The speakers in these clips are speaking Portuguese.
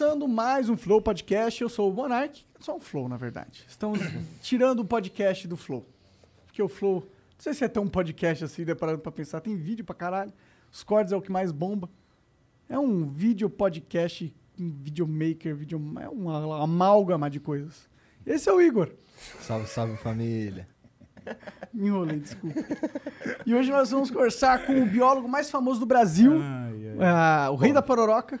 Começando mais um Flow Podcast. Eu sou o Monark, só um Flow, na verdade. Estamos tirando o podcast do Flow. Porque o Flow, não sei se é tão podcast assim, deparado pra pensar, tem vídeo pra caralho. Os cortes é o que mais bomba. É um vídeo podcast, um videomaker, video, é uma amálgama de coisas. Esse é o Igor. Salve, salve família. Me enrolei, desculpa. E hoje nós vamos conversar com o biólogo mais famoso do Brasil, ah, o rei da pororoca.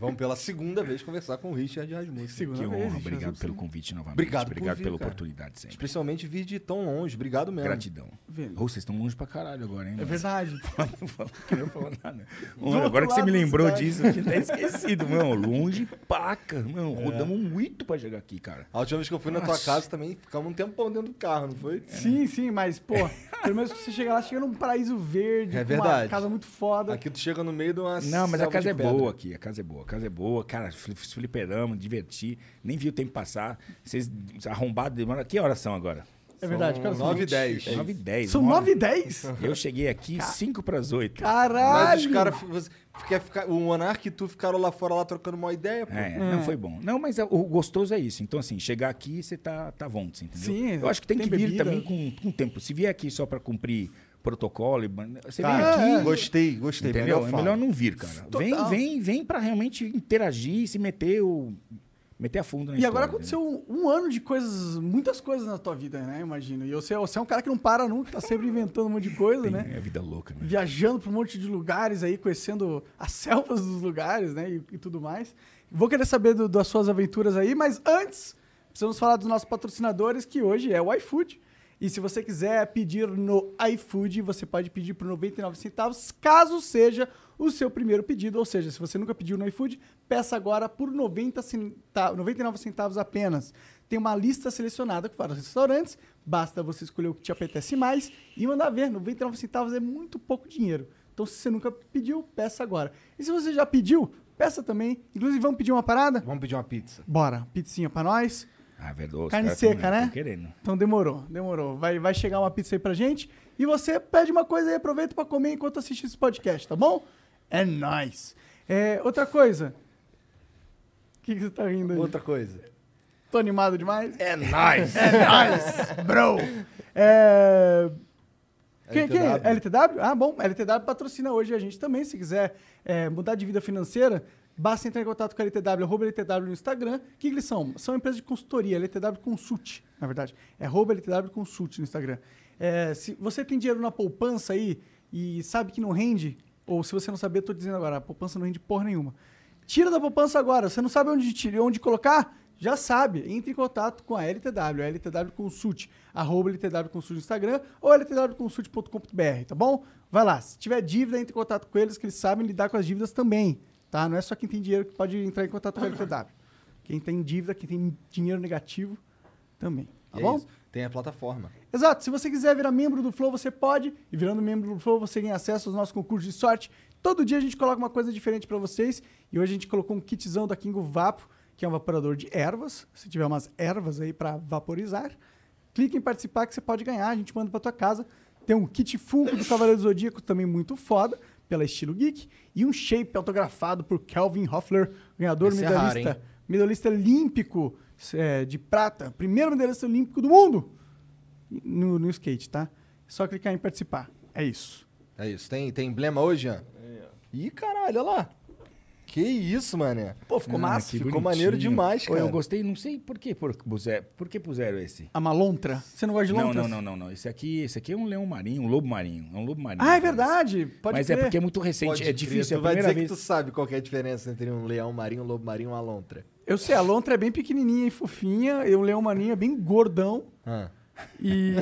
Vamos pela segunda vez conversar com o Richard Rasmussen. Segunda Que vez, honra, gente, obrigado pelo convite novamente. Obrigado por Obrigado vir, pela cara. oportunidade sempre. Especialmente vir de tão longe. Obrigado mesmo. Gratidão. Ô, vocês estão longe pra caralho agora, hein? É verdade. Não falou nada. Agora que você me lembrou disso, eu tinha até esquecido, mano. Longe paca. Mano, É. rodamos muito pra chegar aqui, cara. A última vez que eu fui na tua Nossa. casa também ficamos um tempão dentro do carro, não foi? Sim, sim, mas, pô, pelo menos que você chega lá, chega num paraíso verde, É com uma verdade. casa muito foda. Aqui tu chega no meio de uma Não, mas a casa é boa aqui. A casa é boa. Casa é boa. Cara, fli- fliperamos, diverti. Nem vi o tempo passar. Vocês arrombados demoram. Que horas são agora? É verdade, cara. São 9 e 10. 9 e 10. São uma hora. 9 e 10? Eu cheguei aqui 5 pras 8. Caralho! Mas os caras... ficar- O Monark e tu ficaram lá fora lá trocando uma ideia, pô. É, não foi bom. Não, mas é- o gostoso é isso. Então, assim, chegar aqui, você tá, tá vonto, entendeu? Sim, Eu acho que tem, tem que vir bebida. também com, com tempo. Se vier aqui só pra cumprir protocolo, e ban- você Cara, vem aqui, gostei, gostei. entendeu? Melhor é melhor não vir, cara. Total. Vem, vem, vem pra realmente interagir se meter o... Meter a fundo na E agora história, aconteceu um, um ano de coisas, muitas coisas na tua vida, né? Imagino. E você, você é um cara que não para nunca, tá sempre inventando um monte de coisa, Tem- né? É vida louca, né? Viajando pra um monte de lugares aí, conhecendo as selvas dos lugares, né? E, e tudo mais. Vou querer saber do- das suas aventuras aí, mas antes, precisamos falar dos nossos patrocinadores, que hoje é o iFood. E se você quiser pedir no iFood, você pode pedir por 99 centavos, caso seja o seu primeiro pedido. Ou seja, se você nunca pediu no iFood, peça agora por 90 centa- 99 centavos apenas. Tem uma lista selecionada com vários restaurantes, basta você escolher o que te apetece mais e mandar ver. 99 centavos é muito pouco dinheiro. Então, se você nunca pediu, peça agora. E se você já pediu, peça também. Inclusive, vamos pedir uma parada? Vamos pedir uma pizza. Bora, pizzinha pra nós. Ah, verdade. Carne seca, né? querendo. Então demorou, demorou. Vai, vai chegar uma pizza aí pra gente. E você pede uma coisa aí, aproveita pra comer enquanto assiste esse podcast, tá bom? É nóis. É, outra coisa. O que, que você tá rindo aí? Outra coisa. Tô animado demais? É nóis. É nóis, bro. É... Quem, quem? LTW? LTW? Ah, bom. LTW patrocina hoje a gente também. Se quiser é, mudar de vida financeira, basta entrar em contato com a LTW, arroba LTW no Instagram. O que, eles são? São empresas de consultoria, LTW Consult, na verdade. É arroba LTW Consult no Instagram. É, se você tem dinheiro na poupança aí e sabe que não rende, ou se você não sabia, tô dizendo agora, a poupança não rende porra nenhuma. Tira da poupança agora. Você não sabe onde, tirar, onde colocar? Já sabe. Entre em contato com a LTW, a LTW Consult, arroba LTW Consult no Instagram ou ltwconsult.com.br, tá bom? Vai lá. Se tiver dívida, entre em contato com eles, que eles sabem lidar com as dívidas também, tá? Não é só quem tem dinheiro que pode entrar em contato com a LTW. Quem tem dívida, quem tem dinheiro negativo, também. Tá E é bom? isso. Tem a plataforma. Exato. Se você quiser virar membro do Flow, você pode. E virando membro do Flow, você ganha acesso aos nossos concursos de sorte. Todo dia a gente coloca uma coisa diferente para vocês. E hoje a gente colocou um kitzão da Kingo Vapo, que é um vaporador de ervas. Se tiver umas ervas aí para vaporizar, clique em participar que você pode ganhar. A gente manda para tua casa. Tem um kit Funko do Cavaleiro do Zodíaco, também muito foda, pela Estilo Geek. E um shape autografado por Kelvin Hoffler, ganhador Esse é raro, medalhista, medalhista olímpico é, de prata. Primeiro medalhista olímpico do mundo no, no skate, tá? É só clicar em participar. É isso. É isso. Tem, tem emblema hoje, Jean? Ih, caralho, olha lá. Que isso, mané. Pô, ficou Ah, massa. ficou bonitinho. maneiro demais, Pô, cara. Eu gostei, não sei por que por, puseram, por que puseram esse. A malontra. Você não gosta de Não, lontras? não, não, não, não. Esse aqui, esse aqui é um leão marinho, um lobo marinho. É um lobo marinho. Ah, é parece. verdade. Pode Mas crer. é porque é muito recente, Pode é difícil. É Tu a vai primeira dizer vez. que tu sabe qual que é a diferença entre um leão marinho, um lobo marinho e uma lontra. Eu sei, a lontra é bem pequenininha e fofinha, e o leão marinho é bem gordão. Ah. E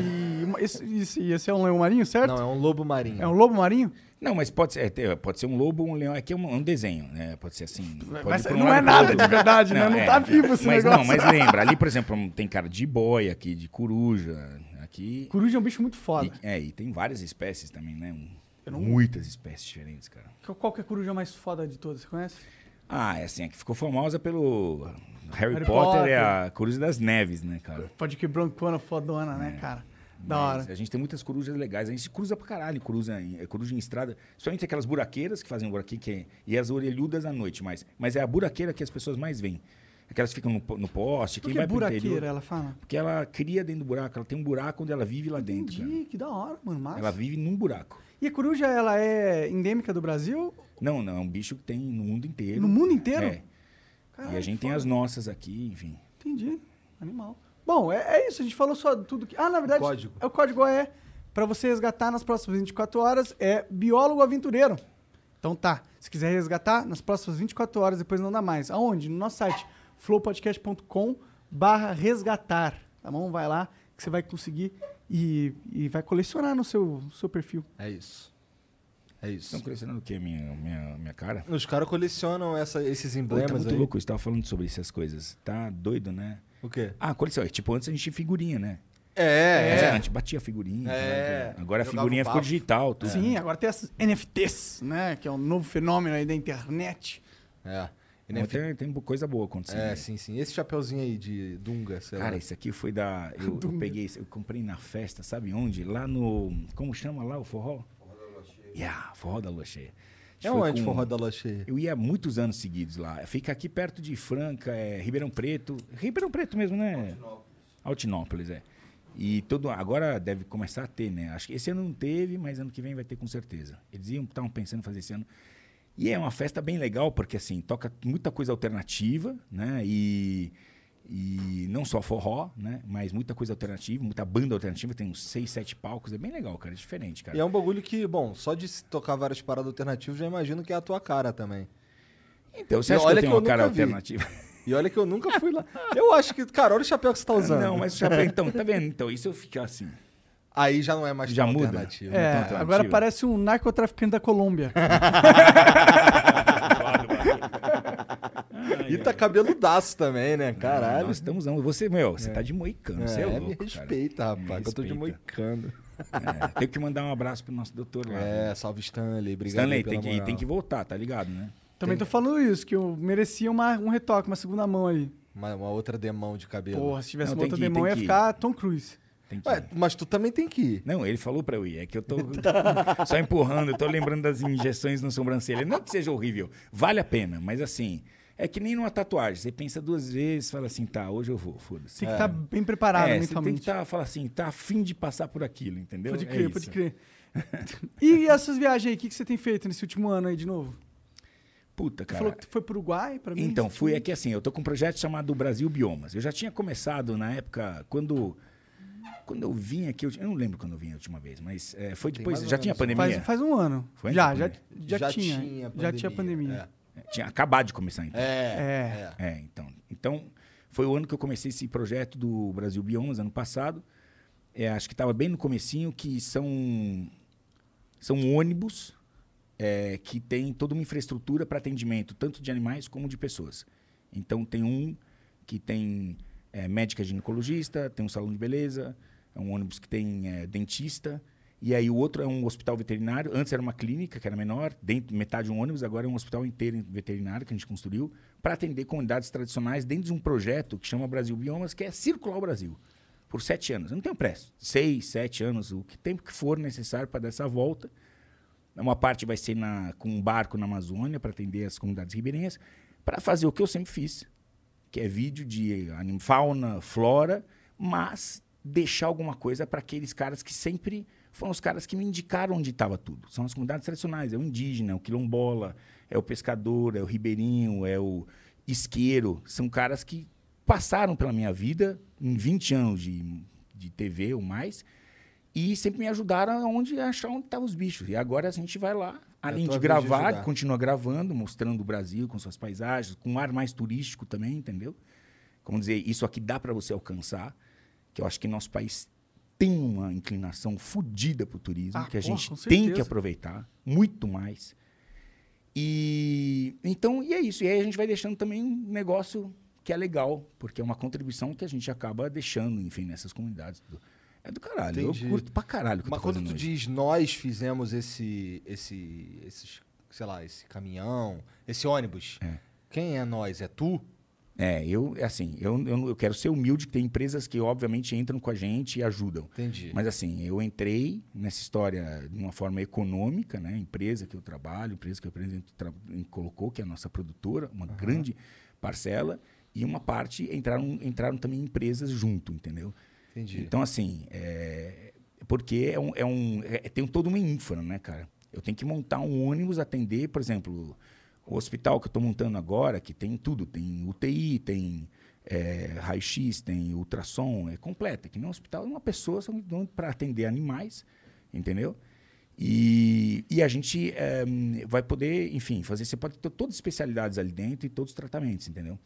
esse, esse, esse é um leão marinho, certo? Não, é um lobo marinho. É um lobo marinho? Não, mas pode ser, é, pode ser um lobo ou um leão. Aqui é um, um desenho, né? Pode ser assim. pode Mas um não é nada de verdade, né? Não tá vivo esse mas negócio. Não, mas lembra, ali, por exemplo, tem cara de boia aqui, de coruja. Aqui. Coruja é um bicho muito foda. E, é, e tem várias espécies também, né? Não- Muitas espécies diferentes, cara. Qual que é a coruja mais foda de todas? Você conhece? Ah, é assim, a que ficou famosa pelo Harry, Harry Potter, Potter. é a Coruja das Neves, né, cara? Pode que brancona fodona, né, cara? Da hora. A gente tem muitas corujas legais. A gente cruza pra caralho, coruja em, é, coruja em estrada. Somente aquelas buraqueiras que fazem um buraquinho que é- e as orelhudas à noite mais. Mas é a buraqueira que as pessoas mais veem. Aquelas que ficam no, no poste. Por Quem que vai buraqueira, interior. ela fala? Porque ela cria dentro do buraco. Ela tem um buraco onde ela vive lá dentro. cara. Entendi, que da hora, mano. Massa. Ela vive num buraco. E a coruja, ela é endêmica do Brasil? Não, não, é um bicho que tem no mundo inteiro. No mundo inteiro? É. Caralho, e a gente tem as nossas aqui, enfim. Entendi. Animal. Bom, é, é isso. A gente falou só tudo que. Ah, na verdade, O código. é o código é para você resgatar nas próximas 24 horas é biólogo aventureiro. Então tá. Se quiser resgatar nas próximas 24 horas, depois não dá mais. Aonde? No nosso site flowpodcast.com/barra resgatar. Tá bom? Vai lá que você vai conseguir e, e vai colecionar no seu, seu perfil. É isso. É isso. Estão colecionando o quê? Minha, minha, minha cara? Os caras colecionam essa- esses Pô, tá emblemas muito aí. louco, você tava falando sobre essas coisas. Tá doido, né? O quê? Ah, coleção. é Tipo, antes a gente tinha figurinha, né? É, é. a gente batia figurinha. É. né? Agora a figurinha ficou digital. Tudo. Sim, agora tem as NFTs, né? Que é um novo fenômeno aí da internet. É. NFT. Tem, tem coisa boa acontecendo. É, aí. sim, sim. Esse chapeuzinho aí de Dunga, sei Cara, lá. esse aqui foi da. Eu, eu peguei, eu comprei na festa, sabe onde? Lá no. Como chama lá o forró? Forró da Lua Cheia. Yeah, Forró da Lua Cheia. É foi onde com- forró da lua cheia? Eu ia há muitos anos seguidos lá. Fica aqui perto de Franca, é, Ribeirão Preto. Ribeirão Preto mesmo, né? Altinópolis, é. E todo, agora deve começar a ter, né? Acho que esse ano não teve, mas ano que vem vai ter com certeza. Eles iam estavam pensando em fazer esse ano. E é uma festa bem legal, porque assim, toca muita coisa alternativa, né? E, e não só forró, né? Mas muita coisa alternativa, muita banda alternativa, tem uns seis, sete palcos, é bem legal, cara, é diferente, cara. E é um bagulho que, bom, só de tocar várias paradas alternativas, já imagino que é a tua cara também. Então, você E acha que olha eu tenho que eu uma cara nunca vi. alternativa? E olha que eu nunca fui lá. Eu acho que, cara, olha o chapéu que você tá usando. Não, mas o chapéu, então, tá vendo? Então, isso eu fico assim. Aí já não é mais Já tão muda? alternativo. É, alternativa. agora parece um narcotraficante da Colômbia. E tá cabeludaço também, né? Caralho. Nós estamos, não. Você, meu, você tá de moicano, você é, é, louco, me cara. respeita, rapaz, que eu tô de respeita. moicano. É, tenho que mandar um abraço pro nosso doutor lá. É, viu? salve Stanley, obrigado Stanley, tem que, moral. tem que voltar, tá ligado, né? Também tô falando isso, que eu merecia uma, um retoque, uma segunda mão aí. Uma, uma outra demão de cabelo. Porra, se tivesse Não, uma tem outra ir, demão, tem ia ficar Tom Cruise. Tem que... Ué, mas tu também tem que ir. Não, ele falou pra eu ir. É que eu tô só empurrando, eu tô lembrando das injeções no sobrancelha. Não que seja horrível, vale a pena, mas assim, é que nem numa tatuagem. Você pensa duas vezes, fala assim, tá, hoje eu vou, foda-se. Tem que estar bem preparado É, você tem que mentalmente. tá, falar assim, tá afim de passar por aquilo, entendeu? Pode É crer, isso. pode crer. e essas viagens aí, o que, que você tem feito nesse último ano aí de novo? Puta, Você cara. falou que foi pro Uruguai, pra mim? Então, fui aqui assim, eu tô com um projeto chamado Brasil Biomas. Eu já tinha começado na época, quando quando eu vim aqui, eu, eu não lembro quando eu vim a última vez, mas é, foi depois, já tinha menos. pandemia? Faz, faz um ano. Foi já, já, já, Já tinha. tinha já tinha pandemia. É. Tinha acabado de começar, então. É. É. É, então. Então, foi o ano que eu comecei esse projeto do Brasil Biomas, ano passado. É, acho que estava bem no comecinho, que são, são ônibus é, que tem toda uma infraestrutura para atendimento, tanto de animais como de pessoas. Então, tem um que tem é, médica ginecologista, tem um salão de beleza, é um ônibus que tem é, dentista, e aí o outro é um hospital veterinário. Antes era uma clínica, que era menor, dentro, metade de um ônibus, agora é um hospital inteiro veterinário que a gente construiu, para atender comunidades tradicionais dentro de um projeto que chama Brasil Biomas, que é circular o Brasil. Por sete anos. Eu não tenho pressa. Seis, sete anos, o que tempo que for necessário para dar essa volta. Uma parte vai ser na, com um barco na Amazônia para atender as comunidades ribeirinhas, para fazer o que eu sempre fiz, que é vídeo de fauna, flora, mas deixar alguma coisa para aqueles caras que sempre foram os caras que me indicaram onde estava tudo. São as comunidades tradicionais, é o indígena, é o quilombola, é o pescador, é o ribeirinho, é o isqueiro. São caras que passaram pela minha vida em 20 anos de, de TV ou mais e sempre me ajudaram onde achar onde estavam os bichos. E agora a gente vai lá, além tua de de gravar, ajudar. continua gravando, mostrando o Brasil com suas paisagens, com um ar mais turístico também, entendeu? Como dizer, isso aqui dá para você alcançar, que eu acho que nosso país tem uma inclinação fodida para o turismo, Ah, que a porra, gente tem que aproveitar muito mais. E então, e é isso. E aí a gente vai deixando também um negócio que é legal, porque é uma contribuição que a gente acaba deixando, enfim, nessas comunidades. tudo. É do caralho. Entendi. Eu curto pra caralho Mas tô quando tu hoje. diz nós fizemos esse, esse, esses, sei lá, esse caminhão, esse ônibus, É. quem é nós? É tu? É, eu, assim, eu, eu, eu quero ser humilde, que tem empresas que, obviamente, entram com a gente e ajudam. Entendi. Mas assim, eu entrei nessa história de uma forma econômica, né? Empresa que eu trabalho, empresa que eu apresento, colocou, que é a nossa produtora, uma grande parcela, e uma parte entraram, entraram também empresas junto, entendeu? Entendi. Então, assim, é, porque é um, é um, é- tem todo uma infra, né, cara? Eu tenho que montar um ônibus, atender, por exemplo, o hospital que eu estou montando agora, que tem tudo, tem UTI, tem é, raio-x, tem ultrassom, é completa. Que nem um hospital é uma pessoa para atender animais, entendeu? E, e a gente é, vai poder, enfim, fazer. Você pode ter todas as especialidades ali dentro e todos os tratamentos, entendeu?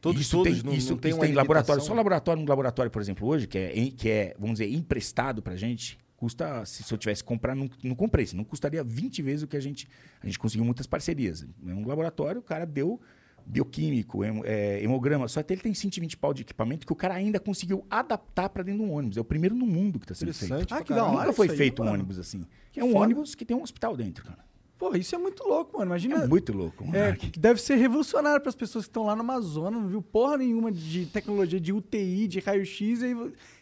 Todos- isso todos, tem, não- isso, não tem isso tem laboratório. Só laboratório, um laboratório, por exemplo, hoje, que é, que é vamos dizer, emprestado pra gente, custa, se, se eu tivesse que comprar, não, não comprei, não custaria 20 vezes o que a gente. A gente conseguiu muitas parcerias. É um laboratório, o cara deu bioquímico, hemo- é, hemograma, só até ele tem 120 pau de equipamento que o cara ainda conseguiu adaptar pra dentro de um ônibus. É o primeiro no mundo que está sendo feito. Ah, que da. Nunca foi isso aí, feito um mano. ônibus assim. Que é um foda. ônibus que tem um hospital dentro, cara. Porra, isso é muito louco, mano. Imagina. É muito louco, mano. É, deve ser revolucionário para as pessoas que estão lá no Amazonas, não viu porra nenhuma de tecnologia de UTI, de raio-x e,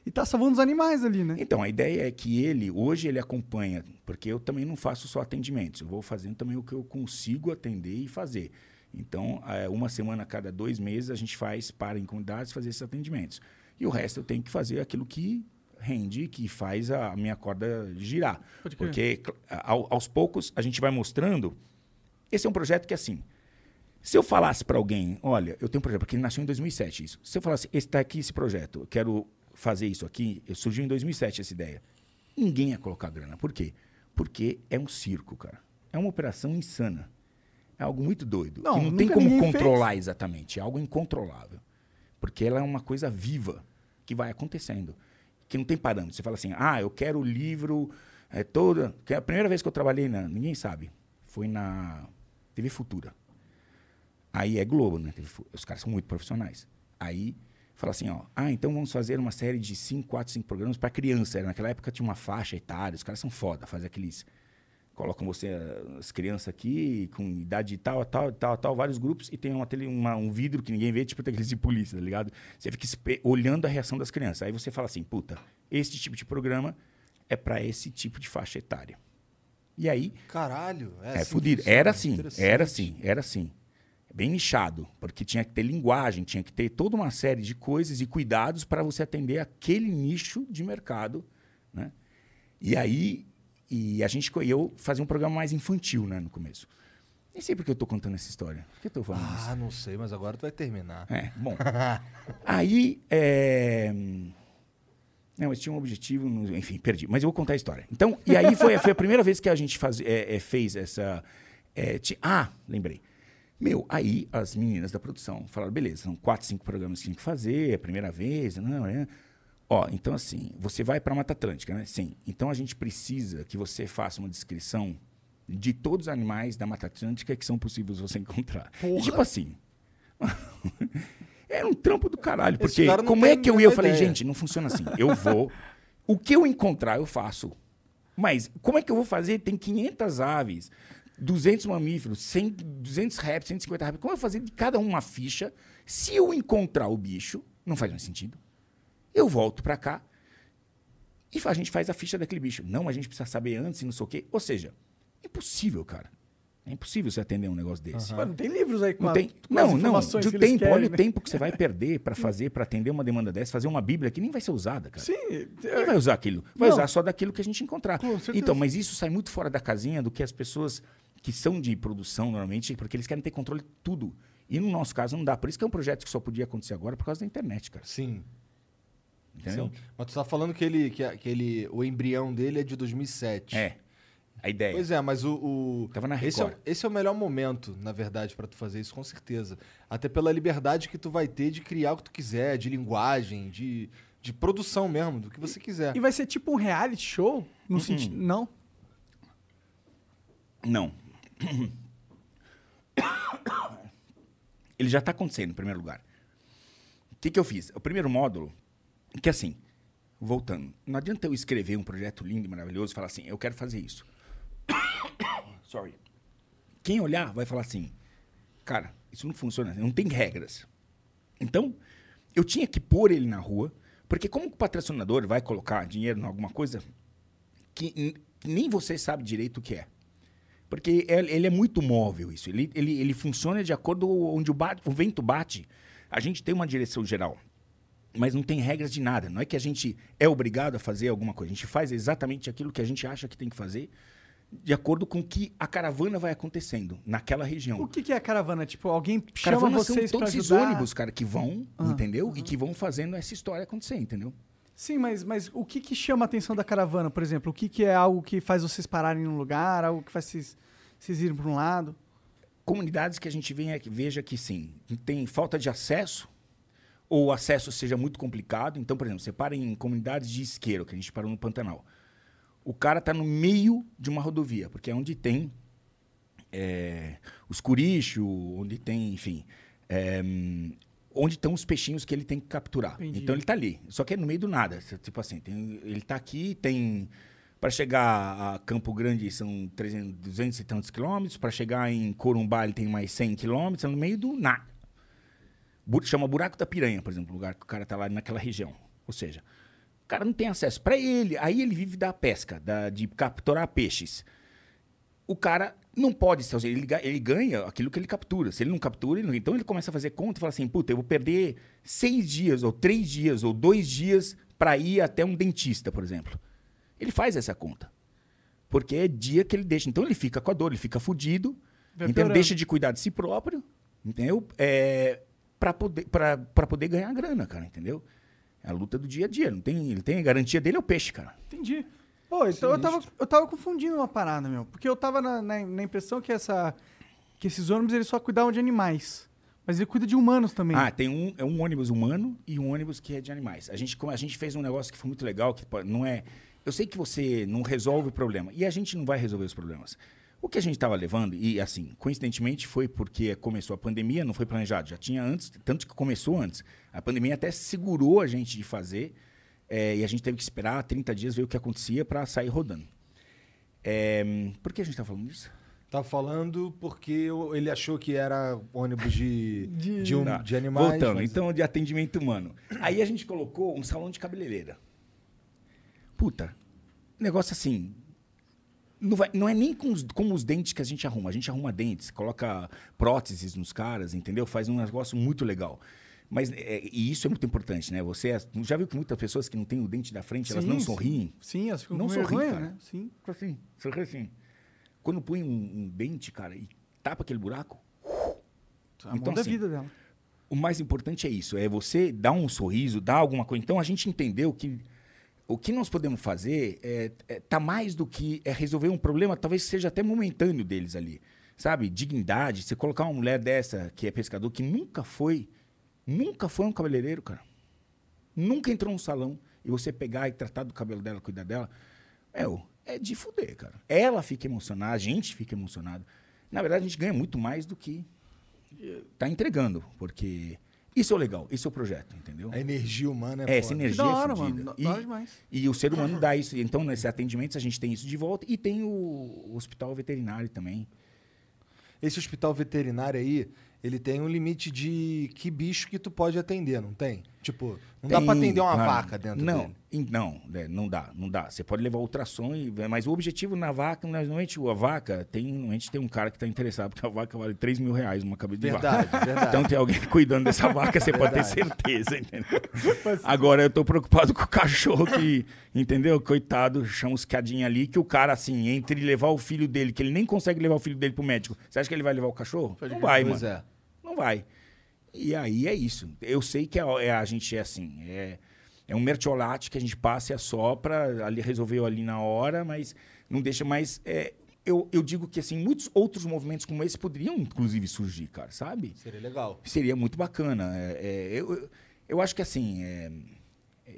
e tá salvando os animais ali, né? Então, a ideia é que ele, hoje ele acompanha, porque eu também não faço só atendimentos, eu vou fazendo também o que eu consigo atender e fazer. Então, eh, uma semana a cada dois meses a gente faz para em comunidades fazer esses atendimentos. E o resto eu tenho que fazer aquilo que rende, que faz a minha corda girar. Porque ao- aos poucos a gente vai mostrando. Esse é um projeto que, assim, se eu falasse para alguém, olha, eu tenho um projeto, porque ele nasceu em 2007 isso. Se eu falasse, está aqui esse projeto, eu quero fazer isso aqui, surgiu em 2007 essa ideia. Ninguém ia colocar grana. Por quê? Porque é um circo, cara. É uma operação insana. É algo muito doido. Não, que não tem como controlar exatamente. É algo incontrolável. Porque ela é uma coisa viva que vai acontecendo. Que não tem parâmetro. Você fala assim, ah, eu quero o livro é, toda. Que a primeira vez que eu trabalhei na. Ninguém sabe. Foi na TV Futura. Aí é Globo, né? Os caras são muito profissionais. Aí fala assim, ó, ah, então vamos fazer uma série de 5, 4, 5 programas para criança. Naquela época tinha uma faixa etária, os caras são foda, fazem aqueles. Colocam você, eh, as crianças aqui, com idade tal, tal, tal, tal, vários grupos, e tem uma, uma- um vidro que ninguém vê, tipo aqueles de polícia, tá ligado? Você fica olhando a reação das crianças. Aí você fala assim, puta, esse tipo de programa é para esse tipo de faixa etária. E aí, Caralho. É, é, assim fudido. Era assim, era assim, era assim. Bem nichado, porque tinha que ter linguagem, tinha que ter toda uma série de coisas e cuidados para você atender aquele nicho de mercado, né? E aí, e a gente, eu fazia um programa mais infantil, né, no começo. Nem sei por que eu tô contando essa história. Por que eu tô falando isso? Ah, não sei, mas agora tu vai terminar. É, bom. Aí, é... Não, mas tinha um objetivo, no- enfim, perdi. Mas eu vou contar a história. Então, e aí foi, foi a primeira vez que a gente faz, é, é, fez essa... é, ah, lembrei. Meu, aí as meninas da produção falaram, beleza, são quatro, cinco programas que tinha que fazer, é a primeira vez, não, é... Ó, então assim, você vai para Mata Atlântica, né? Sim. Então a gente precisa que você faça uma descrição de todos os animais da Mata Atlântica que são possíveis você encontrar. E, tipo assim, era um trampo do caralho. Porque cara como é que eu ia? nenhuma Eu falei, ideia. gente, não funciona assim. Eu vou. O que eu encontrar, eu faço. Mas como é que eu vou fazer? Tem 500 aves, 200 mamíferos, 100, 200 répteis, 150 répteis. Como eu vou fazer de cada um uma ficha? Se eu encontrar o bicho, não faz mais sentido. Eu volto pra cá e a gente faz a ficha daquele bicho. Não, a gente precisa saber antes e não sei o quê. Ou seja, impossível, cara. É impossível você atender um negócio desse. Pô, não tem livros aí com, Não, a- tem, com as não, não. informações De que tempo, querem, olha o né? tempo que você vai perder para fazer, para atender uma demanda dessa, fazer uma Bíblia que nem vai ser usada, cara. Sim, Ninguém vai usar aquilo. Vai Não. usar só daquilo que a gente encontrar. Com certeza. Então, mas isso sai muito fora da casinha do que as pessoas que são de produção normalmente, porque eles querem ter controle de tudo. E no nosso caso não dá. Por isso que é um projeto que só podia acontecer agora por causa da internet, cara. Sim. Entendeu? Sim. Mas tu tá falando que ele, que, que ele, o embrião dele é de 2007. É. A ideia. Pois é, mas o. o- Tava na esse, é, Record. esse é o melhor momento, na verdade, pra tu fazer isso, com certeza. Até pela liberdade que tu vai ter de criar o que tu quiser, de linguagem, de, de produção mesmo, do que você quiser. E vai ser tipo um reality show? Uhum. No sentido. Não. Não. Ele já está acontecendo, em primeiro lugar. O que, que eu fiz? O primeiro módulo, que assim, voltando, não adianta eu escrever um projeto lindo e maravilhoso e falar assim, eu quero fazer isso. Sorry. Quem olhar vai falar assim, cara, isso não funciona, não tem regras. Então, eu tinha que pôr ele na rua, porque como o patrocinador vai colocar dinheiro em alguma coisa que nem você sabe direito o que é. Porque ele ele é muito móvel isso. Ele, ele, ele funciona de acordo onde o, bate, o vento bate. A gente tem uma direção geral, mas não tem regras de nada. Não é que a gente é obrigado a fazer alguma coisa. A gente faz exatamente aquilo que a gente acha que tem que fazer, de acordo com que a caravana vai acontecendo naquela região. O que, que é a caravana? Tipo, alguém chama Caravana são vocês pra todos esses ônibus, cara, que vão, Ah, entendeu? E que vão fazendo essa história acontecer, entendeu? Sim, mas, mas o que, que chama a atenção da caravana, por exemplo? O que, que é algo que faz vocês pararem num lugar, algo que faz vocês, vocês irem para um lado? comunidades que a gente venha- veja que sim, tem falta de acesso, ou o acesso seja muito complicado. Então, por exemplo, você para em comunidades de isqueiro, que a gente parou no Pantanal. O cara está no meio de uma rodovia, porque é onde tem é, os curichos, onde tem, enfim, é, onde estão os peixinhos que ele tem que capturar. Entendi. Então ele está ali, só que é no meio do nada. Tipo assim, tem- ele está aqui, tem para chegar a Campo Grande são 300, 200 e tantos quilômetros, para chegar em Corumbá ele tem mais 100 quilômetros, é no meio do nada. Chama Buraco da Piranha, por exemplo, o lugar que o cara está lá naquela região. Ou seja, o cara não tem acesso. Para ele, aí ele vive da pesca, da, de capturar peixes. O cara não pode ser, ele, ele ganha aquilo que ele captura. Se ele não captura, ele não, então ele começa a fazer conta e fala assim: puta, eu vou perder seis dias, ou três dias, ou dois dias para ir até um dentista, por exemplo. Ele faz essa conta. Porque é dia que ele deixa. Então ele fica com a dor, ele fica fudido, Vai então piorando. deixa de cuidar de si próprio, entendeu? É, para poder, pra, pra poder ganhar grana, cara, entendeu? É a luta do dia a dia. Não tem, ele tem a garantia dele é o peixe, cara. Entendi. Pô, então eu tava, eu tava confundindo uma parada, meu. Porque eu tava na, na, na impressão que, essa, que esses ônibus eles só cuidavam de animais. Mas ele cuida de humanos também. Ah, tem um, é um ônibus humano e um ônibus que é de animais. A gente, como a gente fez um negócio que foi muito legal, que não é. Eu sei que você não resolve o problema. E a gente não vai resolver os problemas. O que a gente estava levando, e assim, coincidentemente foi porque começou a pandemia, não foi planejado, já tinha antes, tanto que começou antes. A pandemia até segurou a gente de fazer, eh, e a gente teve que esperar 30 dias ver o que acontecia para sair rodando. Eh, por que a gente está falando disso? Tá falando porque ele achou que era ônibus de, De- de, um- Tá. de animais. Voltando, mas- então, de atendimento humano. Aí a gente colocou um salão de cabeleireira. Puta, negócio assim. Não, vai- não é nem com os, como os dentes que a gente arruma. A gente arruma dentes, coloca próteses nos caras, entendeu? Faz um negócio muito legal. Mas é, e isso é muito importante, né? Você é- já viu que muitas pessoas que não têm o dente da frente, elas Sim, não sim. sorriem? Sim, elas ficam Não com sorri, vergonha, cara. né? Sim. Assim, sorri assim. Quando põe um, um dente, cara, e tapa aquele buraco, A Então, da assim, vida dela. o mais importante é isso, é você dar um sorriso, dar alguma coisa. Então a gente entendeu que o que nós podemos fazer é, é tá mais do que é resolver um problema, talvez seja até momentâneo deles ali. Sabe? Dignidade, você colocar uma mulher dessa que é pescador que nunca foi, nunca foi um cabeleireiro, cara. Nunca entrou num salão e você pegar e tratar do cabelo dela, cuidar dela, é, é de fuder, cara. Ela fica emocionada, a gente fica emocionado. Na verdade, a gente ganha muito mais do que tá entregando, porque isso é o legal, isso é o projeto, entendeu? A energia humana é, É, essa energia da hora, é fodida. mano. Da- E, da hora demais. e o ser humano dá isso. Então, nesses atendimentos, a gente tem isso de volta e tem o, o hospital veterinário também. Esse hospital veterinário aí, ele tem um limite de que bicho que tu pode atender, não tem? Tipo, não dá Tem, pra atender uma claro. vaca dentro não, dele. Não, né, não dá, não dá. Você pode levar ultrassom, e- mas o objetivo na vaca, normalmente a vaca, tem, normalmente tem um cara que está interessado, porque a vaca vale 3 mil reais uma cabeça de vaca. Verdade, verdade. Então tem alguém cuidando dessa vaca, você pode ter certeza, entendeu? Agora eu tô preocupado com o cachorro que, entendeu? Coitado, chama os cadinhos ali, que o cara, assim, entre levar o filho dele, que ele nem consegue levar o filho dele pro médico, você acha que ele vai levar o cachorro? Não vai, mano. é. Não vai. E aí é isso. Eu sei que a, é- a gente é assim, é, é um mertiolate que a gente passa e assopra, ali resolveu ali na hora, mas não deixa mais. é, eu, eu digo que assim, muitos outros movimentos como esse poderiam, inclusive, surgir, cara, sabe? Seria legal. Seria muito bacana. É, é, eu, eu, eu acho que assim. é,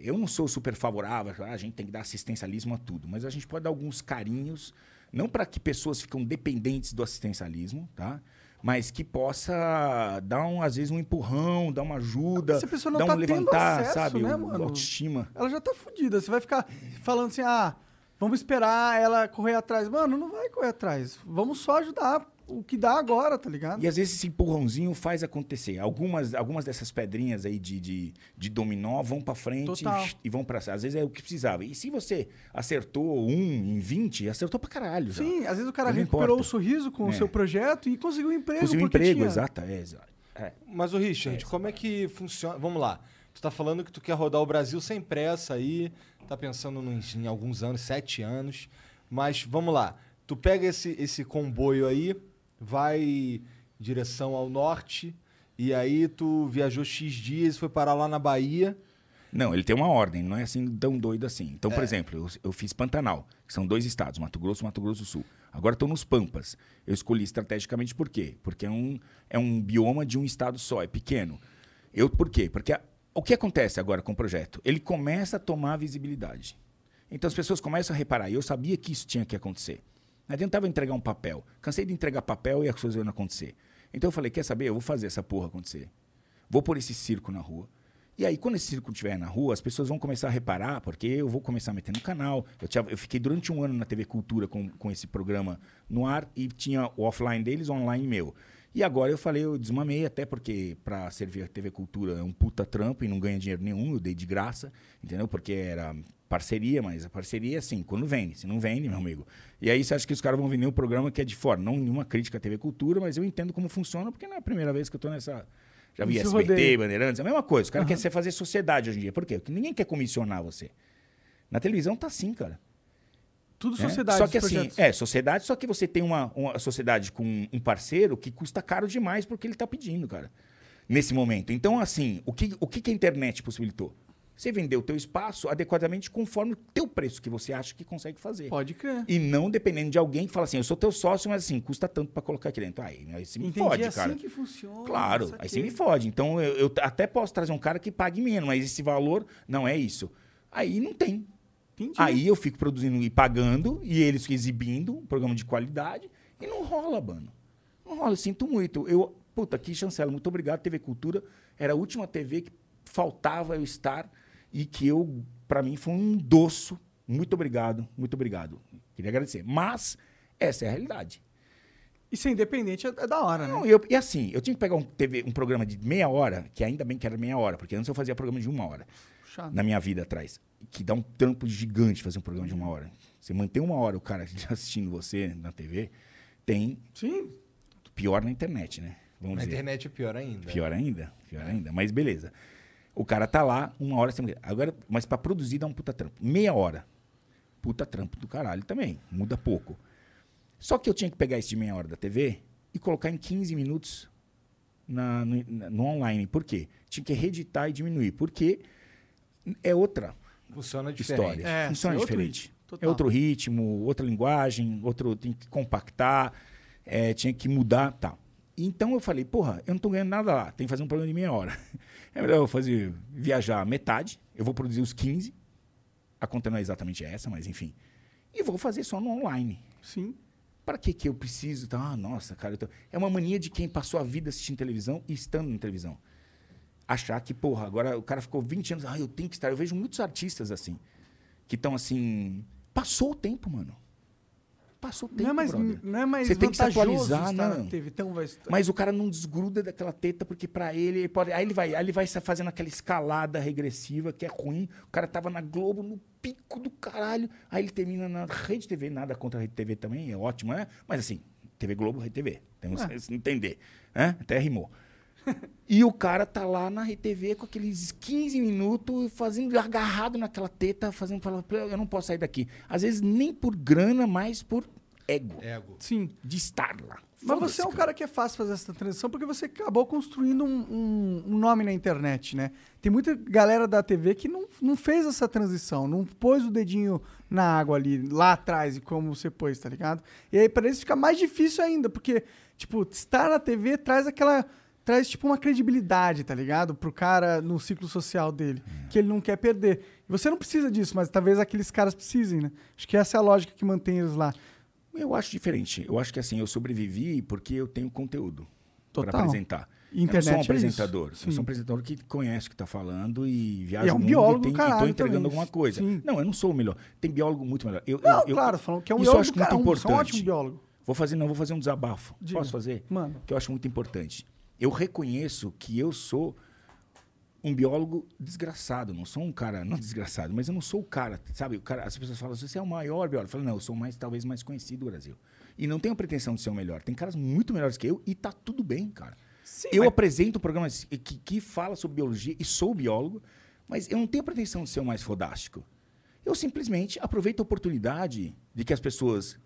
eu não sou super favorável, ah, a gente tem que dar assistencialismo a tudo, mas a gente pode dar alguns carinhos, não para que pessoas ficam dependentes do assistencialismo, tá? Mas que possa dar, um, às vezes, um empurrão, dar uma ajuda, Se a pessoa não dar um tá tendo levantar, acesso, sabe? né, mano? autoestima. Ela já tá fudida. Você vai ficar falando assim, ah, vamos esperar ela correr atrás. Mano, não vai correr atrás. Vamos só ajudar o que dá agora, tá ligado? E às vezes esse empurrãozinho faz acontecer. Algumas, algumas dessas pedrinhas aí de, de, de dominó vão pra frente Total. e vão pra Às vezes é o que precisava. E se você acertou um em 20, acertou pra caralho. já. Sim, às vezes o cara Não recuperou importa. o sorriso com o É. seu projeto e conseguiu um emprego. Conseguiu um emprego, tinha. exato. É, exato. É. Mas, o Richard, como é que funciona? Vamos lá. Tu tá falando que tu quer rodar o Brasil sem pressa aí, tá pensando nos- em alguns anos, sete anos. Mas vamos lá. Tu pega esse, esse comboio aí, vai em direção ao norte, e aí tu viajou X dias, foi parar lá na Bahia. Não, ele tem uma ordem, não é assim tão doido assim. É. Então, por exemplo, eu, eu fiz Pantanal, que são dois estados, Mato Grosso e Mato Grosso do Sul. Agora estou nos Pampas. Eu escolhi estrategicamente por quê? Porque é um, é um bioma de um estado só, é pequeno. Eu, por quê? Porque a- o que acontece agora com o projeto? Ele começa a tomar visibilidade. Então as pessoas começam a reparar. E eu sabia que isso tinha que acontecer. Não adiantava entregar um papel. Cansei de entregar papel e as coisas iam acontecer. Então eu falei, quer saber? Eu vou fazer essa porra acontecer. Vou pôr esse circo na rua. E aí, quando esse circo estiver na rua, as pessoas vão começar a reparar, porque eu vou começar a meter no canal. Eu, tinha- eu fiquei durante um ano na TV Cultura com, com esse programa no ar e tinha o offline deles, o online meu. E agora eu falei, eu desmamei, até porque para servir a TV Cultura é um puta trampo e não ganha dinheiro nenhum, eu dei de graça, entendeu? Porque era parceria, mas a parceria é assim, quando vende. Se não vende, meu amigo. E aí você acha que os caras vão vender um programa que é de fora. Não nenhuma crítica à TV Cultura, mas eu entendo como funciona, porque não é a primeira vez que eu tô nessa. Já vi Nesse SBT, rodeio. Bandeirantes, é a mesma coisa. O cara quer ser fazer sociedade hoje em dia. Por quê? Porque ninguém quer comissionar você. Na televisão tá assim, cara. Tudo né? sociedade. Só que assim, projetos. é, sociedade, só que você tem uma, uma sociedade com um parceiro que custa caro demais porque ele tá pedindo, cara. Nesse momento. Então, assim, o que, o que que a internet possibilitou? Você vender o teu espaço adequadamente conforme o teu preço que você acha que consegue fazer. Pode crer. E não dependendo de alguém que fala assim, eu sou teu sócio, mas assim, custa tanto pra colocar aqui dentro. Aí, aí você me Entendi, fode, é assim cara. que funciona. Claro, aí você me fode. Então eu, eu até posso trazer um cara que pague menos, mas esse valor não é isso. Aí não tem. Entendi. Aí eu fico produzindo e pagando, e eles exibindo um programa de qualidade, e não rola, mano. Não rola, eu sinto muito. Eu, puta, que chancela, muito obrigado, TV Cultura. Era a última TV que faltava eu estar e que eu, pra mim, foi um doço. Muito obrigado, muito obrigado. Queria agradecer. Mas essa é a realidade. E ser independente é, é da hora, Não, né? e eu- e assim, eu tinha que pegar um, TV, um programa de meia hora, que ainda bem que era meia hora, porque antes eu fazia programa de uma hora Puxado. na minha vida atrás. Que dá um trampo gigante fazer um programa de uma hora. Você manter uma hora o cara assistindo você na TV, tem Sim. pior na internet, né? Vamos Na dizer. internet é pior ainda. Pior ainda, pior ainda. Mas beleza. O cara tá lá, uma hora sem Agora, mas pra produzir dá um puta trampo. Meia hora. Puta trampo do caralho também. Muda pouco. Só que eu tinha que pegar esse de meia hora da TV e colocar em 15 minutos na- no, no online. Por quê? Tinha que reeditar e diminuir. Porque é outra Funciona diferente. história. É, Funciona é outro diferente. total. É outro ritmo, outra linguagem, outro tem que compactar, é, tinha que mudar, tal. Então eu falei, porra, eu não tô ganhando nada lá, tem que fazer um programa de meia hora. É melhor eu fazer viajar metade, eu vou produzir os 15. A conta não é exatamente essa, mas enfim. E vou fazer só no online. Sim. Para que que eu preciso? Tá? Ah, nossa, cara, tô- é uma mania de quem passou a vida assistindo televisão e estando na televisão. Achar que, porra, agora o cara ficou 20 anos, ah, eu tenho que estar. Eu vejo muitos artistas assim, que estão assim, passou o tempo, mano. Passou tempo, Não é mais, brother. não é mais Você tem que se atualizar, não. TV, então vai Mas o cara não desgruda daquela teta, porque pra ele, ele pode, aí ele vai, aí ele vai fazendo aquela escalada regressiva que é ruim. O cara tava na Globo, no pico do caralho. Aí ele termina na Rede TV, nada contra a Rede TV também, é ótimo, né? Mas assim, TV Globo, Rede TV. Temos É. que entender. Né? Até rimou. E o cara tá lá na Rede TV com aqueles 15 minutos, fazendo agarrado naquela teta, fazendo falar, eu não posso sair daqui. Às vezes nem por grana, mas por ego. Ego. Sim. De estar lá. Mas você é um cara que é fácil fazer essa transição porque você acabou construindo um, um- um nome na internet, né? Tem muita galera da TV que não, não fez essa transição, não pôs o dedinho na água ali, lá atrás, e como você pôs, tá ligado? E aí pra eles fica mais difícil ainda, porque, tipo, estar na TV traz aquela. Traz, tipo, uma credibilidade, tá ligado? Pro cara no ciclo social dele, que ele não quer perder. E você não precisa disso, mas talvez aqueles caras precisem, né? Acho que essa é a lógica que mantém eles lá. Eu acho diferente. Eu acho que assim, eu sobrevivi porque eu tenho conteúdo para apresentar. E eu não sou um internet é apresentador. Eu Sim. sou um apresentador que conhece o que está falando e viaja E é um biólogo e, tem, do tô entregando alguma coisa. Sim. Não, eu não sou o melhor. Tem biólogo muito melhor. Eu, Não, eu- eu- claro, falando que é um isso biólogo eu acho muito cara, um- importante. É um ótimo biólogo. Vou fazer, não, vou fazer um desabafo. Diga. Posso fazer? Mano. Que eu acho muito importante. Eu reconheço que eu sou um biólogo desgraçado. Não sou um cara, não desgraçado, mas eu não sou o cara, sabe? O cara, as pessoas falam, você é o maior biólogo. Eu falo, não, eu sou mais, talvez mais conhecido do Brasil. E não tenho pretensão de ser o melhor. Tem caras muito melhores que eu e tá tudo bem, cara. eu apresento programas que, que fala sobre biologia e sou biólogo, mas eu não tenho pretensão de ser o mais fodástico. Eu simplesmente aproveito a oportunidade de que as pessoas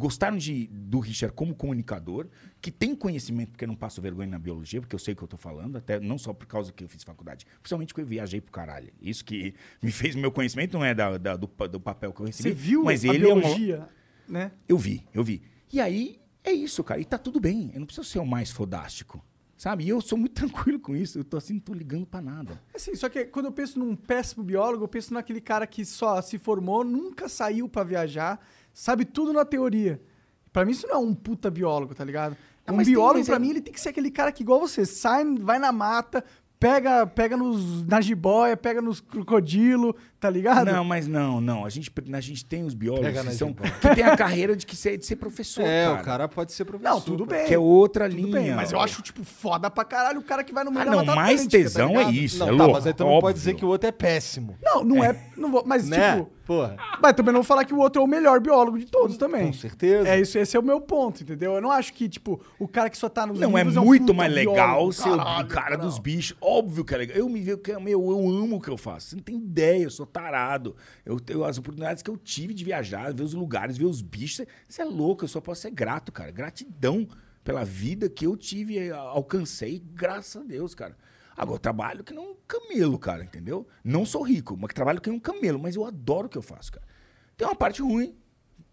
gostaram de, do Richard como comunicador, que tem conhecimento, porque eu não passo vergonha na biologia, porque eu sei o que eu estou falando, até não só por causa que eu fiz faculdade, principalmente porque eu viajei pro caralho. Isso que me fez meu conhecimento não é da, da- do, do papel que eu recebi. Você viu mas a ele é uma- biologia, né? eu vi, eu vi. E aí, é isso, cara. E tá tudo bem. Eu não preciso ser o mais fodástico. Sabe? E eu sou muito tranquilo com isso. Eu tô assim, não tô ligando pra nada. Assim, só que quando eu penso num péssimo biólogo, eu penso naquele cara que só se formou, nunca saiu pra viajar, sabe tudo na teoria. Pra mim isso não é um puta biólogo, tá ligado? Ah, um biólogo, mas pra é- mim, ele tem que ser aquele cara que, igual você, sai, vai na mata, pega, pega nos, na jiboia, pega nos crocodilo, tá ligado? Não, mas não, não. A gente, a gente tem os biólogos Pega que, são, que tem a carreira de, que ser, de ser professor, É, cara. o cara pode ser professor. Não, tudo bem. Que é outra tudo linha. bem, mas eu acho, tipo, foda pra caralho o cara que vai no meio Ah, da não, mais tá tesão é ligado? isso. Não, é tá, louco, mas aí tu não pode dizer óbvio. que o outro é péssimo. Não, não é. Não vou, mas, né? tipo. Porra. Mas também não vou falar que o outro é o melhor biólogo de todos também. Com certeza. É isso, esse é o meu ponto, entendeu? Eu não acho que, tipo, o cara que só tá nos Não, é um muito puta mais legal ser o cara não. dos bichos. Óbvio que é legal. Eu me vejo que meu, eu amo o que eu faço. Você não tem ideia, eu sou tarado. Eu as oportunidades que eu tive de viajar, ver os lugares, ver os bichos. Você é louco, eu só posso ser grato, cara. Gratidão pela vida que eu tive, eh, alcancei, graças a Deus, cara. Agora, eu trabalho que nem um camelo, cara, entendeu? Não sou rico, mas trabalho que nem um camelo, mas eu adoro o que eu faço, cara. Tem uma parte ruim,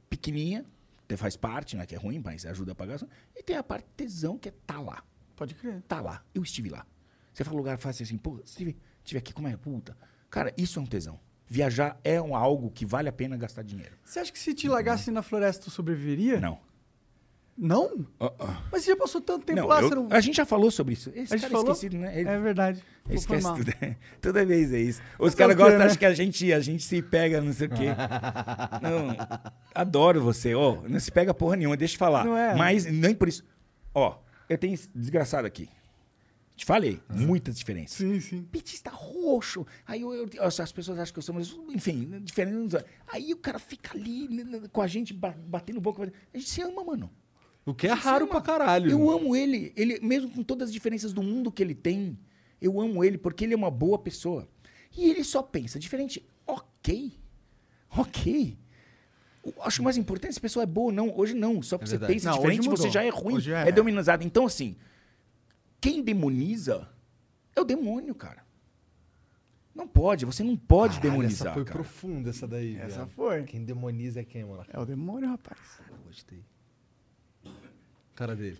pequenininha, que faz parte, né, que é ruim, mas ajuda a pagar. E tem a parte tesão, que é tá lá Pode crer. tá lá. Eu estive lá. Você fala lugar fácil assim, pô, estive, estive aqui, como é? Puta. Cara, isso é um tesão. Viajar é um, algo que vale a pena gastar dinheiro. Você acha que se te largasse na floresta, tu sobreviveria? Não. Não? Ah, ah. Mas você já passou tanto tempo Não, lá, eu- não... A gente já falou sobre isso. Esse A gente cara falou? é esquecido, né? Ele, É verdade. Foi esquece tudo. Toda vez é isso. Os caras gostam, né? acham que a gente, a gente se pega, não sei o quê. Não, adoro você. Ó, não se pega porra nenhuma, deixa eu falar. Não é? Mas nem por isso. Ó, eu tenho desgraçado aqui. Te falei, muitas diferenças. Sim, sim. petista roxo. Aí eu, eu- as pessoas acham que eu sou, mas enfim, diferente. Aí o cara fica ali com a gente, ba- batendo boca. A gente se ama, mano. O que é raro ama. pra caralho. Eu amo ele. Ele, mesmo com todas as diferenças do mundo que ele tem, eu amo ele porque ele é uma boa pessoa. E ele só pensa diferente. Ok. Ok. Eu Acho mais importante é se a pessoa é boa ou não. Hoje não. Só porque você verdade. pensa Não, diferente, você já é ruim. É, é. demonizado. Então, assim, quem demoniza é o demônio, cara. Não pode, você não pode Caralho, demonizar. Essa foi cara. profunda essa daí. Essa viado. foi. Quem demoniza é quem, mano? É o demônio, rapaz. Gostei. Cara dele.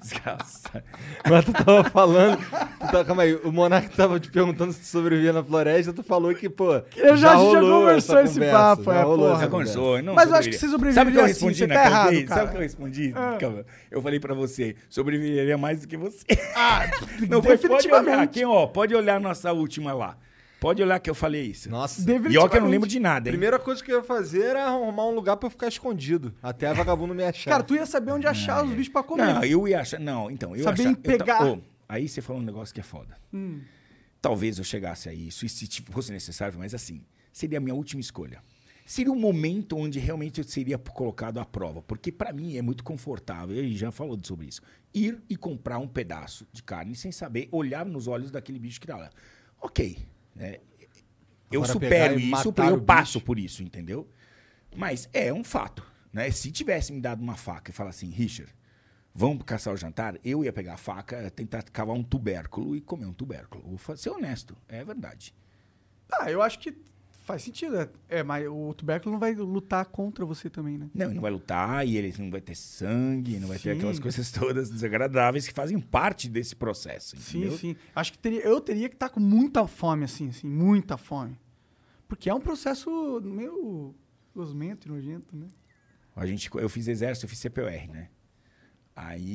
Desgraçado. Mas tu tava falando. Tu tava, calma aí, o Monark tava te perguntando se tu sobrevivia na floresta. Tu falou que, pô. Eu já- já rolou conversou essa esse conversa, papo, já é, rolou porra. Já conversou, não Mas eu acho que sobreviveria. você Sabe o que eu sobreviveria respondi assim, você tá vez? Sabe o que eu respondi? Ah. Calma. Eu falei pra você, sobreviveria mais do que você. Ah, Não, foi, pode olhar. definitivamente. Quem, ó, pode olhar nossa última lá. Pode olhar que eu falei isso. Nossa. E ó que eu não lembro de nada, hein? Primeira coisa que eu ia fazer era arrumar um lugar pra eu ficar escondido. Até a vagabundo me achar. Cara, tu ia saber onde achar os bichos pra comer. Não, eu ia achar. Não, então, eu Saber ia achar. eu ta- pegar. Ô, aí você falou um negócio que é foda. Talvez eu chegasse a isso, e se tipo, fosse necessário, mas assim, seria a minha última escolha. Seria um momento onde realmente eu seria colocado à prova. Porque pra mim é muito confortável, ele já falou sobre isso. Ir e comprar um pedaço de carne sem saber, olhar nos olhos daquele bicho que tá lá. Ok. Né? Eu Agora supero e isso, eu passo por isso, entendeu? Mas é um fato. Né? Se tivesse me dado uma faca e falar assim, Richard, vamos caçar o jantar, eu ia pegar a faca, tentar cavar um tubérculo e comer um tubérculo. Vou ser honesto, é verdade. Ah, eu acho que faz sentido. é- É, mas o tubérculo não vai lutar contra você também, né? Não, não vai lutar, e ele não vai ter sangue, não vai ter Sim. aquelas coisas todas desagradáveis que fazem parte desse processo. Sim, entendeu? sim. Acho que teria, eu teria que estar com muita fome, assim, assim, muita fome. Porque é um processo meio gosmento e nojento, né? A gente, eu fiz exército, eu fiz CPR, né? Aí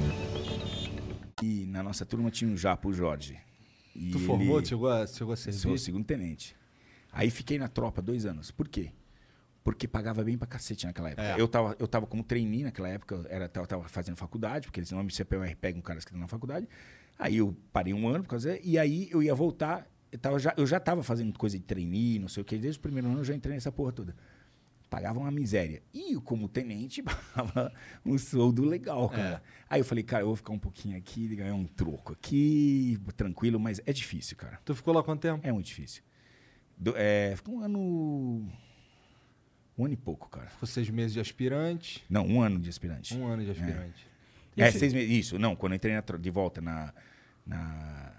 Nossa turma tinha um japo, o Jorge. Tu ele- formou? Chegou a, chegou a Sou servir? segundo tenente. Aí fiquei na tropa dois anos. Por quê? Porque pagava bem pra cacete naquela época. É. Eu, tava, eu tava como trainee naquela época, eu era, tava, tava fazendo faculdade, porque eles não me CPR pegam caras que estão na faculdade. Aí eu parei um ano por causa. E aí eu ia voltar. Eu, tava já, eu já tava fazendo coisa de trainee, não sei o quê. Desde o primeiro ano eu já entrei nessa porra toda. Pagava uma miséria. E como tenente, pagava um soldo legal, cara. Aí eu falei, cara, eu vou ficar um pouquinho aqui, ganhar um troco aqui, tranquilo, mas é difícil, cara. Tu ficou lá quanto tempo? É muito difícil. Do- é, ficou um ano. Um ano e pouco, cara. Ficou seis meses de aspirante. Não, um ano de aspirante. Um ano de aspirante. É, Esse- seis meses. Isso, não, quando eu entrei na de volta na, na,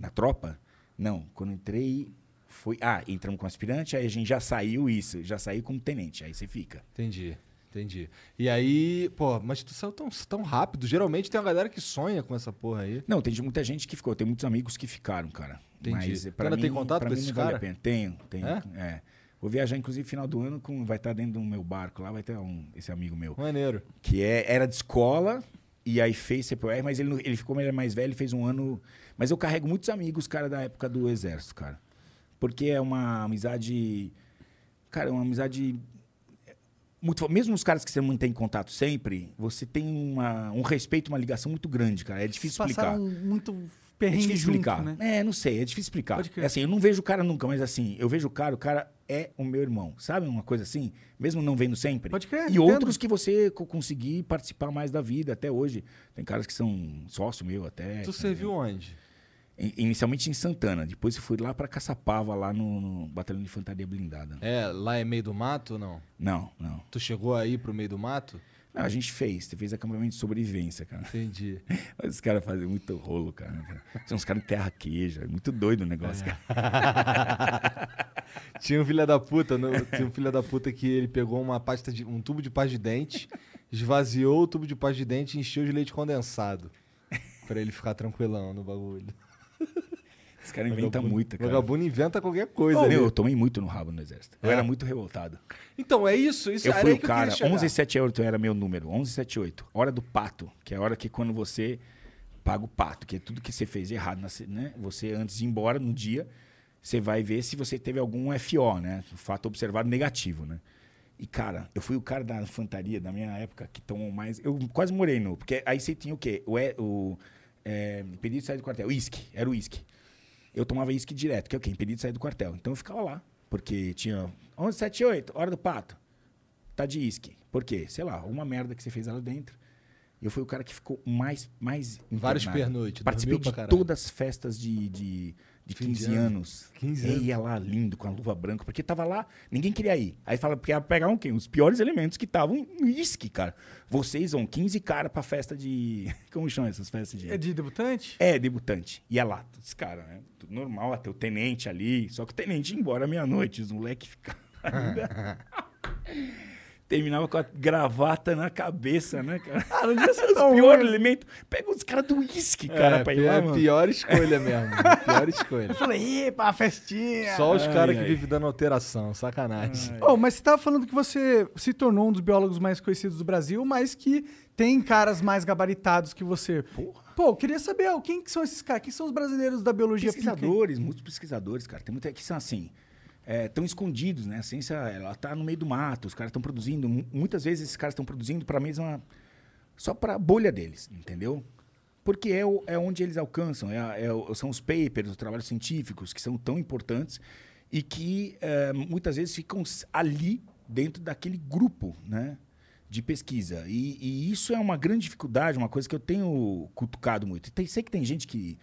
na tropa, não, quando eu entrei. Foi. Ah, entramos com aspirante, aí a gente já saiu isso, já saiu como tenente, aí você fica. Entendi, entendi. E aí, pô, mas tu saiu tão, tão rápido. Geralmente tem uma galera que sonha com essa porra aí. Não, tem muita gente que ficou, tem muitos amigos que ficaram, cara. Entendi. Mas pra ainda mim, tem contato pra com mim esses não vale a pena. Tenho, tenho. É? É? Vou viajar, inclusive, final do ano, com, vai estar dentro do meu barco lá, vai ter um, esse amigo meu. Maneiro. que é, era de escola e aí fez CPR, mas ele, ele ficou era mais velho, fez um ano. Mas eu carrego muitos amigos, cara, da época do exército, cara. Porque é uma amizade. Cara, é uma amizade. Muito, fo- mesmo os caras que você mantém contato sempre, você tem uma, um respeito, uma ligação muito grande, cara. É difícil explicar. Passaram muito É perrengue difícil junto, explicar. né? É, não sei, é difícil explicar. Pode crer. É assim, eu não vejo o cara nunca, mas assim, eu vejo o cara, o cara é o meu irmão. Sabe uma coisa assim? Mesmo não vendo sempre. Pode crer, E entendo. outros que você co- conseguir participar mais da vida até hoje. Tem caras que são sócio meu até. Tu serviu onde? In- Inicialmente em Santana, depois eu fui lá pra Caçapava, lá no, no Batalhão de Infantaria Blindada. É, lá é meio do mato ou não? Não, não, Tu chegou aí pro meio do mato? Não, A gente fez, você fez acampamento de sobrevivência, cara. Entendi. Mas os caras fazem muito rolo, cara. São uns caras de terra queijo, é muito doido o negócio, É. cara. Tinha um filho da puta, no- tinha um filho da puta que ele pegou uma pasta de um tubo de pasta de dente, esvaziou o tubo de pasta de dente e encheu de leite condensado. Pra ele ficar tranquilão no bagulho. Os caras inventam Vagabundo- muito, cara. Vagabundo inventa qualquer coisa. Ali. meu, eu tomei muito no rabo no exército. Eu É? era muito revoltado. Então, é isso. isso Eu fui o eu cara, chegar. 1178 era meu número, 1178. Hora do pato, que é a hora que quando você paga o pato, que é tudo que você fez errado, né? Você antes de ir embora no dia, você vai ver se você teve algum FO, né? Fato observado negativo, né? E, cara, eu fui o cara da infantaria da minha época que tomou mais. Eu quase morei no. Porque aí você tinha o quê? O, o é, pedido de sair do quartel. Uísque, era o uísque. Eu tomava uísque direto, que é o quê? Impedido de sair do quartel. Então eu ficava lá. Porque tinha 1178, hora do pato. Tá de uísque. Por quê? Sei lá, alguma merda que você fez lá dentro. Eu fui o cara que ficou mais. mais Vários internado. pernoite, Participei de todas as festas de, de de Fim de 15 ano. anos. 15 E anos. ia lá lindo, com a luva branca, porque tava lá, ninguém queria ir. Aí fala, porque ia pegar um quê? Os piores elementos que estavam em uísque, cara. Vocês vão 15 cara pra festa de. Como chamam essas festas de. É de debutante? É, debutante. Ia lá, todos caras, né? Tudo normal, até o tenente ali. Só que o tenente ia embora meia-noite, os moleques ficavam ainda. Terminava com a gravata na cabeça, né, cara? Ah, não devia ser Os tão piores ruim. elementos. Pega os caras do uísque, cara, é, pra ir é lá, a mano. pior escolha mesmo. Pior escolha. Eu falei, pra festinha. Só os Ai, caras que ai. vivem dando alteração, sacanagem. Oh, mas você tava falando que você se tornou um dos biólogos mais conhecidos do Brasil, mas que tem caras mais gabaritados que você. Porra. Pô, eu queria saber, ó, quem que são esses caras? Quem são os brasileiros da biologia? Pesquisadores, muitos pesquisadores, cara. Tem muita que são assim. Estão escondidos, né? A ciência, ela tá no meio do mato, os caras estão produzindo. mu- Muitas vezes esses caras estão produzindo para a mesma. só para a bolha deles, entendeu? Porque é, o- é onde eles alcançam, é, é são os papers, os trabalhos científicos que são tão importantes e que eh, muitas vezes ficam ali dentro daquele grupo, né? De pesquisa. E, e isso é uma grande dificuldade, uma coisa que eu tenho cutucado muito. Tem- sei que tem gente que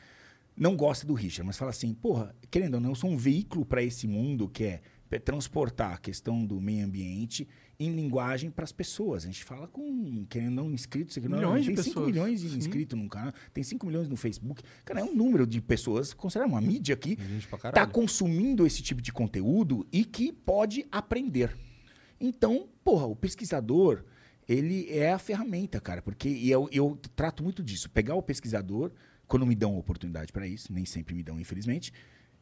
não gosta do Richard, mas fala assim, porra, querendo ou não, eu sou um veículo para esse mundo que é transportar a questão do meio ambiente em linguagem para as pessoas. A gente fala com, querendo ou não, inscritos. Aqui, não, Milhões de tem 5 pessoas. milhões de Sim. inscritos no canal, tem 5 milhões no Facebook. Cara, é um número de pessoas, considera uma mídia pra está consumindo esse tipo de conteúdo e que pode aprender. Então, porra, o pesquisador, ele é a ferramenta, cara, porque eu, eu trato muito disso. Pegar o pesquisador, quando me dão oportunidade para isso, nem sempre me dão, infelizmente,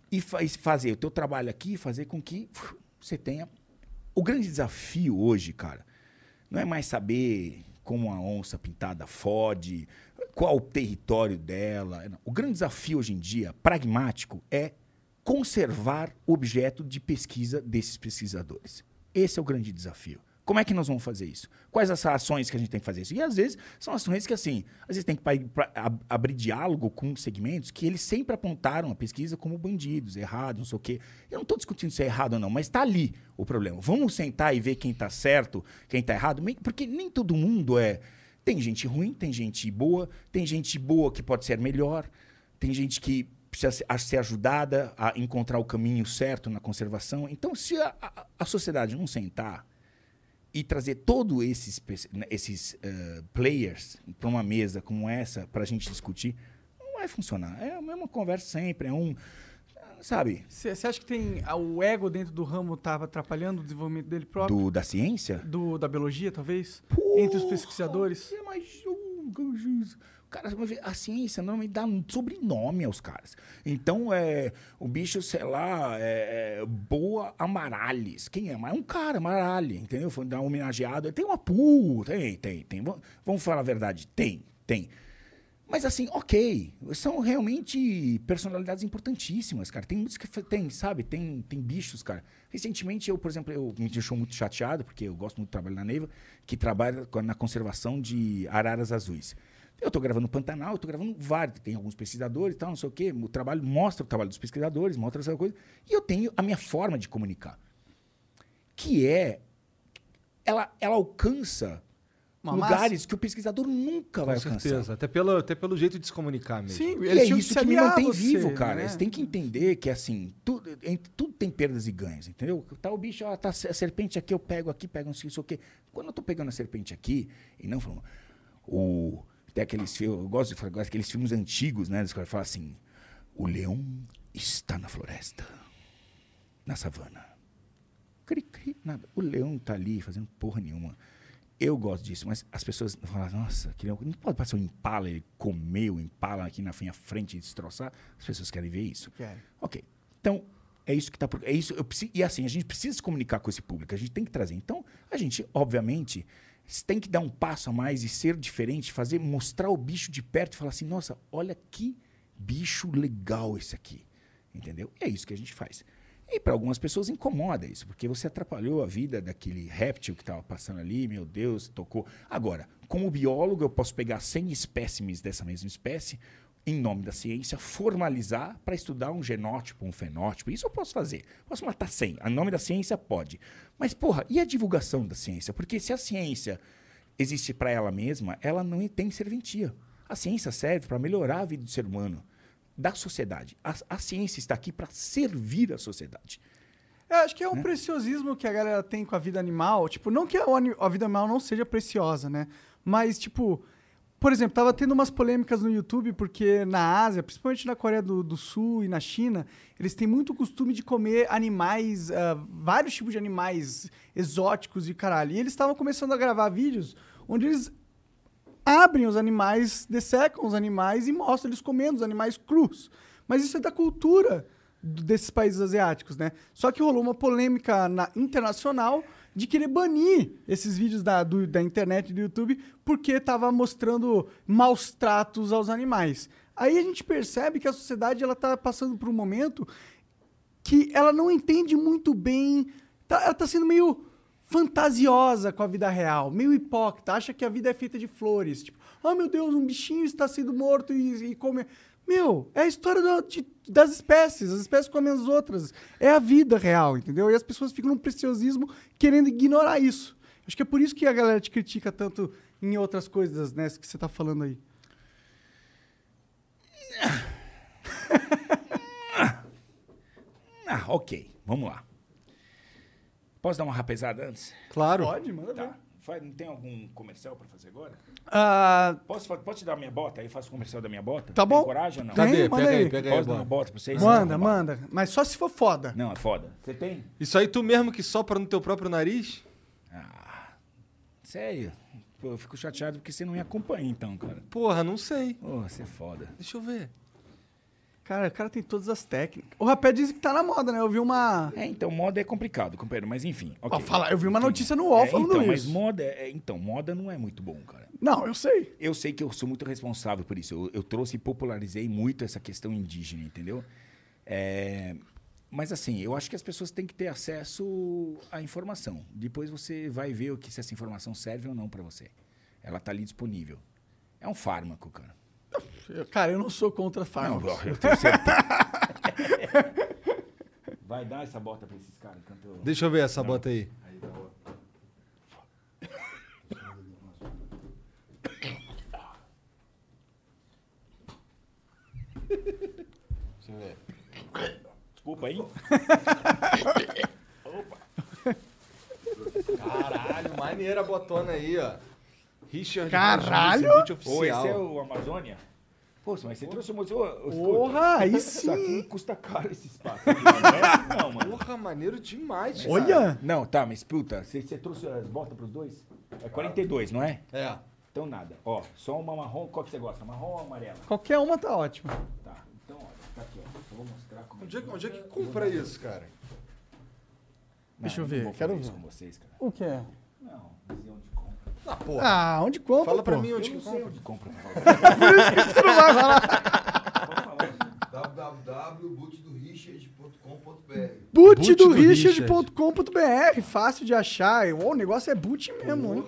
e faz, fazer o teu trabalho aqui, fazer com que uf, você tenha. O grande desafio hoje, cara, não é mais saber como a onça pintada fode, qual o território dela. não. O grande desafio hoje em dia, pragmático, é conservar o objeto de pesquisa desses pesquisadores. Esse é o grande desafio. Como é que nós vamos fazer isso? Quais as ações que a gente tem que fazer isso? E às vezes são ações que, assim, às vezes tem que pra- ab- abrir diálogo com segmentos que eles sempre apontaram a pesquisa como bandidos, errados, não sei o quê. Eu não estou discutindo se é errado ou não, mas está ali o problema. Vamos sentar e ver quem está certo, quem está errado, porque nem todo mundo é. Tem gente ruim, tem gente boa, tem gente boa que pode ser melhor, tem gente que precisa ser ajudada a encontrar o caminho certo na conservação. Então, se a, a- a sociedade não sentar e trazer todos esses, né, esses eh, players para uma mesa como essa para a gente discutir, não vai funcionar. É a mesma conversa sempre, é um. Sabe? Você acha que tem o ego dentro do ramo tava atrapalhando o desenvolvimento dele próprio? Do, da ciência? Do, da biologia, talvez? Entre os pesquisadores? É mais um, juiz. Cara, vai ver, a ciência normalmente dá um sobrenome aos caras. Então, é, o bicho, sei lá, é, é Boa Amarales. Quem é? É um cara, Amarale, entendeu? Foi dar um homenageado. Tem uma pu, tem, tem, tem. Vamos- falar a verdade. Tem, tem. Mas assim, ok. São realmente personalidades importantíssimas, cara. Tem fa- tem, sabe? Tem, tem bichos, cara. Recentemente, eu, por exemplo, eu me deixou muito chateado, porque eu gosto muito do trabalho na Neiva, que trabalha na conservação de araras azuis. Eu tô gravando Pantanal, eu tô gravando vários, tem alguns pesquisadores e tal, não sei o quê. O trabalho mostra o trabalho dos pesquisadores, mostra essa coisa. E eu tenho a minha forma de comunicar. Que é. Ela, ela alcança Uma lugares que o pesquisador nunca vai Com alcançar. certeza. Até pelo, até pelo jeito de se comunicar mesmo. Sim, E é isso que me mantém você, vivo, cara. né? Você tem que entender que, assim, tudo, tudo tem perdas e ganhos, entendeu? Tá o bicho, ó, tá a serpente aqui, eu pego aqui, pego não sei o quê. Quando eu tô pegando a serpente aqui, e não falando, o, tem aqueles filmes, eu gosto de falar aqueles filmes antigos, né? Caras falam assim, o leão está na floresta, na savana. Cri, cri, nada. O leão tá ali fazendo porra nenhuma. Eu gosto disso, mas as pessoas falam, nossa, que leão, não pode passar um impala, ele comer o impala aqui na minha frente e destroçar. As pessoas querem ver isso. Querem. Ok. Então, é isso que tá por. É isso, eu preciso, e assim, a gente precisa se comunicar com esse público, a gente tem que trazer. Então, a gente, obviamente, tem que dar um passo a mais e ser diferente, fazer, mostrar o bicho de perto e falar assim, nossa, olha que bicho legal esse aqui. Entendeu? É isso que a gente faz. E para algumas pessoas incomoda isso, porque você atrapalhou a vida daquele réptil que estava passando ali, meu Deus, tocou. Agora, como biólogo, eu posso pegar 100 espécimes dessa mesma espécie, em nome da ciência, formalizar para estudar um genótipo, um fenótipo. Isso eu posso fazer. Posso matar 100. Em nome da ciência, pode. Mas, porra, e a divulgação da ciência? Porque se a ciência existe para ela mesma, ela não tem serventia. A ciência serve para melhorar a vida do ser humano. da sociedade. A, a ciência está aqui para servir a sociedade. Eu acho que é um preciosismo que a galera tem com a vida animal. Tipo, não que a, a vida animal não seja preciosa, né? Mas, tipo, por exemplo, tava tendo umas polêmicas no YouTube porque na Ásia, principalmente na Coreia do, do Sul e na China, eles têm muito costume de comer animais, ah, vários tipos de animais exóticos e caralho. E eles estavam começando a gravar vídeos onde eles abrem os animais, dessecam os animais e mostram eles comendo os animais crus. Mas isso é da cultura desses países asiáticos, né? Só que rolou uma polêmica na- internacional de querer banir esses vídeos da, do- da internet do YouTube porque tava mostrando maus tratos aos animais. Aí a gente percebe que a sociedade ela tá passando por um momento que ela não entende muito bem. tá- ela tá sendo meio fantasiosa com a vida real, meio hipócrita, acha que a vida é feita de flores. Tipo, oh meu Deus, um bichinho está sendo morto e, e come. Meu, é a história da- de- das espécies, as espécies comem as outras. É a vida real, entendeu? E as pessoas ficam num preciosismo querendo ignorar isso. Acho que é por isso que a galera te critica tanto em outras coisas, né, que você tá falando aí. Ah, ok. Vamos lá. Posso dar uma rapesada antes? Claro. Pode, manda ver. Faz- não tem algum comercial para fazer agora? Ah, Posso, posso te dar minha bota? Aí eu faço comercial da minha bota? Tá bom. Tem coragem ou não? Tem, Cadê? manda Pega aí, aí. pega aí. Posso dar uma bota pra vocês? manda, Não, manda. Mas só se for foda. Não, é foda. Você tem? Isso aí tu mesmo que sopra no teu próprio nariz? Sério? Pô, eu fico chateado porque você não me acompanha então, cara. Porra, não sei. Pô, você é foda. Deixa eu ver. Cara, o cara tem todas as técnicas. O rapé diz que tá na moda, né? Eu vi uma. É, então, moda é complicado, companheiro, mas enfim. Ó, ok. fala, eu vi uma notícia no UOL É, falando então, mas isso. moda, é, então, moda não é muito bom, cara. Não, eu sei. Eu sei que eu sou muito responsável por isso. Eu, eu trouxe e popularizei muito essa questão indígena, entendeu? É, mas assim, eu acho que as pessoas têm que ter acesso à informação. Depois você vai ver o que se essa informação serve ou não pra você. Ela tá ali disponível. É um fármaco, cara. Eu- Cara, eu não sou contra Não, fármacos. eu tenho certeza. vai dar essa bota pra esses caras eu... Deixa eu ver essa bota aí. Deixa eu ver. Desculpa aí. Caralho, maneira a botona aí, ó. Richard Caralho! Ô, oficial. esse é o Amazônia? Pô, mas você trouxe o museu. Porra, aí Isso aqui sim. custa caro esse espaço. Aqui, não, é? não, mano. Porra, maneiro demais. Olha! Não, tá, mas puta, você, você trouxe as botas pros dois? É 42, não é? É. Então nada. Ó, só uma marrom. Qual que você gosta? Marrom ou amarela? Qualquer uma tá ótima. Tá. Então, olha, tá aqui, ó. Eu vou mostrar como Onde é, que- onde é que compra isso, cara? Deixa eu não ver, quero isso ver. com vocês, cara. O que é? Não, dizer onde. Ah, porra. Ah, onde compra? Fala pra pô? mim Eu onde não que compra. onde compra. pra falar. Você não vai falar. www.bootdorichards.com.br Boot do bootdorichards.com.br Fácil de achar. O negócio é boot mesmo, hein?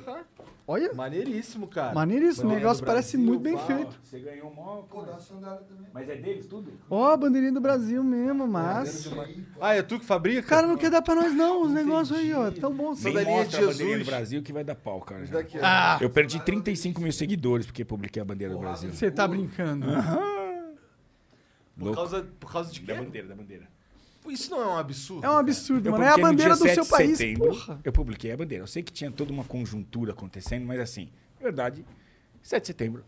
Olha. Maneiríssimo, cara. Maneiríssimo. O negócio parece Brasil, muito bem pá. feito. Você ganhou mó. Pô, dá sandália também. Mas é deles tudo? Ó, a bandeirinha do Brasil mesmo, mas. Ah, é tu que fabrica? Cara, não quer dar pra nós não, os negócios aí, ó. Tão bom. Sandalinha mostra de a bandeira do Jesus. Brasil que vai dar pau, cara. já. Daqui. Ah, Eu perdi 35 mil seguidores porque publiquei a bandeira do Brasil. você tá brincando. Por causa, por causa de quê? Da bandeira, da bandeira. Isso não é um absurdo? É um absurdo, mano. É a bandeira dia do seu 7 de país, setembro, porra. Eu publiquei a bandeira. Eu sei que tinha toda uma conjuntura acontecendo, mas assim, na verdade, 7 de setembro,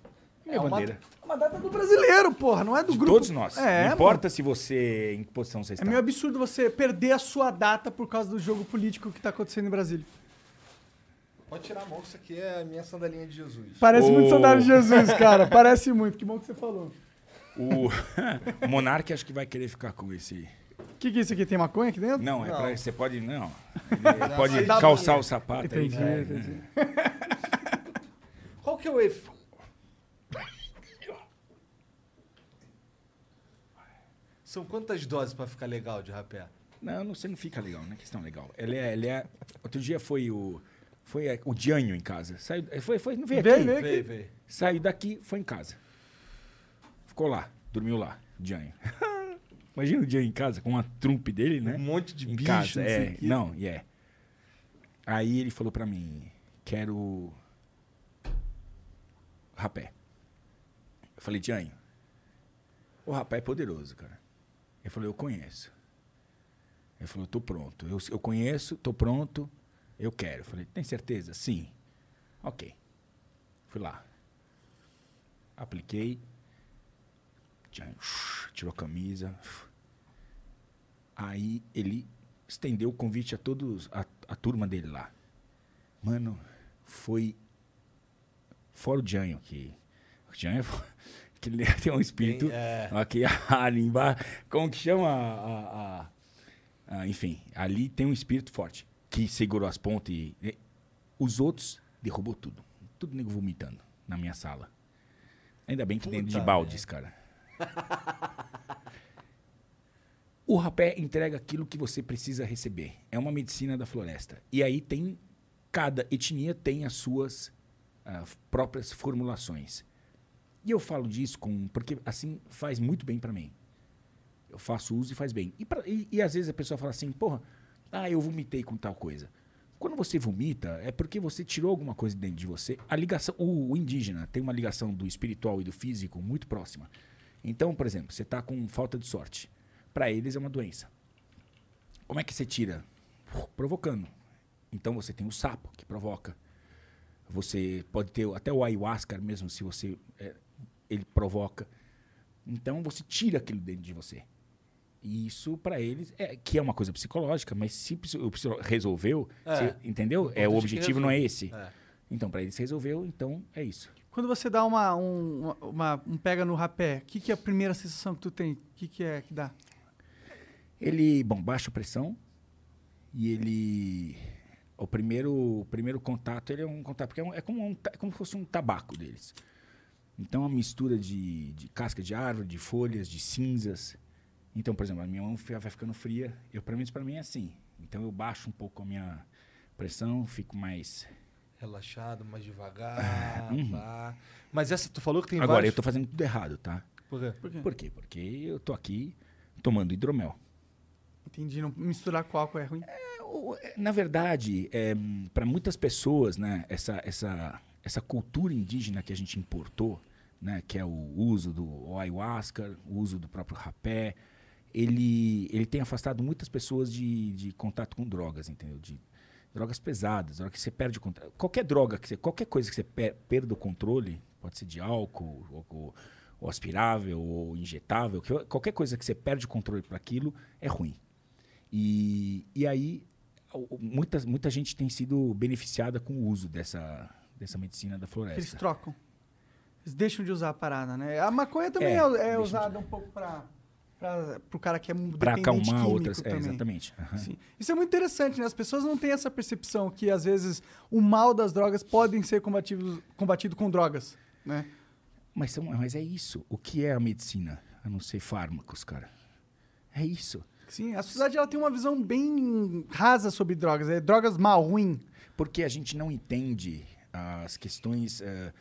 minha É uma- bandeira. É uma data do brasileiro, porra. Não é do De grupo. todos nós. É, não mano. importa se você, em que posição você É está. meio absurdo você perder a sua data por causa do jogo político que tá acontecendo em Brasília. Pode tirar a mão, que isso aqui é a minha sandalinha de Jesus. Parece muito Ô. sandália de Jesus, cara. Parece muito. Que bom que você falou. O, o Monark acho que vai querer ficar com esse que, que é isso aqui? Tem maconha aqui dentro? Não, é Não. pra, você pode. Não. Ele pode dá calçar o sapato Entendi, aí. entendi. Qual que é o efeito? São quantas doses pra ficar legal de rapé? Não, não, você não fica legal, não é questão legal. Ele é, ele é. Outro dia foi o. Foi é, o Dianho em casa. Saiu, foi, foi, não veio Veio, aqui. veio. Vem. Saiu daqui, foi em casa. Ficou lá, dormiu lá, Dianho. Imagina o Dianho em casa com uma trumpe dele, né? Um monte de em bicho, casa, não é. Não, e é. Aí ele falou pra mim, quero rapé. Eu falei, Dianho, O rapaz é poderoso, cara. Ele falou, eu conheço. Ele falou, tô pronto. Eu, eu conheço, tô pronto, eu quero. Eu falei, tem certeza? Sim. Ok. Fui lá. Apliquei. Tirou a camisa. Aí ele estendeu o convite a todos, a, a turma dele lá. Mano, foi fora o Janho, que o Janho que ele tem um espírito Tem, é. aqui ali embaixo, como que chama a, a- a- enfim, ali tem um espírito forte que segurou as pontas e, e os outros derrubou tudo, tudo nego vomitando na minha sala. Ainda bem que dentro de Puta baldes, cara. O rapé entrega aquilo que você precisa receber. É uma medicina da floresta. E aí tem cada etnia tem as suas ah, próprias formulações. E eu falo disso com porque assim faz muito bem pra mim. Eu faço uso e faz bem. E, pra- e- e às vezes a pessoa fala assim, porra, ah, eu vomitei com tal coisa. Quando você vomita, é porque você tirou alguma coisa dentro de você. A ligação, o, o indígena tem uma ligação do espiritual e do físico muito próxima. Então, por exemplo, você está com falta de sorte. Para eles é uma doença. Como é que você tira? Provocando. Então você tem o sapo que provoca. Você pode ter até o ayahuasca mesmo, se você é, ele provoca. Então você tira aquilo dentro de você. E isso para eles é que é uma coisa psicológica, mas se o resolveu, É. se- entendeu? É o é objetivo não é esse. É. Então para eles resolveu, então é isso. Quando você dá uma, um, uma- um pega no rapé, o que, que é a primeira sensação que tu tem? O que, que é que dá? Ele, bom, baixa a pressão e ele o primeiro o primeiro contato ele é um contato porque é, um- é como um, é como se fosse um tabaco deles. Então é uma mistura de, de casca de árvore, de folhas, de cinzas. Então, por exemplo, a minha mão vai ficando fria. Eu pelo menos para mim é assim. Então eu baixo um pouco a minha pressão, fico mais Relaxado, mais devagar. pá. Mas essa tu falou que tem Uhum. Agora eu vários... tô fazendo tudo errado, tá? Por quê? Por quê? Por quê? Porque eu tô aqui tomando hidromel. Entendi, não misturar com álcool é ruim. O- é, Na verdade, para muitas pessoas, né, essa, essa, essa cultura indígena que a gente importou, né, que é o uso do ayahuasca, o uso do próprio rapé, ele, ele tem afastado muitas pessoas de, de contato com drogas, entendeu? De drogas pesadas, droga que você perde o controle. Qualquer droga, que você, qualquer coisa que você per, perda o controle, pode ser de álcool, ou, ou- ou aspirável, ou injetável, que- qualquer coisa que você perde o controle para aquilo é ruim. E, e aí, muita, muita gente tem sido beneficiada com o uso dessa, dessa medicina da Eles floresta. trocam. Eles deixam de usar a parada, né? A maconha também É, é, é deixam de- usada um pouco pra, pra, pro cara que é Para acalmar outras. É, exatamente. Sim. Isso é muito interessante, né? As pessoas não têm essa percepção que, às vezes, o mal das drogas podem ser combatidos, combatido com drogas, né? Mas, são- mas é isso. O que é a medicina? A não ser fármacos, cara. É isso. Sim, a sociedade ela tem uma visão bem rasa sobre drogas. É drogas mal, ruim. Porque a gente não entende as questões. eh,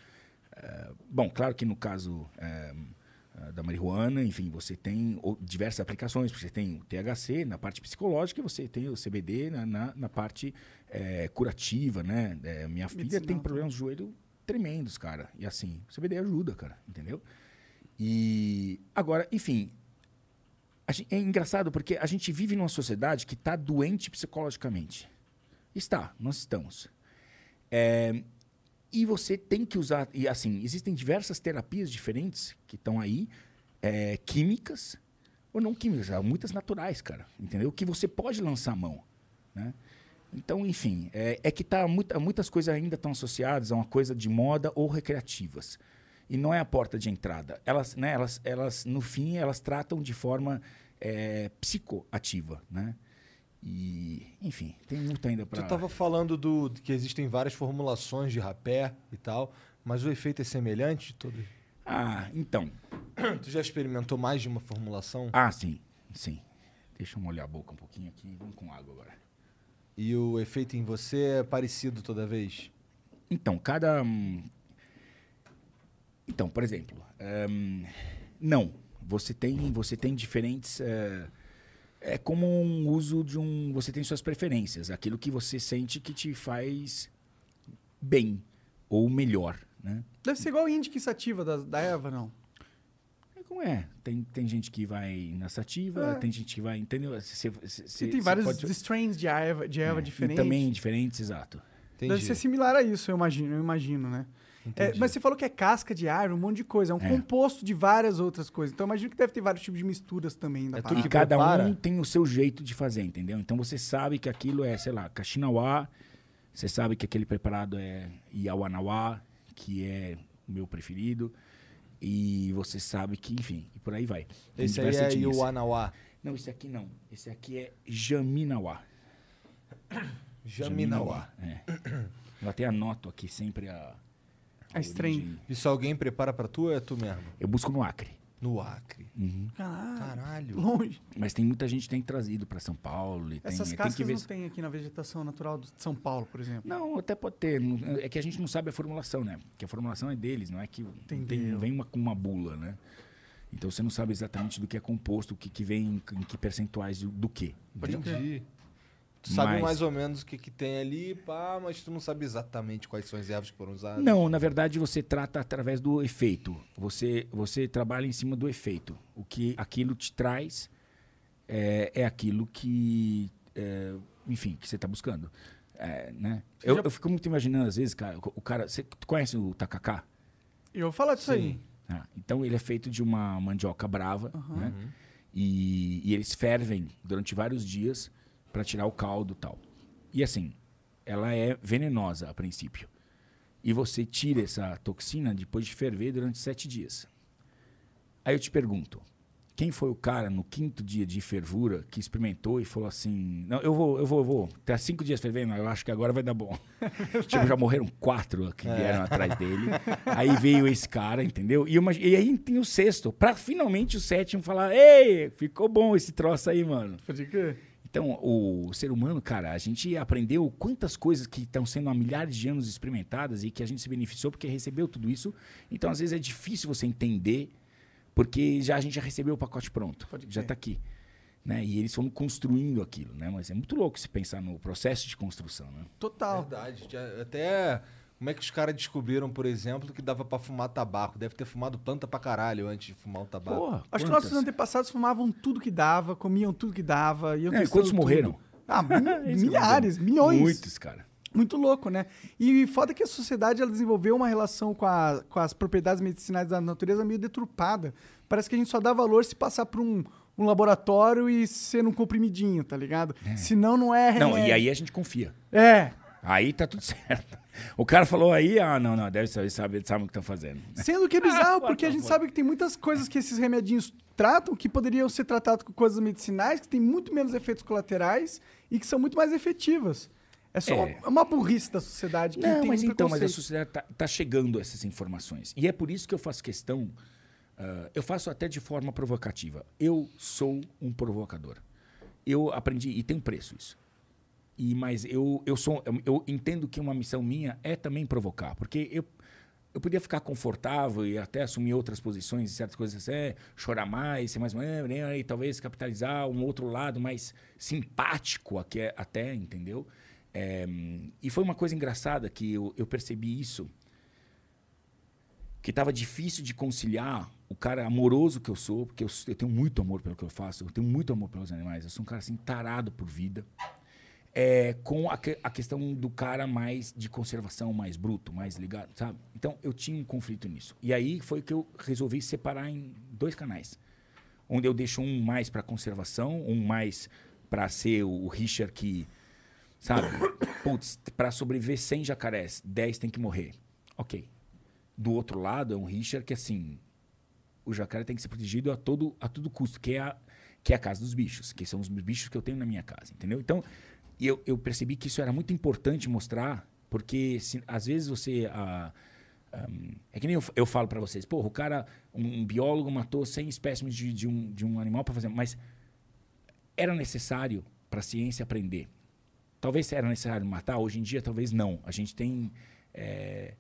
eh, bom, claro que no caso eh, da marihuana, enfim, você tem diversas aplicações. Você tem o THC na parte psicológica, e você tem o CBD na, na, na parte eh, curativa, né? Eh, minha filha Medicinal tem problemas de joelho tremendos, cara. E assim, o CBD ajuda, cara, entendeu? E agora, enfim, a gen- é engraçado porque a gente vive numa sociedade que está doente psicologicamente. Está, nós estamos. É, e você tem que usar. E assim, existem diversas terapias diferentes que estão aí, é, químicas ou não químicas, há muitas naturais, cara. Entendeu? Que você pode lançar a mão. Né? Então, enfim, é, é que tá muita, muitas coisas ainda estão associadas a uma coisa de moda ou recreativas. E não é a porta de entrada. Elas, né, elas, elas no fim, elas tratam de forma é, psicoativa, né? E, enfim, tem muito ainda para... Tu tava falando do, que existem várias formulações de rapé e tal, mas o efeito é semelhante de todos? Ah, então. Tu já experimentou mais de uma formulação? Ah, sim, sim. Deixa eu molhar a boca um pouquinho aqui. Vamos com água agora. E o efeito em você é parecido toda vez? Então, cada. hum, Então, por exemplo, hum, não. Você tem, você tem diferentes. eh, É como um uso de um. Você tem suas preferências, aquilo que você sente que te faz bem ou melhor, né? Deve ser igual a índica sativa da, da erva, não? Como é? Tem, tem gente que vai na sativa, É. tem gente que vai, entendeu? Cê- cê- cê- E tem vários pode- strains de erva, de erva é, diferentes. E também diferentes, exato. Entendi. Deve ser similar a isso, eu imagino, eu imagino, né? É, mas você falou que é casca de árvore, um monte de coisa. É um É. composto de várias outras coisas. Então eu imagino que deve ter vários tipos de misturas também. Da É E cada prepara? um tem o seu jeito de fazer, entendeu? Então você sabe que aquilo é, sei lá, Kaxinawá, você sabe que aquele preparado é Iawanawá, que é o meu preferido, e você sabe que, enfim, e por aí vai. Tem Esse aí é etnias. Iuanauá. Não, esse aqui não. Esse aqui é Jaminawá. Jaminauá. É. Eu até anoto aqui sempre a. A strain. origem. Isso alguém prepara pra tu ou é tu mesmo? Eu busco no Acre. No Acre. Caralho. Caralho. Longe. Mas tem muita gente que tem trazido para São Paulo. E tem, Essas tem cascas que ver. não tem aqui na vegetação natural de São Paulo, por exemplo. Não, até pode ter. É que a gente não sabe a formulação, né? Porque a formulação é deles, não é que tem, vem uma, com uma bula, né? Então você não sabe exatamente do que é composto, o que, que vem, em, que percentuais do, do que. Entendi. Tu sabe Mas- mais ou menos o que, que tem ali, pá, mas tu não sabe exatamente quais são as ervas que foram usadas. Não, na verdade você trata através do efeito. Você, você trabalha em cima do efeito. O que aquilo te traz é, é aquilo que, é, enfim, que você está buscando. É, né? eu, eu fico muito imaginando, às vezes, cara, o, o cara. Você tu conhece o tacacá? Eu vou falar disso aí. Ah, então ele é feito de uma mandioca brava, né? E, e eles fervem durante vários dias para tirar o caldo e tal. E assim, ela é venenosa a princípio. E você tira essa toxina depois de ferver durante sete dias. Aí eu te pergunto, quem foi o cara no quinto dia de fervura que experimentou e falou assim: Não, eu vou, eu vou, eu vou. Tá cinco dias fervendo, eu acho que agora vai dar bom. tipo, já morreram quatro que vieram atrás dele. Aí veio esse cara, entendeu? E, uma- e aí tem o sexto, pra finalmente o sétimo falar: Ei, ficou bom esse troço aí, mano. Pode crer. Então, o ser humano, cara, a gente aprendeu quantas coisas que estão sendo há milhares de anos experimentadas e que a gente se beneficiou porque recebeu tudo isso. Então, às vezes é difícil você entender porque já a gente já recebeu o pacote pronto, Pode já está aqui, né? E eles foram construindo aquilo, né? Mas é muito louco se pensar no processo de construção, né? Total. Verdade. Já- Até. Como é que os caras descobriram, por exemplo, que dava pra fumar tabaco? Deve ter fumado planta pra caralho antes de fumar o tabaco. Porra, Acho que nossos antepassados fumavam tudo que dava, comiam tudo que dava. Iam É, e quantos tudo. morreram? Ah, Eles milhares, milhões. Muitos, cara. Muito louco, né? E foda que a sociedade ela desenvolveu uma relação com, a- com as propriedades medicinais da natureza meio deturpada. Parece que a gente só dá valor se passar por um, um laboratório e ser um comprimidinho, tá ligado? Senão não é. Não, e remédio. aí a gente confia. É. Aí tá tudo certo. O cara falou aí, ah, não, não, deve saber, sabe, sabe o que estão fazendo. Sendo que é bizarro, Ah, porque a por gente sabe que tem muitas coisas que esses remedinhos tratam que poderiam ser tratados com coisas medicinais, que têm muito menos efeitos colaterais e que são muito mais efetivas. É só É. uma, uma burrice da sociedade que Não, tem mas um então, mas a sociedade tá, tá chegando a essas informações. E é por isso que eu faço questão, ah, eu faço até de forma provocativa. Eu sou um provocador. Eu aprendi, e tem um preço isso. E, mas eu, eu, sou, eu, eu entendo que uma missão minha é também provocar, porque eu, eu podia ficar confortável e até assumir outras posições certas coisas, é, chorar mais, ser mais, e talvez capitalizar um outro lado mais simpático aqui, até, entendeu? É, e foi uma coisa engraçada que eu, eu percebi isso, que estava difícil de conciliar o cara amoroso que eu sou, porque eu, eu tenho muito amor pelo que eu faço, eu tenho muito amor pelos animais, eu sou um cara assim tarado por vida, é, com a, que- a questão do cara mais de conservação, mais bruto, mais ligado, sabe? Então eu tinha um conflito nisso. E aí foi que eu resolvi separar em dois canais, onde eu deixo um mais para conservação, um mais para ser o, Richard que, sabe? Putz, para sobreviver 100 jacarés, 10 tem que morrer. Ok. Do outro lado é um Richard que assim, o jacaré tem que ser protegido a todo, a todo custo, que é, a, que é a casa dos bichos, que são os bichos que eu tenho na minha casa, entendeu? Então, eu, eu percebi que isso era muito importante mostrar, porque se- às vezes você. ah, ahm, é que nem eu, eu falo para vocês, porra, o cara, um, biólogo matou 100 espécimes de, de um, de um animal para fazer. Mas era necessário para a ciência aprender. Talvez era necessário matar, hoje em dia talvez não. A gente tem. eh,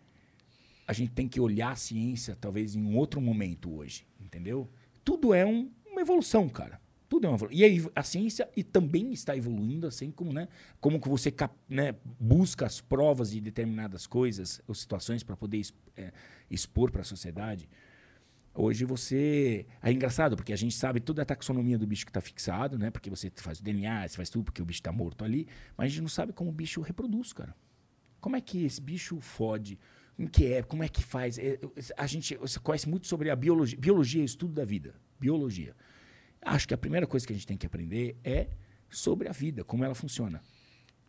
a gente tem que olhar a ciência talvez em um outro momento hoje, entendeu? Tudo é um- uma evolução, cara. Tudo é uma evolução. E aí, a ciência e também está evoluindo, assim como, né? Como que você né, busca as provas de determinadas coisas ou situações para poder é, expor para a sociedade. Hoje você. É engraçado, porque a gente sabe toda a taxonomia do bicho que está fixado, né? Porque você faz o DNA, você faz tudo porque o bicho está morto ali. Mas a gente não sabe como o bicho reproduz, cara. Como é que esse bicho fode? Como que é? Como é que faz? É, A gente você conhece muito sobre a biologia. Biologia é estudo da vida. Biologia. Acho que a primeira coisa que a gente tem que aprender é sobre a vida, como ela funciona.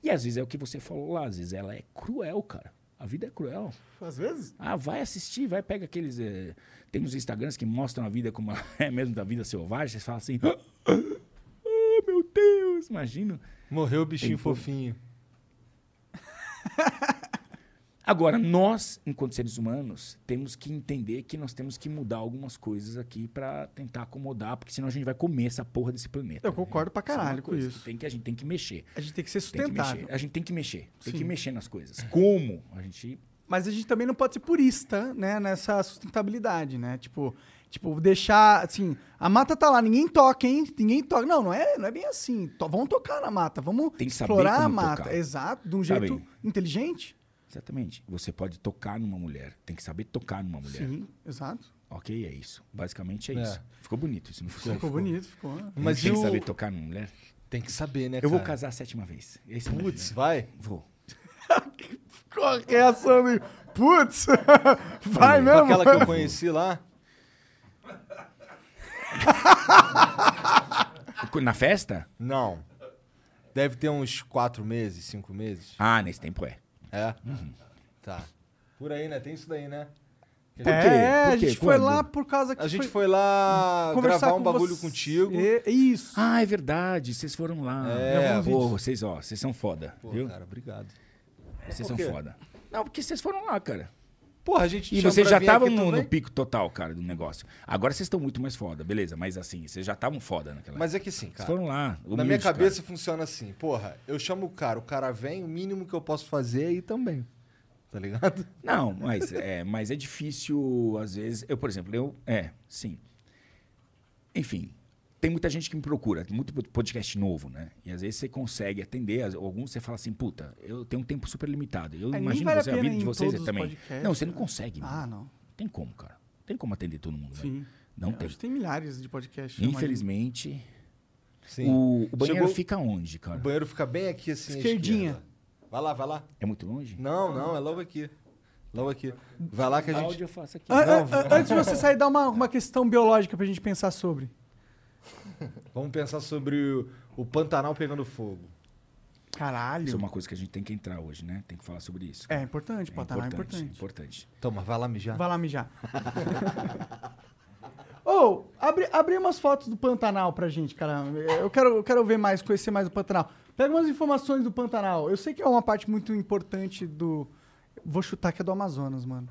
E às vezes é o que você falou lá, às vezes ela é cruel, cara. A vida é cruel. Às vezes? Ah, vai assistir, vai pega aqueles. eh, tem uns Instagrams que mostram a vida como ela é mesmo da vida selvagem. Você fala assim. Ah, meu Deus, imagina. Morreu o bichinho Tem fofinho. Agora, nós, enquanto seres humanos, temos que entender que nós temos que mudar algumas coisas aqui pra tentar acomodar, porque senão a gente vai comer essa porra desse planeta. Eu concordo pra Isso é caralho com coisa isso. que Tem que, a gente tem que mexer. A gente tem que ser que sustentável. mexer. A gente tem que mexer. Tem Sim. que mexer nas coisas. Como? A gente. Mas a gente também não pode ser purista, né, nessa sustentabilidade, né? Tipo, tipo, deixar, assim, a mata tá lá, ninguém toca, hein? Ninguém toca. Não, não é, não é bem assim. Vamos tocar na mata, vamos que explorar a mata. tocar. Exato, de um jeito inteligente. Exatamente. Você pode tocar numa mulher. Tem que saber tocar numa mulher. Sim, exato. Ok, é isso. Basicamente é, É. isso. Ficou bonito isso, não ficou? Ficou bonito, ficou. Mas tem e que saber tocar numa mulher. Tem que saber, né, Eu vou casar a sétima vez. Esse é Putz, vai? Vou. Ficou a reação de, putz, vai Com mesmo? aquela que eu conheci lá. Na festa? Não. Deve ter uns quatro meses, cinco meses. Ah, nesse tempo é. É? Tá. Por aí, né? Tem isso daí, né? Que a É, gente- quê? a Por quê? gente foi Quando? lá por causa que A gente foi foi lá conversar gravar um bagulho você. contigo. Isso. Ah, é verdade. Vocês foram lá. É, Pô, vocês, ó, vocês são foda, Pô, viu? cara, obrigado. Vocês Por são quê? foda. Não, porque vocês foram lá, cara. Porra, a gente E vocês já estavam no, no pico total, cara, do negócio. Agora vocês estão muito mais foda, beleza. Mas assim, vocês já estavam foda naquela Mas é que sim, Vocês cara. foram lá. Na humildes, minha cara. cabeça funciona assim, porra, eu chamo o cara, o cara vem, o mínimo que eu posso fazer é ir também. Tá ligado? Não, mas é, mas é difícil, às vezes. Eu, por exemplo, eu. É, sim. Enfim, tem muita gente que me procura, tem muito podcast novo, né? E às vezes você consegue atender, alguns você fala assim, puta, eu tenho um tempo super limitado. Eu É, imagino vale a você, a, pena vida de vocês também. podcasts, Não, você não né? consegue, mano. Ah, não. Tem como, cara. Tem como atender todo mundo, velho. Sim. Não Eu tem. acho que tem milhares de podcasts. Infelizmente, Sim. o, o banheiro Chegou- fica onde, cara? O banheiro fica bem aqui assim. Esquerdinha. esquerda. Vai lá, vai lá. É muito longe? Não, não, é logo aqui. Logo aqui. Vai lá que a gente. Áudio eu faço aqui. An- Não, an- Antes de você sair, dá uma, uma questão biológica pra gente pensar sobre. Vamos pensar sobre o, o Pantanal pegando fogo. Caralho. Isso é uma coisa que a gente tem que entrar hoje, né? Tem que falar sobre isso. É importante, Pantanal é importante. É importante. Toma, vai lá mijar. Vai lá mijar. Ô, abre, abre umas fotos do Pantanal pra gente, cara. Eu quero, eu quero ver mais, conhecer mais do Pantanal. Pega umas informações do Pantanal. Eu sei que é uma parte muito importante do. Vou chutar que é do Amazonas, mano.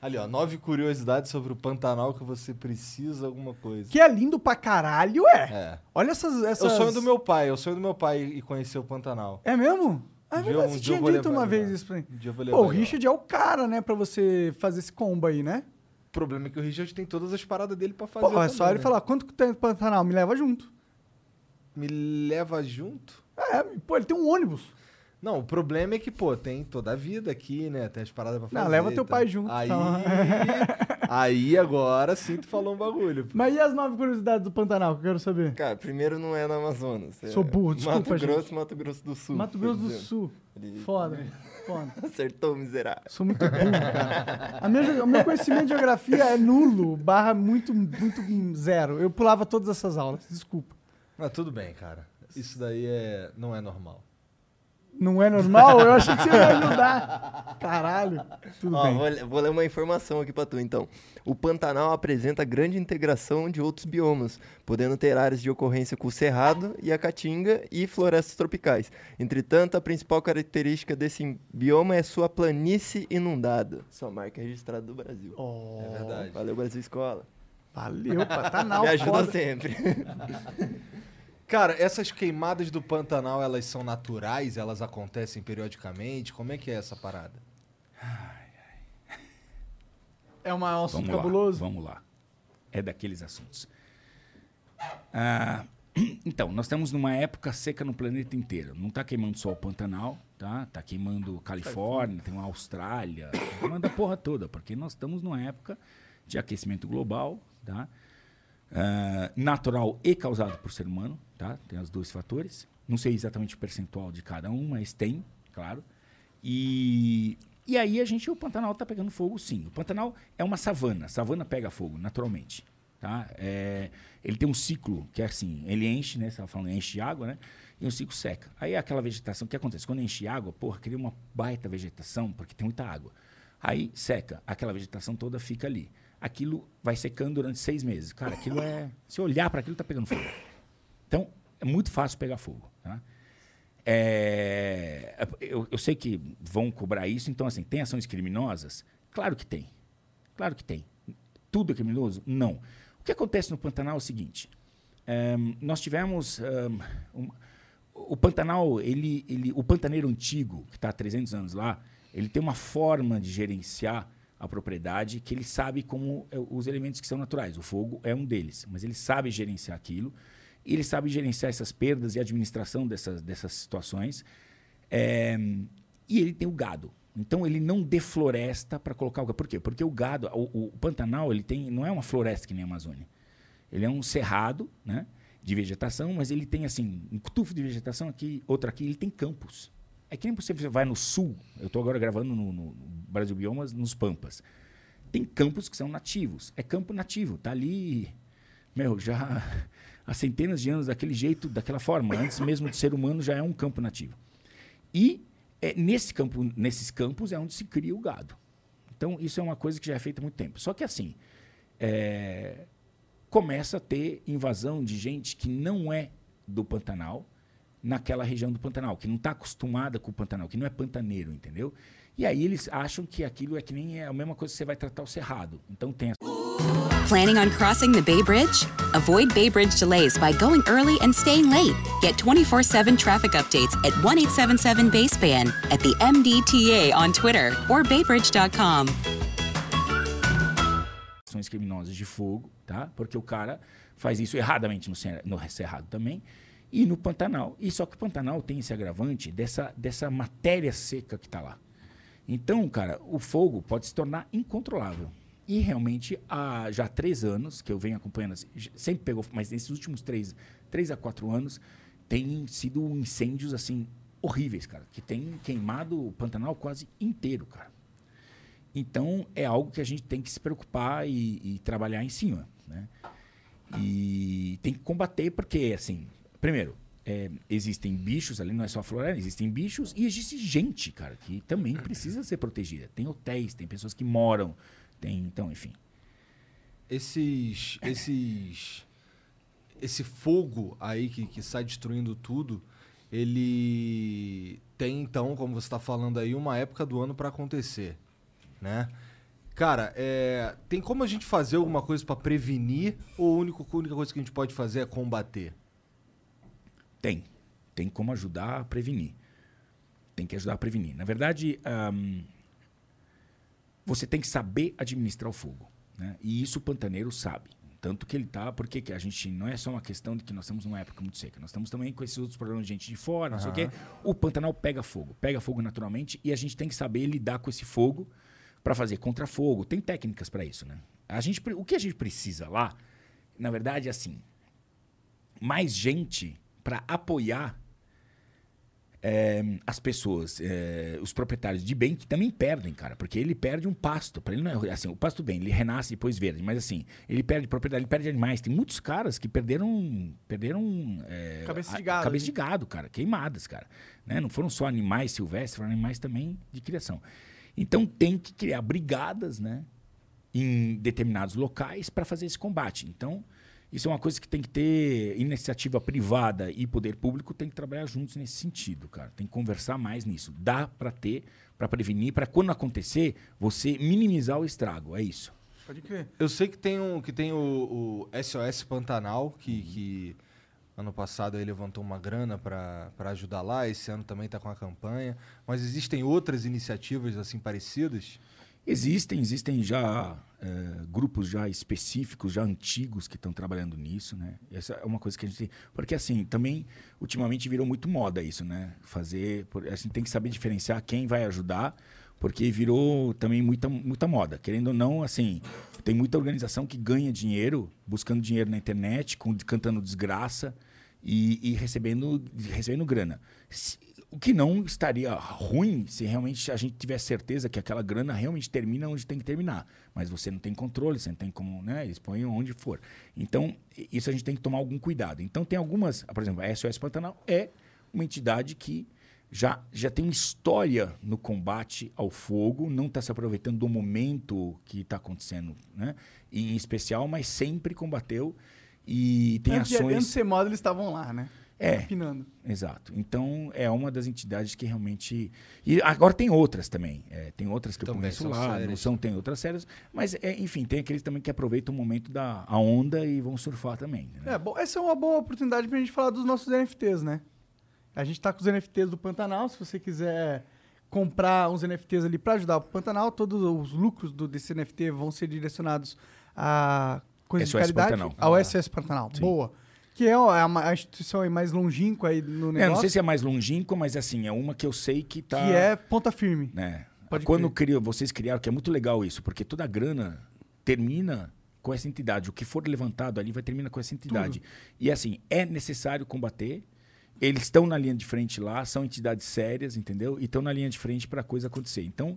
Ali, ó, nove curiosidades sobre o Pantanal que você precisa alguma coisa. Que é lindo pra caralho, é. É. Olha essas. É essas... o sonho do meu pai, é o sonho do meu pai ir conhecer o Pantanal. É mesmo? Ah, é verdade, um você tinha dito uma vez isso pra mim. Um dia eu vou Pô, o. Richard é o cara, né, pra você fazer esse combo aí, né? O problema é que o Richard tem todas as paradas dele pra fazer. Pô, é também, só ele né? falar, quanto que tem no Pantanal? Me leva junto. Me leva junto? É, pô, ele tem um ônibus. Não, o problema é que, pô, tem toda a vida aqui, né? Tem as paradas pra fazer. Não, leva teu tal. pai junto, Aí, então. aí agora sim tu falou um bagulho. pô. Mas e as nove curiosidades do Pantanal que eu quero saber? Cara, primeiro não é no Amazonas. é Sou burro, desculpa, Mato gente. Grosso, Mato Grosso do Sul. Mato Grosso do. Sul. Ele- Foda, foda. Acertou, miserável. Sou muito burro, cara. A minha o meu conhecimento de geografia é nulo, barra muito, muito zero. Eu pulava todas essas aulas, desculpa. Mas tudo bem, cara. Isso daí é... não é normal. Não é normal? Eu achei que você ia ajudar. Caralho. Tudo Ó, bem. vou, vou ler uma informação aqui pra tu, então. O Pantanal apresenta grande integração de outros biomas, podendo ter áreas de ocorrência com o Cerrado e a Caatinga e florestas tropicais. Entretanto, a principal característica desse bioma é sua planície inundada. Sua marca registrada do Brasil. Oh, É verdade. Valeu, Brasil Escola. valeu, Pantanal. Me ajuda foda. sempre. Cara, essas queimadas do Pantanal, elas são naturais? Elas acontecem periodicamente? Como é que é essa parada? É uma- um assunto Vamos cabuloso? lá, vamos lá. É daqueles assuntos. Ah, Então, nós estamos numa época seca no planeta inteiro. Não está queimando só o Pantanal, tá? Tá queimando Califórnia, tem uma Austrália, queimando a porra toda, porque nós estamos numa época de aquecimento global, tá? Ah, natural e causado por ser humano, tá? Tem os dois fatores. Não sei exatamente o percentual de cada um, mas tem, claro. E, e aí a gente, o Pantanal está pegando fogo, sim. O Pantanal é uma savana. A savana pega fogo, naturalmente. Tá? É, ele tem um ciclo que é assim, ele enche, né? Você estava falando, enche de água, né? E um ciclo seca. Aí aquela vegetação, o que acontece? Quando enche água, porra, cria uma baita vegetação, porque tem muita água. Aí seca, aquela vegetação toda fica ali. Aquilo vai secando durante seis meses. Cara, aquilo é. Se olhar para aquilo, tá pegando fogo. Então, é muito fácil pegar fogo. Tá? É, eu, eu sei que vão cobrar isso, então, assim, tem ações criminosas? Claro que tem. Claro que tem. Tudo é criminoso? Não. O que acontece no Pantanal é o seguinte: ehm, nós tivemos. ehm, um- o Pantanal, ele, ele, o pantaneiro antigo, que está há 300 anos lá, ele tem uma forma de gerenciar a propriedade que ele sabe como é, os elementos que são naturais. O fogo é um deles, mas ele sabe gerenciar aquilo. Ele sabe gerenciar essas perdas e administração dessas, dessas situações. É, e ele tem o gado. Então ele não defloresta para colocar o gado. Por quê? Porque o gado, o, o Pantanal, ele tem, não é uma floresta que nem a Amazônia. Ele é um cerrado, né, de vegetação, mas ele tem assim um tufo de vegetação aqui, outro aqui. Ele tem campos. É que nem você vai no sul. Eu estou agora gravando no, no Brasil Biomas, nos Pampas. Tem campos que são nativos. É campo nativo. Tá ali, meu, já há centenas de anos daquele jeito, daquela forma. Antes mesmo de ser humano já é um campo nativo. E é, nesse campo, nesses campos é onde se cria o gado. Então isso é uma coisa que já é feita há muito tempo. Só que assim, é, começa a ter invasão de gente que não é do Pantanal naquela região do Pantanal, que não está acostumada com o Pantanal, que não é pantaneiro, entendeu? E aí eles acham que aquilo é que nem é a mesma coisa que você vai tratar o cerrado. Então tem Planning on crossing the Bay Bridge? Avoid Bay Bridge delays by going early and staying late. Get 24 7 traffic updates at 1 877 Baseband, at the MDTA on Twitter, or baybridge.com. ações criminosas de fogo, tá? Porque o cara faz isso erradamente no Cerrado também e no Pantanal. E só que o Pantanal tem esse agravante dessa, dessa matéria seca que está lá. Então, cara, o fogo pode se tornar incontrolável. E realmente, há já três anos que eu venho acompanhando, assim, sempre pegou, mas nesses últimos três, três a quatro anos, tem sido incêndios assim horríveis, cara, que tem queimado o Pantanal quase inteiro, cara. Então, é algo que a gente tem que se preocupar e, e trabalhar em cima. Né? E tem que combater, porque, assim, primeiro, é, existem bichos ali, não é só floresta, existem bichos e existe gente, cara, que também precisa ser protegida. Tem hotéis, tem pessoas que moram, tem, então, enfim. Esses. Esses. Esse fogo aí que, que sai destruindo tudo, ele tem então, como você está falando aí, uma época do ano para acontecer, né? Cara, é, tem como a gente fazer alguma coisa para prevenir ou a única, a única coisa que a gente pode fazer é combater? Tem. Tem como ajudar a prevenir. Tem que ajudar a prevenir. Na verdade, ahm, você tem que saber administrar o fogo. Né? E isso o pantaneiro sabe. Tanto que ele tá, porque que a gente não é só uma questão de que nós estamos numa época muito seca, nós estamos também com esses outros problemas de gente de fora, não sei o quê. O Pantanal pega fogo, pega fogo naturalmente e a gente tem que saber lidar com esse fogo para fazer contra-fogo. Tem técnicas para isso, né? A gente, o que a gente precisa lá, na verdade, é assim, mais gente para apoiar é, as pessoas, é, os proprietários de bem que também perdem, cara, porque ele perde um pasto. Para ele não é assim, o pasto bem, ele renasce depois verde, mas assim, ele perde propriedade, ele perde animais. Tem muitos caras que perderam, perderam é, Cabeça de a- gado, cabeça assim. de gado, cara, queimadas, cara. Né? Não foram só animais silvestres, foram animais também de criação. Então tem que criar brigadas, né, em determinados locais para fazer esse combate. Então isso é uma coisa que tem que ter iniciativa privada e poder público tem que trabalhar juntos nesse sentido, cara. Tem que conversar mais nisso. Dá para ter, para prevenir, para quando acontecer, você minimizar o estrago. É isso. Pode crer. Eu sei que tem, um, que tem o, o SOS Pantanal, que, que ano passado aí levantou uma grana para ajudar lá, esse ano também está com a campanha. Mas existem outras iniciativas assim parecidas? Existem, existem já eh, grupos já específicos, já antigos que estão trabalhando nisso, né? Essa é uma coisa que a gente tem. Porque, assim, também, ultimamente virou muito moda isso, né? Fazer. A gente tem que saber diferenciar quem vai ajudar, porque virou também muita, muita moda. Querendo ou não, assim, tem muita organização que ganha dinheiro, buscando dinheiro na internet, com, cantando desgraça e, e recebendo, recebendo grana. O que não estaria ruim se realmente a gente tivesse certeza que aquela grana realmente termina onde tem que terminar. Mas você não tem controle, você não tem como, né? Eles põem onde for. Então, isso a gente tem que tomar algum cuidado. Então, tem algumas, por exemplo, a SOS Pantanal é uma entidade que já, já tem história no combate ao fogo, não está se aproveitando do momento que está acontecendo, né? Em especial, mas sempre combateu e tem Antes de- ações. Antes de ser moda, eles estavam lá, né? É. Pinando. Exato. Então, é uma das entidades que realmente. E agora tem outras também. É, tem outras que eu Também conheço são lá, são, tem outras séries. Mas, é, enfim, tem aqueles também que aproveitam o momento da a onda e vão surfar também. né? É, bom, essa é uma boa oportunidade pra gente falar dos nossos NFTs, né? A gente tá com os NFTs do Pantanal, se você quiser comprar uns NFTs ali pra ajudar o Pantanal, todos os lucros do, desse NFT vão ser direcionados a coisas de SOS caridade. Pantanal. Ao Ah. SS Pantanal, Sim. boa. Que é a, a instituição aí mais longínqua aí no negócio, É, não sei se é mais longínqua, mas assim, é uma que eu sei que tá. que é ponta firme. né? Pode Quando criou, vocês criaram, que é muito legal isso, porque toda a grana termina com essa entidade. O que for levantado ali vai terminar com essa entidade. E assim, é necessário combater. Eles estão na linha de frente lá, são entidades sérias, entendeu? E estão na linha de frente para a coisa acontecer. Então,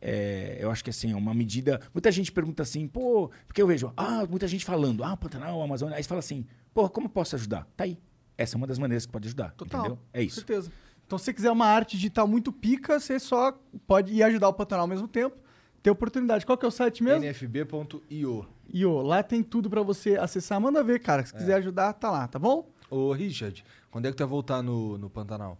é, eu acho que assim, é uma medida. Muita gente pergunta assim, pô, porque eu vejo, ah, muita gente falando, ah, Pantanal, Amazônia. Aí você fala assim, pô, como eu posso ajudar? Tá aí. Essa é uma das maneiras que pode ajudar. Total. Entendeu? É Com isso. certeza. Então, se você quiser uma arte digital muito pica, você só pode ir ajudar o Pantanal ao mesmo tempo. Ter oportunidade. Qual que é o site mesmo? nfb.io. Ô, lá tem tudo pra você acessar. Manda ver, cara. É. Se quiser ajudar, tá lá, tá bom? Ô, Richard, quando é que tu vai voltar no, no Pantanal?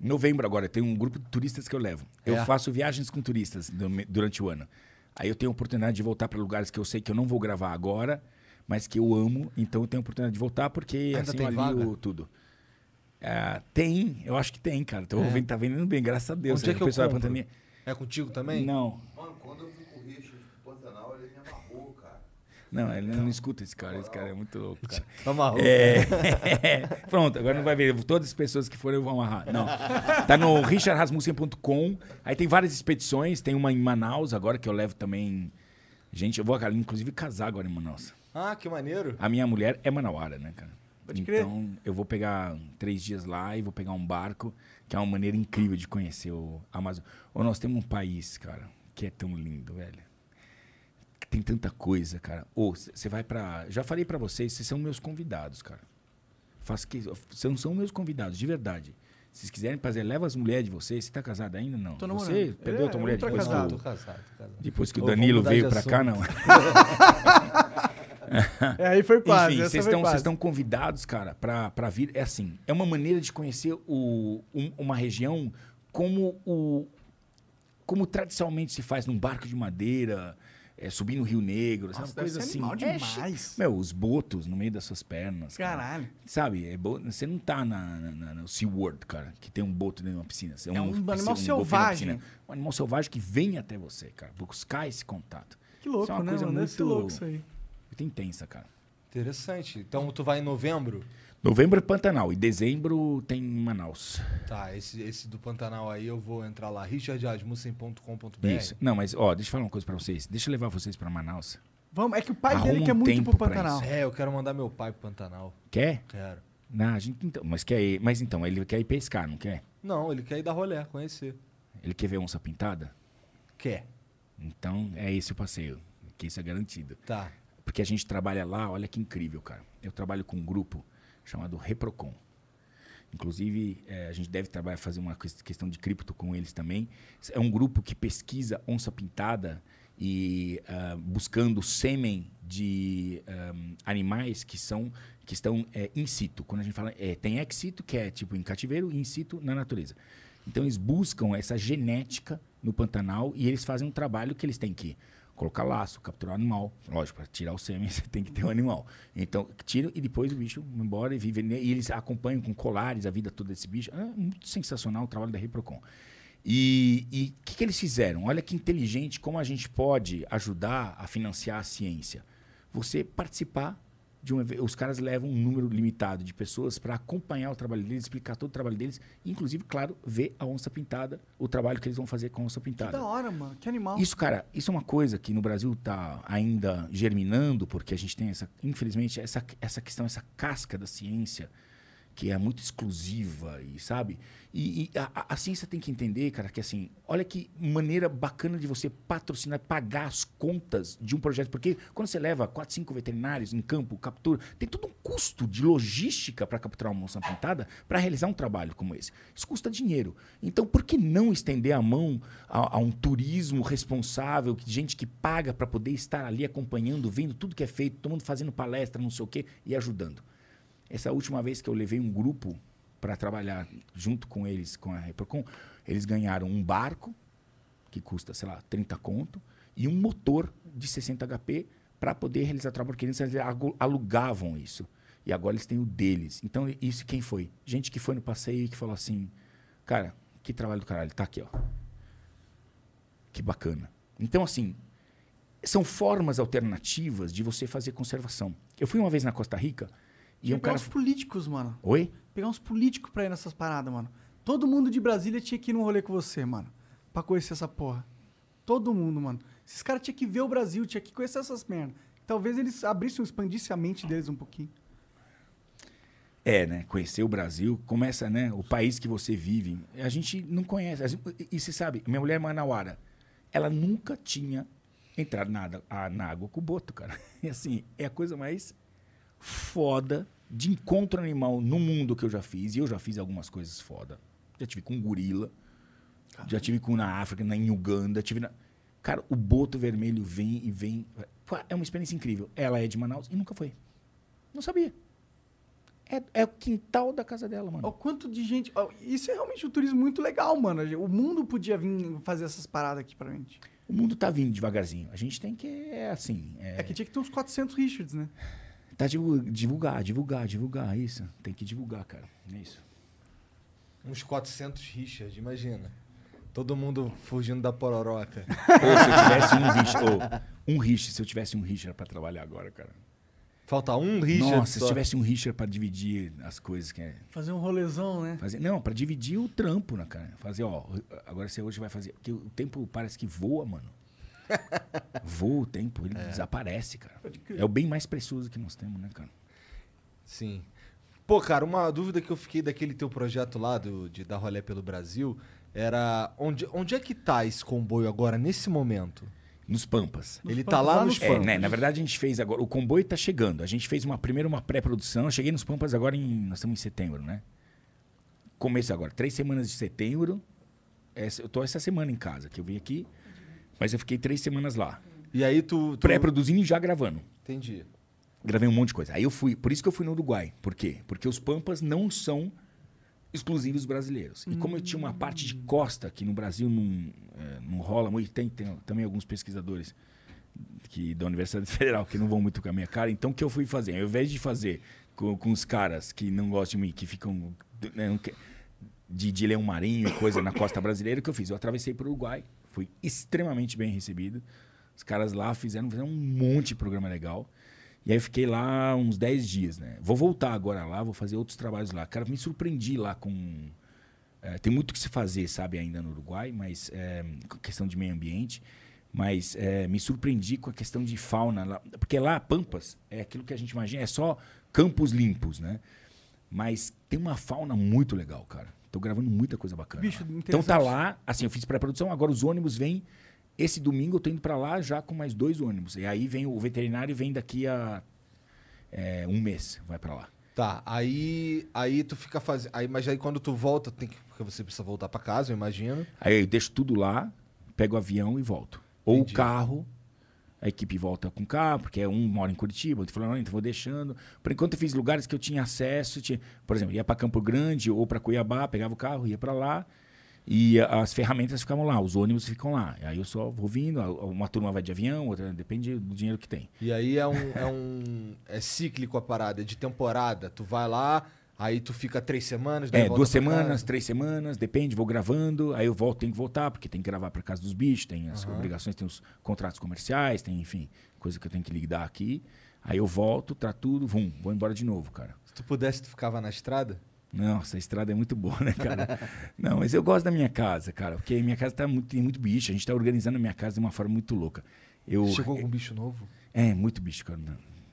Em novembro agora, tem um grupo de turistas que eu levo. Eu É? faço viagens com turistas du- durante o ano. Aí eu tenho a oportunidade de voltar para lugares que eu sei que eu não vou gravar agora, mas que eu amo. Então eu tenho a oportunidade de voltar porque Ainda assim tem ali vaga? o tudo. Ah, tem, eu acho que tem, cara. Tô vendo, tá vendendo bem, graças a Deus. Onde é Aí que o eu pessoal da É contigo também? Não, Mano, quando eu fui com o Richard pro Pantanal, ele me amarrou, cara. não, ele não escuta esse cara. Esse cara é muito louco, cara. Amarrou. É. Pronto, agora não vai ver. Todas as pessoas que forem vão amarrar. Não. Tá no richardrasmussen.com. Aí tem várias expedições. Tem uma em Manaus agora que eu levo também. Gente, eu vou inclusive casar agora em Manaus. Ah, que maneiro. A minha mulher é manauara, né, cara? Pode crer. então eu vou pegar três dias lá e vou pegar um barco, que é uma maneira incrível de conhecer o Amazonas. Ou nós temos um país, cara, que é tão lindo, velho. Que tem tanta coisa, cara. Ou você vai pra. Já falei pra vocês, vocês são meus convidados, cara. Faço que são, são meus convidados, de verdade. Se vocês quiserem fazer, leva as mulheres de vocês. Você tá casado ainda? Não. Tô namorando. Você perdeu é a tua mulher ultra depois que, casado. Tô o, casado, tô casado. depois que o Danilo veio pra cá, não. É, aí foi quase. Enfim, vocês foi estão, quase. vocês estão convidados, cara, pra, pra vir. É assim, é uma maneira de conhecer o, um- uma região como o como tradicionalmente se faz num barco de madeira, é, subir no Rio Negro, Nossa, sabe? deve Coisa ser assim. animal É, demais. chi- meu, os botos no meio das suas pernas. cara. Caralho. Sabe, é bo- você não tá na, na, na- no SeaWorld, cara, que tem um boto dentro de uma piscina. Você É um piscina- animal na selvagem. Um animal selvagem que vem até você, cara, buscar esse contato. Que louco, Isso é uma né, coisa mano? Muito- louco isso aí. Muito intensa, cara. Interessante. Então tu vai em novembro? Novembro é Pantanal e dezembro tem Manaus. Tá, esse, esse do Pantanal aí eu vou entrar lá, richardasmussen.com.br. Isso. Não, mas ó, deixa eu falar uma coisa pra vocês. Deixa eu levar vocês pra Manaus. Vamos, é que o pai Arruma dele quer um muito tempo pro pra Pantanal. É, eu quero mandar meu pai pro Pantanal. Quer? Quero. Não, a gente então, mas quer ir, mas então ele quer ir pescar, não quer? Não, ele quer ir dar rolé, conhecer. Ele quer ver onça pintada? Quer. Então é esse o passeio, que isso é garantido. Tá. Porque a gente trabalha lá, olha que incrível, cara. Eu trabalho com um grupo chamado Reprocon. Inclusive, eh, a gente deve trabalhar, fazer uma ques- questão de cripto com eles também. É um grupo que pesquisa onça pintada e ah, buscando sêmen de ahm, animais que são que estão eh, in situ. Quando a gente fala, eh, tem ex situ, que é tipo em cativeiro, in situ na natureza. Então eles buscam essa genética no Pantanal e eles fazem um trabalho que eles têm que colocar laço, capturar animal. Lógico, para tirar o sêmen você tem que ter o animal. Então, tira e depois o bicho vai embora e vive. E eles acompanham com colares a vida toda desse bicho. É muito sensacional o trabalho da Reprocon. E o que, que eles fizeram? Olha que inteligente como a gente pode ajudar a financiar a ciência. Você participar um. Os caras levam um número limitado de pessoas para acompanhar o trabalho deles, explicar todo o trabalho deles, inclusive, claro, ver a onça pintada, o trabalho que eles vão fazer com a onça Que pintada. da hora, mano. Que animal. Isso, cara, isso é uma coisa que no Brasil está ainda germinando, porque a gente tem essa, infelizmente, essa, essa questão, essa casca da ciência que é muito exclusiva e sabe e, e a, a- ciência tem que entender cara que assim olha que maneira bacana de você patrocinar pagar as contas de um projeto porque quando você leva quatro cinco veterinários em campo captura tem todo um custo de logística para capturar uma onça pintada para realizar um trabalho como esse. Isso custa dinheiro. Então por que não estender a mão a, a um turismo responsável gente que paga para poder estar ali acompanhando vendo tudo que é feito todo mundo fazendo palestra não sei o quê e ajudando? Essa última vez que eu levei um grupo para trabalhar junto com eles, com a Reprocon, eles ganharam um barco, que custa, sei lá, 30 conto, e um motor de 60 HP para poder realizar trabalho, porque eles alugavam isso. E agora eles têm o deles. Então, isso quem foi? Gente que foi no passeio e que falou assim, cara, que trabalho do caralho, tá aqui, ó. Que bacana. Então, assim, são formas alternativas de você fazer conservação. Eu fui uma vez na Costa Rica e Tinha um cara... uns políticos, mano. Oi? Pegar uns políticos pra ir nessas paradas, mano. Todo mundo de Brasília tinha que ir num rolê com você, mano. Pra conhecer essa porra. Todo mundo, mano. Esses caras tinham que ver o Brasil, tinha que conhecer essas merdas. Talvez eles abrissem, expandissem a mente deles um pouquinho. É, né? Conhecer o Brasil, começa, né? O país que você vive. A gente não conhece. E você sabe, minha mulher é manauara. Ela nunca tinha entrado na, água- a- na água com o boto, cara. E assim, é a coisa mais foda de encontro animal no mundo que eu já fiz. E eu já fiz algumas coisas foda. Já tive com gorila. Já tive com na África, na, em Uganda. Tive na... Cara, o boto vermelho vem e vem. É uma experiência incrível. Ela é de Manaus e nunca foi. Não sabia. É, é o quintal da casa dela, mano. Ó, quanto de gente. isso é realmente um turismo muito legal, mano. O mundo podia vir fazer essas paradas aqui pra gente. O mundo tá vindo devagarzinho. A gente tem que, é assim, é, É que tinha que ter uns 400 Richards, né? Tá divu- divulgar, divulgar, divulgar, isso. Tem que divulgar, cara. É isso. Uns 400 Richard, imagina. Todo mundo fugindo da pororoca. Ou se eu tivesse um Richard, ou um Richard, se eu tivesse um Richard pra trabalhar agora, cara. Falta um Richard Nossa, só. se tivesse um Richard pra dividir as coisas que é Fazer um rolezão, né? fazer, não, pra dividir o trampo, né, cara? Fazer, ó, agora você hoje vai fazer, porque o tempo parece que voa, mano. Voa o tempo, ele desaparece, cara. É o bem mais precioso que nós temos, né, cara? Sim. Pô, cara, uma dúvida que eu fiquei daquele teu projeto lá do, de dar rolê pelo Brasil era onde, onde é que tá esse comboio agora, nesse momento? Nos Pampas. Ele Pampas, tá lá, lá nos nos É, Pampas. né? Na verdade, a gente fez agora. O comboio tá chegando. A gente fez uma primeiro uma pré-produção. Eu cheguei nos Pampas agora em. Nós estamos em setembro, né? Começo agora. Três semanas de setembro. Essa- eu tô essa semana em casa, que eu vim aqui. Mas eu fiquei três semanas lá. E aí tu... tu... Pré-produzindo e já gravando. Entendi. Gravei um monte de coisa. Aí eu fui. Por isso que eu fui no Uruguai. Por quê? Porque os Pampas não são exclusivos brasileiros. E como eu tinha uma parte de costa que no Brasil não, é, não rola muito, tem, tem também alguns pesquisadores que da Universidade Federal que não vão muito com a minha cara. Então o que eu fui fazer? Ao invés de fazer com, com os caras que não gostam de mim, que ficam né, de, de leão marinho e coisa na costa brasileira, o que eu fiz? Eu atravessei para o Uruguai, fui extremamente bem recebido. Os caras lá fizeram, fizeram um monte de programa legal. E aí fiquei lá uns 10 dias, né? Vou voltar agora lá, vou fazer outros trabalhos lá. Cara, me surpreendi lá com. é, tem muito que se fazer, sabe, ainda no Uruguai, mas é, questão de meio ambiente. Mas é, me surpreendi com a questão de fauna lá. Porque lá, Pampas, é aquilo que a gente imagina, é só campos limpos, né? Mas tem uma fauna muito legal, cara. Tô gravando muita coisa bacana. Bicho, lá. Então tá lá, assim, eu fiz pré-produção, agora os ônibus vêm. Esse domingo eu tô indo pra lá já com mais dois ônibus. E aí vem o veterinário vem daqui a é, um mês, vai pra lá. Tá, aí, aí tu fica fazendo... Aí, mas aí quando tu volta, tem que... porque você precisa voltar pra casa, eu imagino. Aí eu deixo tudo lá, pego o avião e volto. Ou Entendi. o carro, a equipe volta com carro, porque um mora em Curitiba, outro falou, não, então vou deixando. Por enquanto eu fiz lugares que eu tinha acesso, tinha, por exemplo, ia para Campo Grande ou para Cuiabá, pegava o carro, ia para lá. E as ferramentas ficavam lá, os ônibus ficam lá. Aí eu só vou vindo, uma turma vai de avião, outra depende do dinheiro que tem. E aí é um, é um... É cíclico a parada, é de temporada. Tu vai lá, Aí tu fica três semanas, É, duas semanas, três semanas, depende, vou gravando, aí eu volto, tenho que voltar, porque tem que gravar pra casa dos bichos, tem as obrigações, tem os contratos comerciais, tem, enfim, coisa que eu tenho que lidar aqui. Aí eu volto, trato tudo, vum, vou embora de novo, cara. Se tu pudesse, tu ficava na estrada? Nossa, a estrada é muito boa, né, cara? Não, mas eu gosto da minha casa, cara, porque minha casa tá muito, tem muito bicho, a gente tá organizando a minha casa de uma forma muito louca. Eu, Chegou com um bicho novo? É, muito bicho, cara.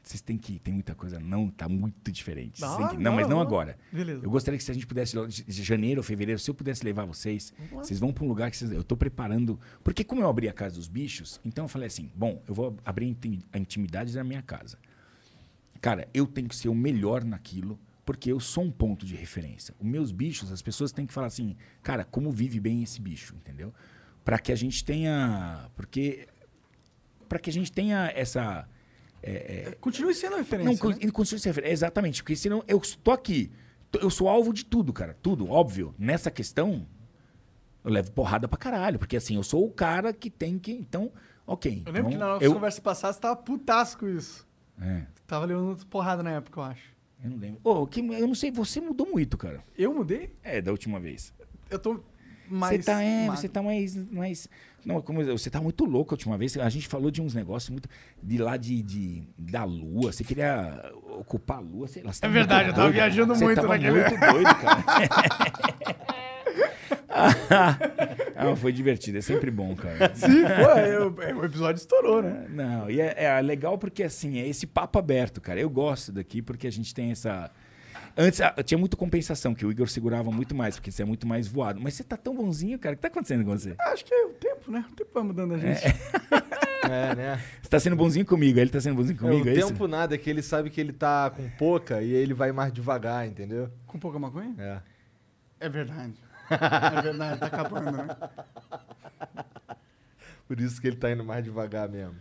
Não, Vocês têm que. Tem muita coisa. Não, tá muito diferente. Têm hora, que- não, mas não hora. agora. Beleza. Eu gostaria que se a gente pudesse, de de janeiro ou fevereiro, se eu pudesse levar vocês, vocês vão para um lugar que vocês, eu tô preparando. Porque como eu abri a casa dos bichos, então eu falei assim: bom, eu vou abrir a intimidade da minha casa. Cara, eu tenho que ser o melhor naquilo, porque eu sou um ponto de referência. Os meus bichos, as pessoas têm que falar assim, cara, como vive bem esse bicho, entendeu? Para que a gente tenha, porque para que a gente tenha essa Continue sendo não, referência. con- né? ele continua sendo referência. Exatamente, porque senão eu estou aqui. Eu sou alvo de tudo, cara. Tudo, óbvio. Nessa questão, eu levo porrada pra caralho. Porque assim, eu sou o cara que tem que. Então, ok. Eu lembro então, que na nossa eu, conversa passada você tava putaço com isso. É, Tava levando porrada na época, eu acho. eu não lembro. Ô, que- eu não sei, você mudou muito, cara. Eu mudei? É, da última vez. Eu tô mais. você tá, é, você tá mais, mais. Não, como eu- você tá muito louco a última vez. A gente falou de uns negócios muito. De lá de, de- da lua. Você queria ocupar a lua, sei lá. você É tava verdade, eu tava doido. viajando Você muito tava naquele- muito doido, cara. ah, foi divertido, é sempre bom, cara. Sim, pô, é, o- é, o episódio estourou, né? Não, e é, é legal porque assim, é esse papo aberto, cara. Eu gosto daqui porque a gente tem essa. Antes ah, tinha muito compensação, que o Igor segurava muito mais, porque você é muito mais voado. Mas você tá tão bonzinho, cara. O que tá acontecendo com você? Acho que é o tempo, né? O tempo vai mudando a gente. É, né? Você tá sendo bonzinho comigo, ele tá sendo bonzinho É, comigo, o é isso? tempo nada, é que ele sabe que ele tá com pouca e ele vai mais devagar, entendeu? Com pouca maconha? É. É verdade. É verdade, tá acabando, né? Por isso que ele tá indo mais devagar mesmo.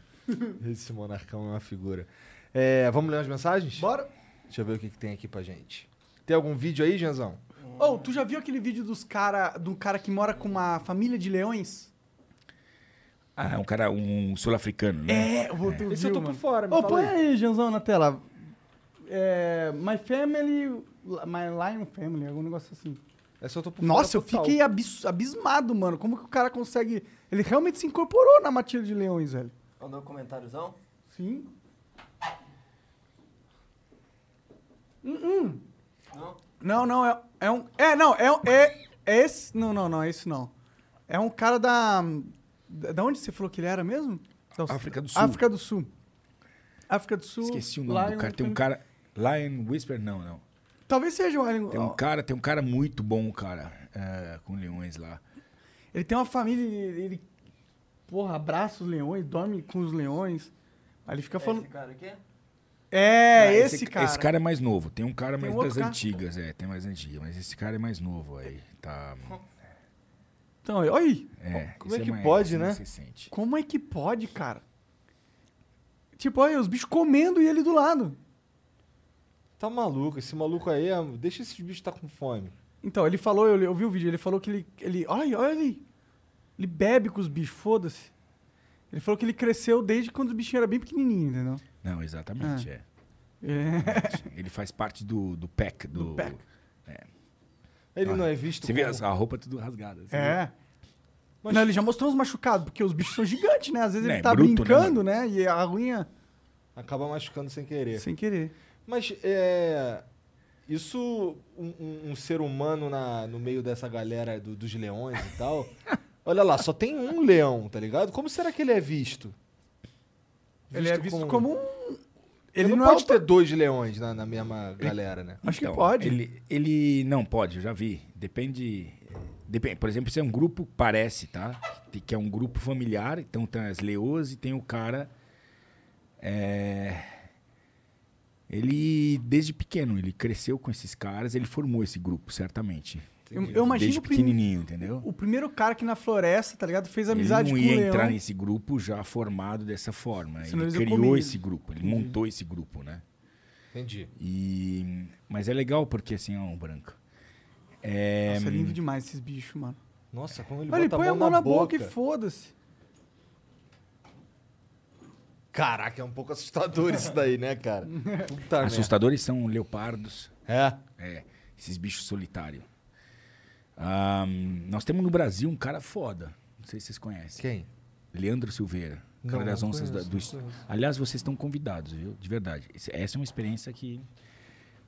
Esse monarcão é uma figura. É, vamos ler as mensagens? Bora. Deixa eu ver o que, que tem aqui pra gente. Tem algum vídeo aí, Janzão? Ô, tu já viu aquele vídeo dos cara, do cara que mora com uma família de leões? Ah, é um cara, um sul-africano, né? É, eu vou tu Esse eu tô por fora, me Ô, fala põe aí. aí, Janzão, na tela. É, my Family, My Lion Family, algum negócio assim. Essa eu tô por Nossa, eu fora total. fiquei abis- abismado, mano. Como que o cara consegue... Ele realmente se incorporou na matilha de leões, velho. Mandou um comentáriozão? Sim. Hum, Não? Não, não, é, é um... É, não, é, um- é, é esse... Não, não, não, é esse não. É um cara da... Da onde você falou que ele era mesmo? Da África do Sul. África do Sul. África do Sul. Esqueci o nome do Lion cara. Tem um cara. Lion Whisper, não, não. Talvez seja o Lion... Tem um cara, tem um cara muito bom, cara, é, com leões lá. Ele tem uma família, ele, ele, porra, abraça os leões, dorme com os leões. Aí ele fica falando. Esse cara aqui? É, Ah, esse, cara. Esse cara é mais novo. Tem um cara Tem mais das cara. antigas, é, tem mais antiga, mas esse cara é mais novo aí. Tá. Então, olha aí. É, Como esse é que mais- pode, esse né? Como é que pode, cara? Tipo, olha, os bichos comendo e ele do lado. Tá maluco, esse maluco aí, é- deixa esses bichos tá com fome. Então, ele falou, eu, eu vi o vídeo, ele falou que ele. ele olha, olha ali. Ele bebe com os bichos, foda-se. Ele falou que ele cresceu desde quando os bichinhos eram bem pequenininhos, entendeu? Não, exatamente, é. É. Ele faz parte do, do pack. Do, Do pack. Ele Ah, não é visto Você vê como... as- a roupa tudo rasgada. você vê? É. Mas- Não, ele já mostrou uns machucados, porque os bichos são gigantes, né? Às vezes É, ele tá bruto, né, brincando, né? E a unha Acaba machucando sem querer. sem querer. Mas é. Isso, um, um- um ser humano na, no meio dessa galera do- dos leões e tal. Olha lá, só tem um leão, tá ligado? Como será que ele é visto? Ele é visto como, um. Ele não, não, pode é ter dois leões na, na mesma galera, né? Acho que Então, pode. Ele, ele não pode, eu já vi. Depende. Depende. Por exemplo, se é um grupo, parece, tá? Que- Que é um grupo familiar, então tem as leoas e tem o cara. é, Ele, desde pequeno, ele cresceu com esses caras, ele formou esse grupo, certamente. Eu, eu imagino desde pequenininho, entendeu? o primeiro cara que na floresta, tá ligado? Fez Ele amizade não com ia o leão. entrar nesse grupo já formado dessa forma. Senão ele eles iam criou comer ele. esse grupo, ele montou esse grupo, né? Entendi. E... Mas é legal porque assim, ó, o branco. É... Nossa, é lindo demais esses bichos, mano. Nossa, como ele Olha, ele bota põe a mão na, boca. e foda-se. Caraca, é um pouco assustador isso daí, né, cara? Puta merda. Assustadores são leopardos. É. É. esses bichos solitários. Ahn, nós temos no Brasil um cara foda. Não sei se vocês conhecem. Quem? Leandro Silveira. Cara Não, das não onças da- conheço, do. não Aliás, vocês estão convidados, viu? De verdade. Essa é uma experiência que.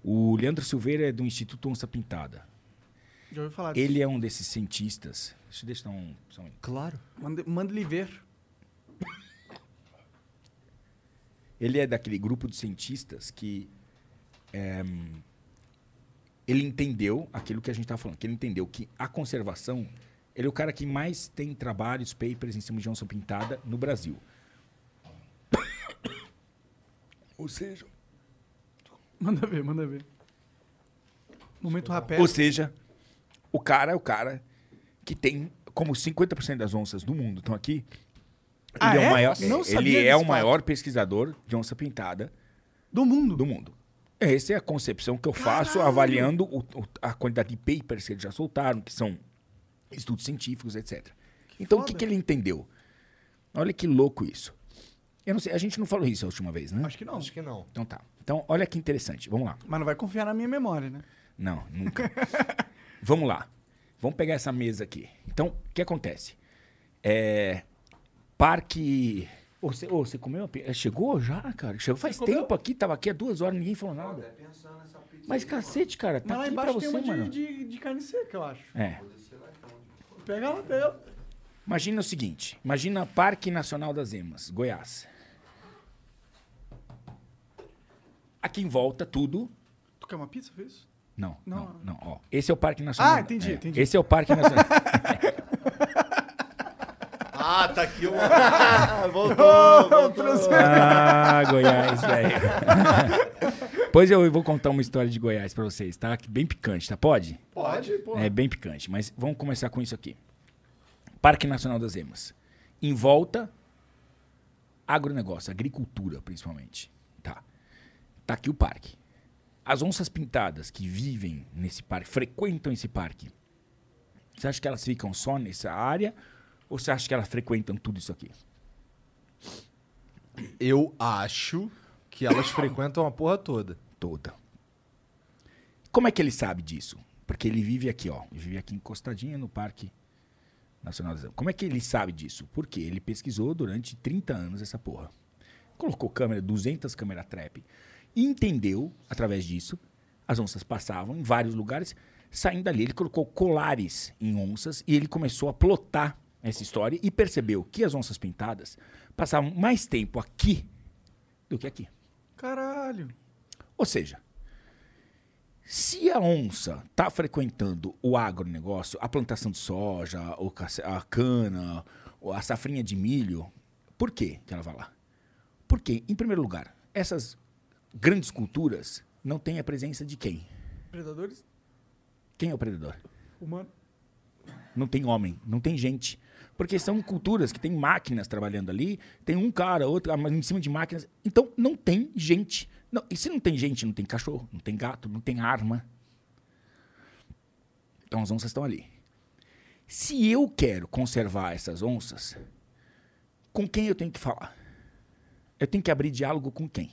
O Leandro Silveira é do Instituto Onça Pintada. Já ouviu falar disso. Ele é um desses cientistas. Deixa, deixa eu um. só um- Claro. Manda, manda ele ver. Ele é daquele grupo de cientistas que. é, ele entendeu aquilo que a gente estava falando, que ele entendeu que a conservação. Ele é o cara que mais tem trabalhos, papers em cima de onça pintada no Brasil. Ou seja, Manda ver, manda ver. Momento rapé. Ou seja, o cara é o cara que tem, como 50% das onças do mundo estão aqui. Ah, ele é, é? o maior, Não ele sabia é o maior pesquisador de onça pintada Do mundo. do mundo. Essa é a concepção que eu faço avaliando o- o- a quantidade de papers que eles já soltaram, que são estudos científicos, etc. então, o que, que ele entendeu? Olha que louco isso. Eu não sei, a gente não falou isso a última vez, né? Acho que não. Acho que não. Então tá. Então, olha que interessante. Vamos lá. Mas não vai confiar na minha memória, né? Não, nunca. Vamos lá. Vamos pegar essa mesa aqui. Então, o que acontece? É. Parque. Ô, Você ô, você comeu? a é, Chegou já, cara? Chegou faz comeu? tempo aqui, tava aqui há duas horas, ninguém falou nada. Mas cacete, cara, tá Mas lá aqui pra embaixo você, tem uma mano. de, de, de carne seca, eu acho. É. Pega lá, pega lá. Imagina o seguinte: imagina Parque Nacional das Emas, Goiás. Aqui em volta, tudo. Tu quer uma pizza, fez? Não, não, Não. não. ó. Esse é o Parque Nacional. Ah, entendi, é, entendi. Esse é o Parque Nacional. Ah, tá aqui o. voltou, voltou. Ah, Goiás, velho. pois eu vou contar uma história de Goiás pra vocês, tá? Que Bem picante, tá? Pode? Pode, pô. É bem picante, mas vamos começar com isso aqui. Parque Nacional das Emas. Em volta, agronegócio, agricultura principalmente. Tá. Tá aqui o parque. As onças pintadas que vivem nesse parque, frequentam esse parque, você acha que elas ficam só nessa área ou você acha que elas frequentam tudo isso aqui? Eu acho que elas frequentam a porra toda. toda. Como é que ele sabe disso? Porque ele vive aqui, ó. Ele vive aqui encostadinho no Parque Nacional Emas. Como é que ele sabe disso? Porque ele pesquisou durante 30 anos essa porra. Colocou câmera, 200 câmera trap. E entendeu, através disso, as onças passavam em vários lugares. Saindo dali, ele colocou colares em onças e ele começou a plotar essa história e percebeu que as onças pintadas passavam mais tempo aqui do que aqui. Caralho. Ou seja, se a onça está frequentando o agronegócio, a plantação de soja, a cana, a safrinha de milho, por que que ela vai lá? Porque, em primeiro lugar, essas grandes culturas não têm a presença de quem? Predadores? Quem é o predador? Humano? Não tem homem, não tem gente. Porque são culturas que tem máquinas trabalhando ali, tem um cara, outro, ah, mas em cima de máquinas. Então não tem gente. Não, e se não tem gente, não tem cachorro, não tem gato, não tem arma. Então as onças estão ali. Se eu quero conservar essas onças, com quem eu tenho que falar? Eu tenho que abrir diálogo com quem?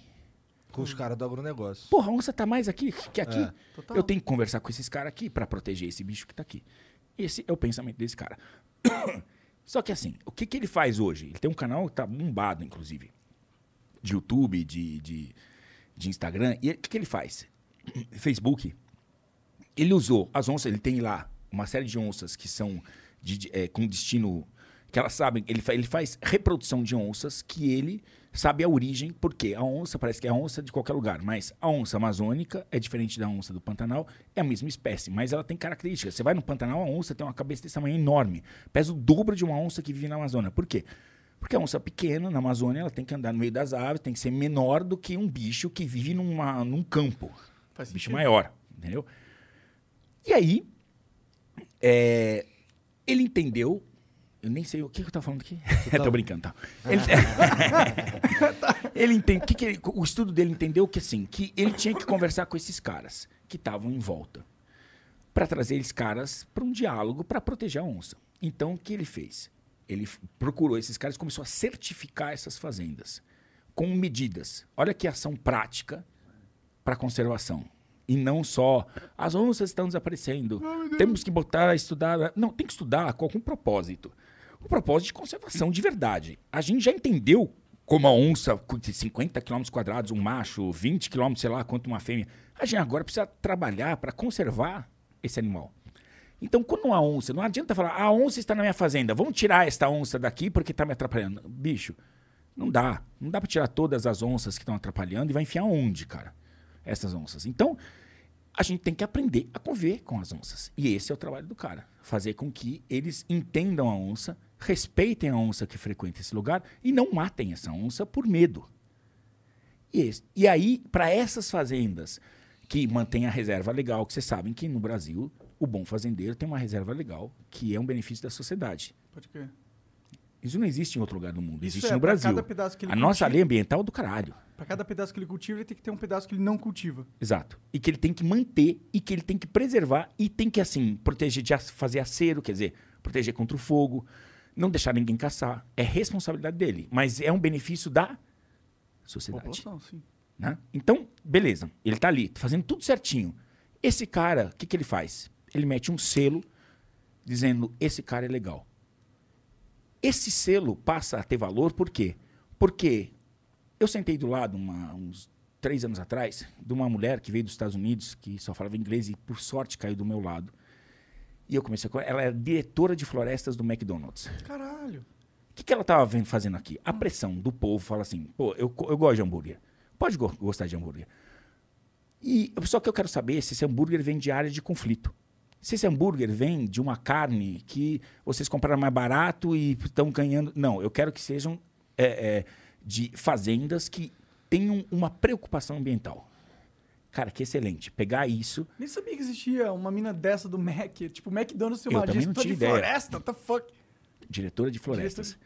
Com os caras do agronegócio. Porra, a onça tá mais aqui que aqui. É. Eu tenho que conversar com esses caras aqui para proteger esse bicho que tá aqui. Esse é o pensamento desse cara. Só que assim, o que, que ele faz hoje? Ele tem um canal que tá bombado, inclusive. De YouTube, de, de, de Instagram. E o que, que ele faz? Facebook. Ele usou as onças, ele tem lá uma série de onças que são de- de- é, com destino. Que elas sabem, ele, fa- ele faz reprodução de onças que ele sabe a origem, porque a onça parece que é a onça de qualquer lugar, mas a onça amazônica é diferente da onça do Pantanal, é a mesma espécie, mas ela tem características. Você vai no Pantanal, a onça tem uma cabeça desse tamanho enorme, pesa o dobro de uma onça que vive na Amazônia. Por quê? Porque a onça pequena na Amazônia, ela tem que andar no meio das aves, tem que ser menor do que um bicho que vive numa, num campo. Faz bicho sentido. maior, entendeu? E aí, é, ele entendeu. Eu nem sei o que, que eu tô falando aqui. tô brincando, tá? Ele, ele entende. que que ele- o estudo dele entendeu que assim, que ele tinha que conversar com esses caras que estavam em volta. Para trazer esses caras para um diálogo para proteger a onça. Então, o que ele fez? Ele procurou esses caras e começou a certificar essas fazendas com medidas. Olha que ação prática para conservação. E não só as onças estão desaparecendo. Temos que botar a estudar. Não, tem que estudar com algum propósito. O propósito de conservação de verdade. A gente já entendeu como a onça, com 50 km quadrados, um macho, 20 km, sei lá, quanto uma fêmea. A gente agora precisa trabalhar para conservar esse animal. Então, quando uma onça, não adianta falar, a onça está na minha fazenda, vamos tirar esta onça daqui porque está me atrapalhando. Bicho, não dá. Não dá para tirar todas as onças que estão atrapalhando e vai enfiar onde, cara? Essas onças. Então, a gente tem que aprender a conviver com as onças. E esse é o trabalho do cara. Fazer com que eles entendam a onça, respeitem a onça que frequenta esse lugar e não matem essa onça por medo. E, esse- e aí, para essas fazendas que mantêm a reserva legal, que vocês sabem que no Brasil o bom fazendeiro tem uma reserva legal, que é um benefício da sociedade. Pode crer. Isso não existe em outro lugar do mundo, Isso existe é, no Brasil. cada pedaço que ele A nossa cultiva- lei ambiental é do caralho. Pra cada pedaço que ele cultiva, ele tem que ter um pedaço que ele não cultiva. Exato. E que ele tem que manter e que ele tem que preservar e tem que, assim, proteger de fazer acero, quer dizer, proteger contra o fogo, não deixar ninguém caçar. É responsabilidade dele, mas é um benefício da sociedade. População, sim. né? Então, beleza. Ele tá ali, fazendo tudo certinho. Esse cara, o que, que ele faz? Ele mete um selo dizendo: esse cara é legal. Esse selo passa a ter valor por quê? Porque eu sentei do lado, uma- uns três anos atrás, de uma mulher que veio dos Estados Unidos, que só falava inglês e, por sorte, caiu do meu lado. E eu comecei a. Ela era diretora de florestas do McDonald's. Caralho. O que, que ela estava vendo, fazendo aqui? A pressão do povo fala assim: pô, eu, eu gosto de hambúrguer. Pode go- gostar de hambúrguer. E, só que eu quero saber se esse hambúrguer vem de área de conflito. Se esse hambúrguer vem de uma carne que vocês compraram mais barato e estão ganhando. Não, eu quero que sejam é, é, de fazendas que tenham uma preocupação ambiental. Cara, que excelente. Pegar isso. Nem sabia que existia uma mina dessa do Mac. Tipo, McDonald's tem Eu uma tinha de ideia. floresta. What the fuck? diretora de florestas,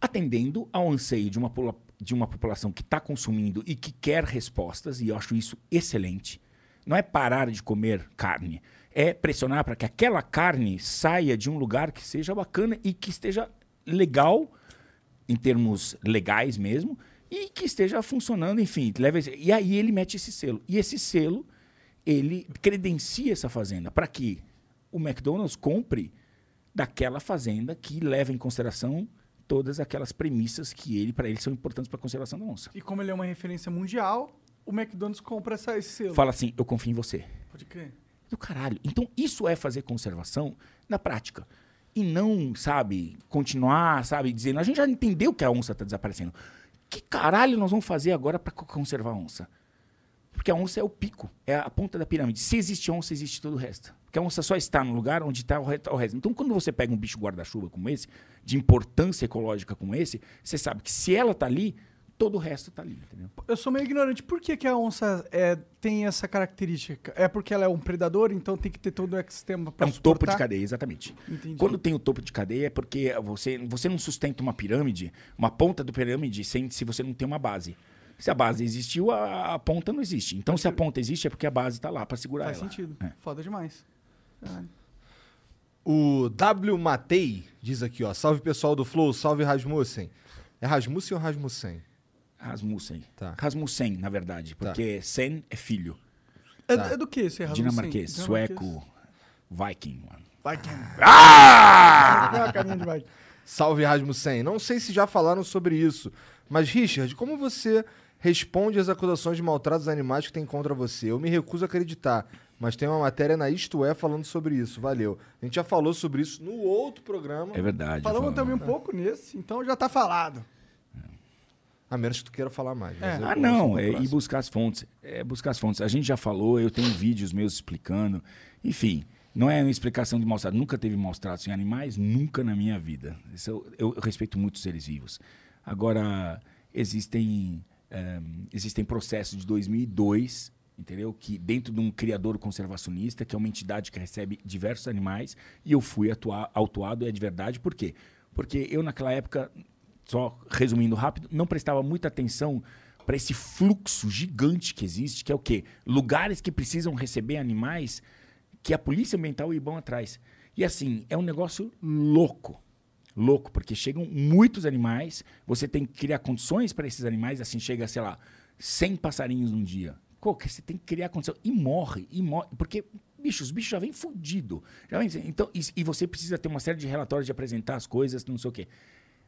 atendendo ao anseio de uma, de uma população que está consumindo e que quer respostas, e eu acho isso excelente. Não é parar de comer carne, é pressionar para que aquela carne saia de um lugar que seja bacana e que esteja legal, em termos legais mesmo, e que esteja funcionando, enfim. Leva esse- e aí ele mete esse selo. E esse selo, ele credencia essa fazenda para que o McDonald's compre daquela fazenda que leva em consideração todas aquelas premissas que ele para ele são importantes para a conservação da onça. E como ele é uma referência mundial, o McDonald's compra essa, esse selo. Fala assim, eu confio em você. Pode crer. Do caralho. Então isso é fazer conservação na prática. E não, sabe, continuar, sabe, dizendo, a gente já entendeu que a onça está desaparecendo. Que caralho nós vamos fazer agora para conservar a onça? Porque a onça é o pico, é a ponta da pirâmide. Se existe onça, existe todo o resto. Porque a onça só está no lugar onde está o re- o resto. Então, quando você pega um bicho guarda-chuva como esse, de importância ecológica como esse, você sabe que se ela está ali, todo o resto está ali, entendeu? Eu sou meio ignorante. Por que, que a onça é, tem essa característica? É porque ela é um predador, então tem que ter todo o ecossistema É para um topo de cadeia, exatamente. Entendi. Quando tem o topo de cadeia é porque você, você não sustenta uma pirâmide, uma ponta do pirâmide, sem, se você não tem uma base. Se a base existiu, a, a ponta não existe. Então, se a ponta existe, é porque a base está lá para segurar Faz ela. sentido. É. Foda demais. Caralho. O W Matei diz aqui, ó. Salve pessoal do Flow, salve Rasmussen. É Rasmussen ou Rasmussen? Rasmussen. Tá. Rasmussen, na verdade, porque Sen é filho. É, Tá. é do que esse Rasmussen? Dinamarquês, Dinamarquês. sueco, viking, mano. Que... Ah! Ah, caminho de vai. Salve Rasmussen. Não sei se já falaram sobre isso, mas Richard, como você responde às acusações de maltratos animais que tem contra você? Eu me recuso a acreditar, mas tem uma matéria na Isto É falando sobre isso. Valeu. A gente já falou sobre isso no outro programa, É verdade. Falamos eu também um pouco nesse, então já tá falado. A menos que tu queira falar mais. É. Ah, não, é, e buscar as fontes. É buscar as fontes. A gente já falou, eu tenho vídeos meus explicando. Enfim, não é uma explicação de maus tratos. Nunca teve maus tratos em animais, nunca na minha vida. Isso eu, eu- eu respeito muito os seres vivos. Agora, existem, eh, existem processos de 2002, entendeu? Que dentro de um criador conservacionista, que é uma entidade que recebe diversos animais, e eu fui atua- autuado, é de verdade. Por quê? Porque eu, naquela época, só resumindo rápido, não prestava muita atenção para esse fluxo gigante que existe, que é o quê? Lugares que precisam receber animais que a polícia ambiental e vão atrás. E assim, é um negócio louco. Louco, porque chegam muitos animais, você tem que criar condições para esses animais, assim chega, sei lá, 100 passarinhos num dia. Você tem que criar condição. E morre, e morre. Porque, bicho, os bichos já vêm fudido. Vem, então, e, e você precisa ter uma série de relatórios de apresentar as coisas, não sei o quê.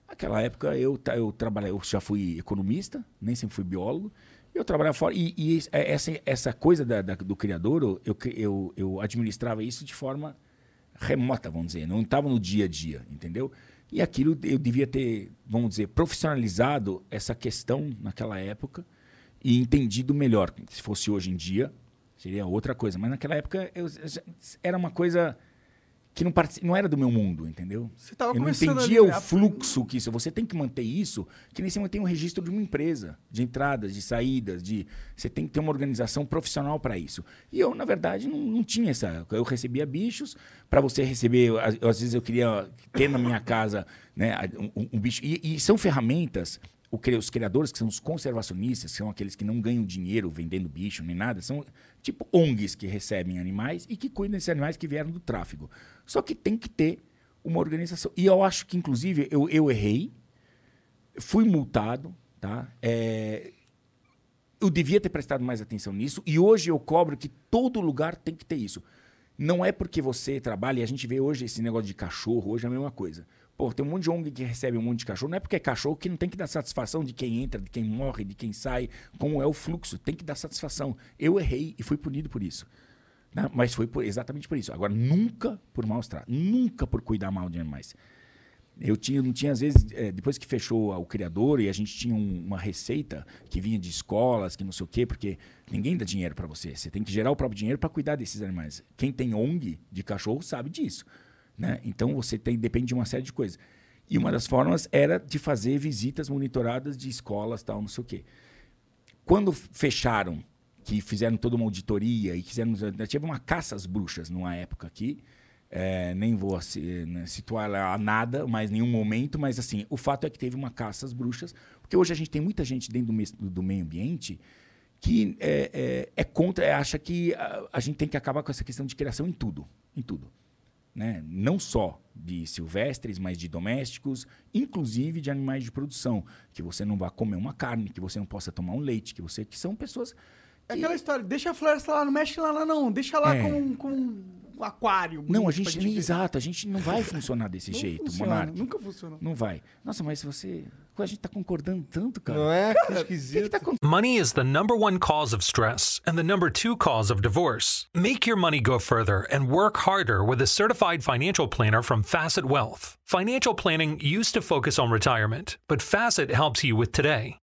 Naquela época eu, eu trabalhei, eu já fui economista, nem sempre fui biólogo. Eu trabalhava fora. E, e é- essa, essa coisa da- da- do criador, eu- eu, eu, administrava isso de forma remota, vamos dizer. Não estava no dia a dia, entendeu? E aquilo eu devia ter, vamos dizer, profissionalizado essa questão naquela época e entendido melhor. Se fosse hoje em dia, seria outra coisa. Mas naquela época eu- era uma coisa que não, partici- não era do meu mundo, entendeu? Você tava eu não entendia o fluxo que isso. Você tem que manter isso, que nem você mantém um registro de uma empresa, de entradas, de saídas, de você tem que ter uma organização profissional para isso. E eu, na verdade, não, não tinha essa. Eu recebia bichos para você receber. Às, às vezes eu queria ter na minha casa, né, um, um bicho. E, e são ferramentas. Os criadores, que são os conservacionistas, que são aqueles que não ganham dinheiro vendendo bicho nem nada, são tipo ONGs que recebem animais e que cuidam desses animais que vieram do tráfico. Só que tem que ter uma organização. E eu acho que, inclusive, eu, eu errei, fui multado, tá? É, eu devia ter prestado mais atenção nisso e hoje eu cobro que todo lugar tem que ter isso. Não é porque você trabalha, e a gente vê hoje esse negócio de cachorro, hoje é a mesma coisa. Pô, tem um monte de ONG que recebe um monte de cachorro, não é porque é cachorro que não tem que dar satisfação de quem entra, de quem morre, de quem sai, como é o fluxo, tem que dar satisfação. Eu errei e fui punido por isso. né? Mas foi por- exatamente por isso. Agora, nunca por maus nunca por cuidar mal de animais. Eu tinha, não tinha, às vezes, eh, depois que fechou o criador e a gente tinha um- uma receita que vinha de escolas, que não sei o quê, porque ninguém dá dinheiro para você. Você tem que gerar o próprio dinheiro para cuidar desses animais. Quem tem ONG de cachorro sabe disso. Né? Então você tem, depende de uma série de coisas. E uma das formas era de fazer visitas monitoradas de escolas, tal, não sei o quê. Quando fecharam, que fizeram toda uma auditoria e fizeram. Tive uma caça às bruxas numa época aqui. É, nem vou né, situar a nada, mas nenhum momento, mas assim, o fato é que teve uma caça às bruxas, porque hoje a gente tem muita gente dentro do, do- do meio ambiente que é, é- é contra, é, acha que a, a gente tem que acabar com essa questão de criação em tudo, em tudo. Né? Não só de silvestres, mas de domésticos, inclusive de animais de produção, que você não vá comer uma carne, que você não possa tomar um leite, que você que são pessoas É que- aquela história, deixa a floresta lá, não mexe lá, lá não. Deixa lá É. com, com aquário. Não, a gente ver. exato, a gente não vai funcionar desse Não jeito, funciona, Monark. Nunca funcionou. Não vai. Nossa, mas você. A gente tá concordando tanto, cara. Não é? Que O que, esquisito. tá acontecendo? Money is the number one cause of stress and the number two cause of divorce. Make your money go further and work harder with a certified financial planner from Facet Wealth. Financial planning used to focus on retirement, but Facet helps you with today.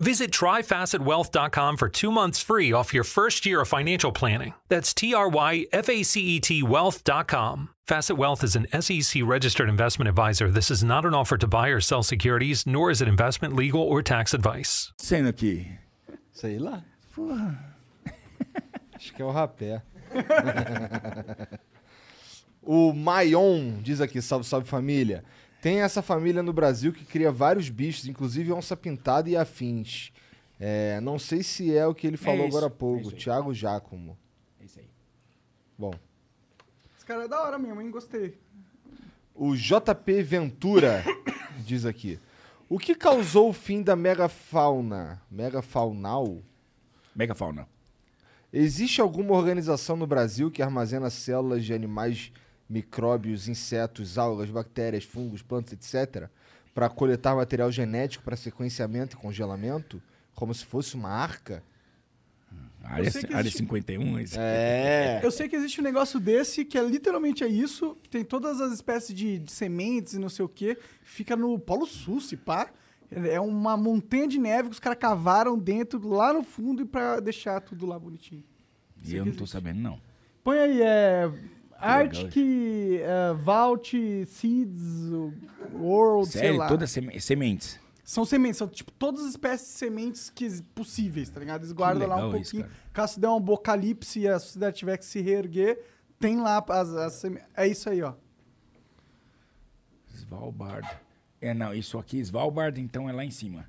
Visit tryfacetwealth.com for two months free off your first year of financial planning. That's T R Y F A C E T wealth.com. Facet Wealth is an SEC registered investment advisor. This is not an offer to buy or sell securities, nor is it investment, legal, or tax advice. Sendo aqui. Sei lá. Acho que é o rapé. o Maion diz aqui, salve, salve família. Tem essa família no Brasil que cria vários bichos, inclusive onça pintada e afins. É, não sei se é o que ele falou isso, agora há é pouco, aí. Thiago Giacomo. É isso aí. Bom, Esse cara é da hora mesmo, hein? Gostei. o JP Ventura diz aqui. O que causou o fim da megafauna? Megafaunal? Megafauna. Existe alguma organização no Brasil que armazena células de animais, micróbios, insetos, algas, bactérias, fungos, plantas, etc., para coletar material genético para sequenciamento e congelamento? Como se fosse uma arca? Área, que área existe- 51. esse- É. Eu sei que existe um negócio desse que é literalmente é isso, que tem todas as espécies de, de sementes e não sei o que, fica no Polo Sul, se pá. É uma montanha de neve que os caras cavaram dentro, lá no fundo, e pra deixar tudo lá bonitinho. E eu não tô sabendo, não. Põe aí, é. Arctic, é, Vault, Seeds, World, sei Sério, lá. todas seme- sementes. São sementes, são tipo todas as espécies de sementes que, possíveis, tá ligado? Eles guardam lá um isso, pouquinho. cara. Caso der um apocalipse e a sociedade tiver que se reerguer, tem lá as, as sementes. É isso aí, ó. Svalbard. É, não, isso aqui, Svalbard, então é lá em cima.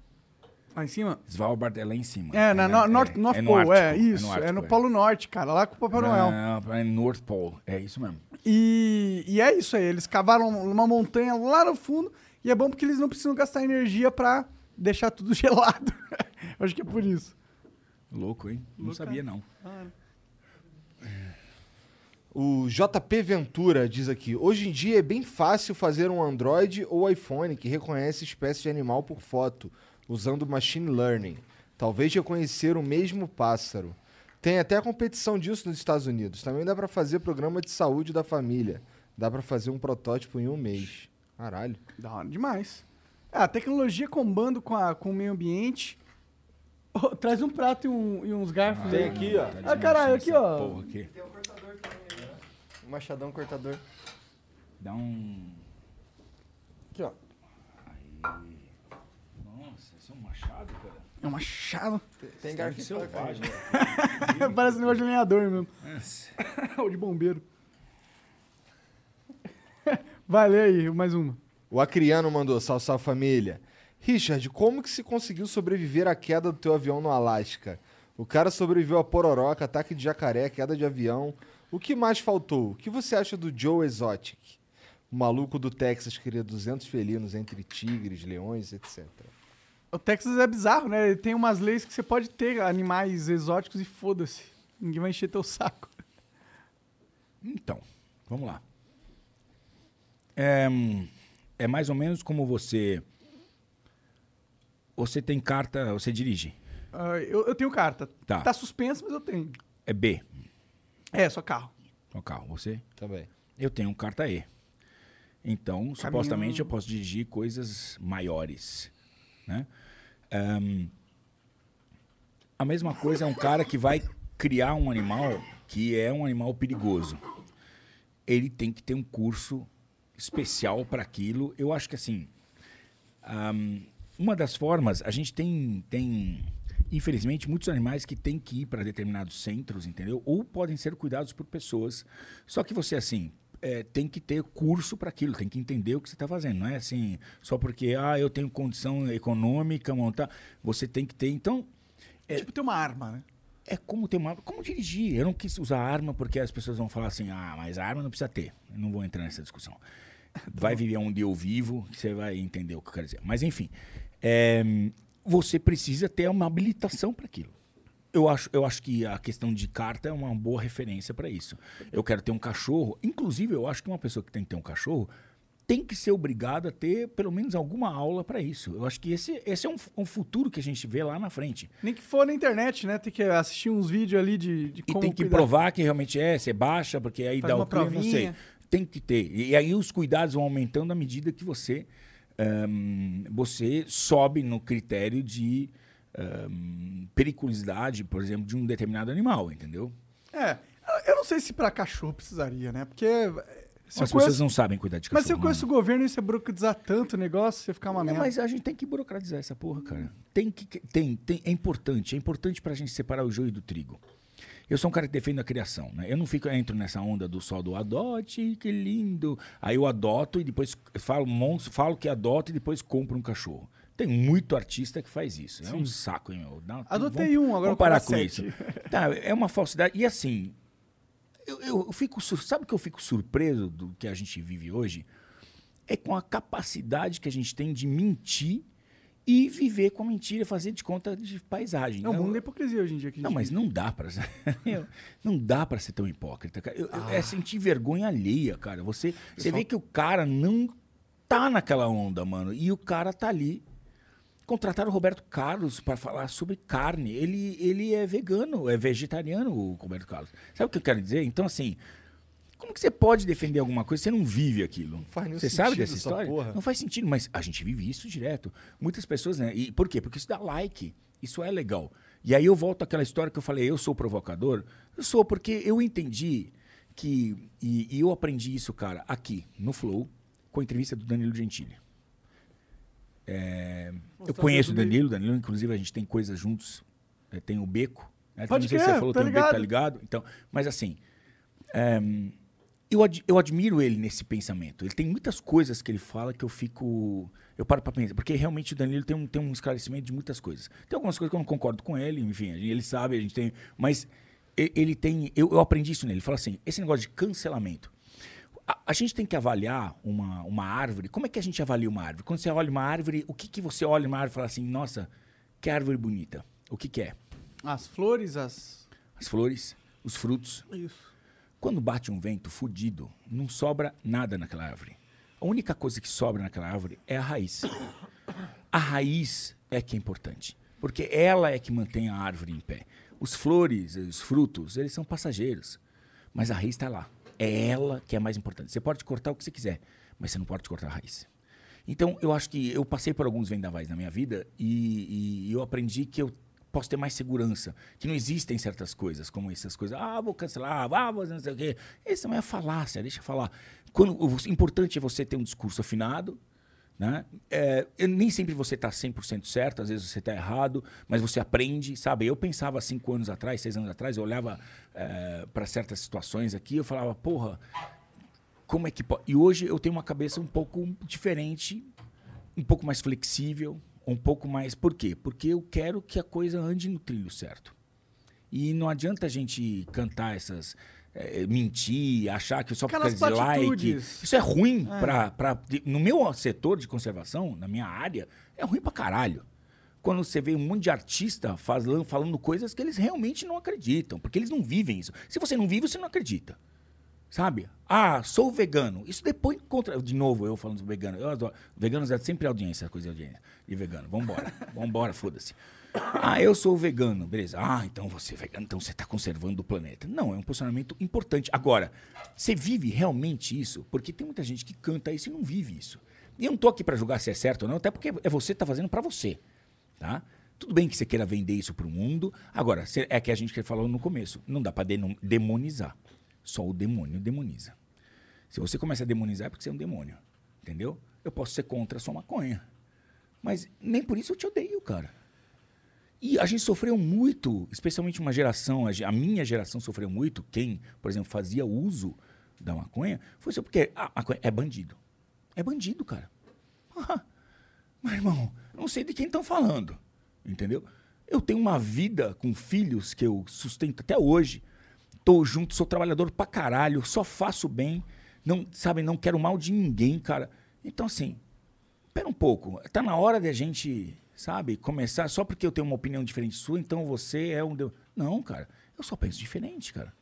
Lá em cima? Svalbard é lá em cima. É, na na- no, North, North é no Pole, é, Ártico, isso. É no, Ártico, Polo Norte, cara, lá com o Papai Noel. Não, é North Pole, é isso mesmo. E, e é isso aí, eles cavaram uma montanha lá no fundo e é bom porque eles não precisam gastar energia pra deixar tudo gelado. Eu acho que é por isso. Louco, hein? Não sabia, não. O JP Ventura diz aqui: hoje em dia é bem fácil fazer um Android ou iPhone que reconhece espécie de animal por foto, usando machine learning. Talvez reconhecer o mesmo pássaro. Tem até a competição disso nos Estados Unidos. Também dá pra fazer programa de saúde da família. Dá pra fazer um protótipo em um mês. Caralho. Da hora demais. É, a tecnologia combando com, a, com o meio ambiente. Ô, traz um prato e, um- e uns garfos Tem aí. aqui, ó. Tá Ah, caralho, aqui, ó. Porra aqui. Um machadão cortador. Dá um... Aqui, ó. Nossa, isso é um machado, cara. É um machado. Tem garfo faca selvagem. aí. Parece um negócio de lenhador mesmo. Ou de bombeiro. Vai, lê aí, mais uma. O Acriano mandou, salve, salve família. Richard, como que se conseguiu sobreviver à queda do teu avião no Alasca? O cara sobreviveu a pororoca, ataque de jacaré, queda de avião. O que mais faltou? O que você acha do Joe Exotic? O maluco do Texas cria 200 felinos entre tigres, leões, etc. O Texas é bizarro, né? Ele tem umas leis que você pode ter animais exóticos e foda-se. Ninguém vai encher teu saco. Então, vamos lá. É, é mais ou menos como você... Você tem carta, você dirige. Ah, eu, eu tenho carta. Tá. Tá suspenso, mas eu tenho. É B, É, só carro. o carro. Você? Também. Eu tenho carta E. Então, supostamente, eu posso dirigir coisas maiores. Né? Ahn, a mesma coisa é um cara que vai criar um animal que é um animal perigoso. Ele tem que ter um curso especial para aquilo. Eu acho que assim, ahm, uma das formas, a gente tem, tem, infelizmente, muitos animais que têm que ir para determinados centros, entendeu? Ou podem ser cuidados por pessoas. Só que você, assim, é, tem que ter curso para aquilo, tem que entender o que você está fazendo. Não é assim, só porque, ah, eu tenho condição econômica, montar. Você tem que ter. Então, Tipo, tem uma arma, né? é como ter uma. Como dirigir. Eu não quis usar arma porque as pessoas vão falar assim, ah, mas a arma não precisa ter. Eu não vou entrar nessa discussão. Vai viver onde eu vivo, você vai entender o que eu quero dizer. Mas enfim, é, você precisa ter uma habilitação para aquilo. Eu acho, eu acho que a questão de carta é uma boa referência para isso. Eu quero ter um cachorro. Inclusive, eu acho que uma pessoa que tem que ter um cachorro tem que ser obrigada a ter pelo menos alguma aula para isso. Eu acho que esse, esse é um, um futuro que a gente vê lá na frente. Nem que for na internet, né? Tem que assistir uns vídeos ali de, de E como tem que cuidar. provar que realmente é, você baixa, porque aí Faz dá o clima, não sei. Tem que ter. E, e aí os cuidados vão aumentando à medida que você, ahn, você sobe no critério de ahn, periculosidade, por exemplo, de um determinado animal, entendeu? É, eu- eu não sei se pra cachorro precisaria, né? Porque... Se As eu pessoas conheço, não sabem cuidar de cachorro. mas se eu conheço o governo e você burocratizar tanto o negócio, você ficar uma Não, merda. mas a gente tem que burocratizar essa porra, cara. Tem que tem, tem é importante, é importante pra gente separar o joio do trigo. Eu sou um cara que defende a criação, né? Eu não fico entro nessa onda do só do adote, que lindo. Aí eu adoto e depois falo monstro, falo que adoto e depois compro um cachorro. Tem muito artista que faz isso. É um saco, hein, meu? Dá- Adotei vamos- um, agora Vamos parar com comprar isso. sete. Tá, é uma falsidade. E assim, eu, eu- eu fico sabe que eu fico surpreso do que a gente vive hoje? É com a capacidade que a gente tem de mentir e viver com a mentira, fazer de conta de paisagem. É o Eu- mundo da hipocrisia hoje em dia. Não, mas vive. não dá pra eu- não dá para ser tão hipócrita, cara. Eu- eu- É sentir vergonha alheia, cara. Você, você vê que o cara não tá naquela onda, mano, e o cara tá ali. Contrataram o Roberto Carlos para falar sobre carne. Ele, ele é vegano, é vegetariano, o Roberto Carlos. Sabe o que eu quero dizer? Então, assim, como que você pode defender alguma coisa se você não vive aquilo? faz nenhum você sabe dessa essa história? porra. Não faz sentido, mas a gente vive isso direto. Muitas pessoas, né? E por quê? Porque isso dá like. Isso é legal. E aí eu volto àquela história que eu falei, eu sou provocador. Eu sou porque eu entendi que. E, e eu aprendi isso, cara, aqui, no Flow, com a entrevista do Danilo Gentili. É, Eu conheço o Danilo, Danilo, inclusive a gente tem coisas juntos. É, tem o Beco. Né? Pode não sei se você falou, tô tem o Beco, tá ligado. ligado? Então, mas assim, é, eu, ad- eu admiro ele nesse pensamento. Ele tem muitas coisas que ele fala que eu fico. Eu paro pra pensar. Porque realmente o Danilo tem um, tem um esclarecimento de muitas coisas. Tem algumas coisas que eu não concordo com ele, enfim, ele sabe, a gente tem. Mas ele tem. Eu, eu aprendi isso nele. Ele fala assim: esse negócio de cancelamento. A, a gente tem que avaliar uma, uma árvore. Como é que a gente avalia uma árvore? Quando você olha uma árvore, o que, que você olha uma árvore e fala assim, nossa, que árvore bonita? O que, que é? As flores, as. As flores, os frutos. Isso. Quando bate um vento fudido, não sobra nada naquela árvore. A única coisa que sobra naquela árvore é a raiz. A raiz é que é importante, porque ela é que mantém a árvore em pé. Os flores, os frutos, eles são passageiros, mas a raiz está lá. É ela que é mais importante. Você pode cortar o que você quiser, mas você não pode cortar a raiz. Então, eu acho que eu passei por alguns vendavais na minha vida e, e eu aprendi que eu posso ter mais segurança, que não existem certas coisas, como essas coisas, ah, vou cancelar, ah, vou não sei o quê. Isso não é falácia, deixa eu falar. Quando, o importante é você ter um discurso afinado, né? É, nem sempre você está 100% certo, às vezes você está errado, mas você aprende, sabe? Eu pensava cinco anos atrás, seis anos atrás, eu olhava para certas situações aqui, eu falava, porra, como é que pode? E hoje eu tenho uma cabeça um pouco diferente, um pouco mais flexível, um pouco mais. Por quê? Porque eu quero que a coisa ande no trilho certo. E não adianta a gente cantar essas. Eh, mentir, achar que só por Aquelas causa de like. Isso é ruim É. pra, pra. No meu setor de conservação, na minha área, é ruim pra caralho. Quando você vê um monte de artista falando, falando coisas que eles realmente não acreditam, porque eles não vivem isso. Se você não vive, você não acredita. Sabe? Ah, sou vegano. Isso depois contra. De novo, eu falando do vegano. Eu adoro. Veganos é sempre audiência, coisa de audiência. De vegano. Vambora. Vambora, foda-se. Ah, eu sou vegano. Beleza. Ah, então você é vegano, então você está conservando o planeta. Não, é um posicionamento importante. Agora, você vive realmente isso? Porque tem muita gente que canta isso e não vive isso. E eu não tô aqui para julgar se é certo ou não, até porque é você que tá fazendo para você. Tá? Tudo bem que você queira vender isso para o mundo. Agora, é que a gente falou no começo. Não dá para demonizar. Só o demônio demoniza. Se você começa a demonizar é porque você é um demônio. Entendeu? Eu posso ser contra a sua maconha. Mas nem por isso eu te odeio, cara. E a gente sofreu muito, especialmente uma geração, a minha geração sofreu muito. Quem, por exemplo, fazia uso da maconha, foi só porque a maconha é bandido. É bandido, cara. Mas, irmão, eu não sei de quem estão falando. Entendeu? Eu tenho uma vida com filhos que eu sustento até hoje. Tô junto, sou trabalhador pra caralho, só faço bem. Não, sabe, não quero mal de ninguém, cara. Então, assim, Pera um pouco. Tá na hora de a gente, sabe, começar só porque eu tenho uma opinião diferente sua, então você é um. deu- Não, cara. Eu só penso diferente, cara.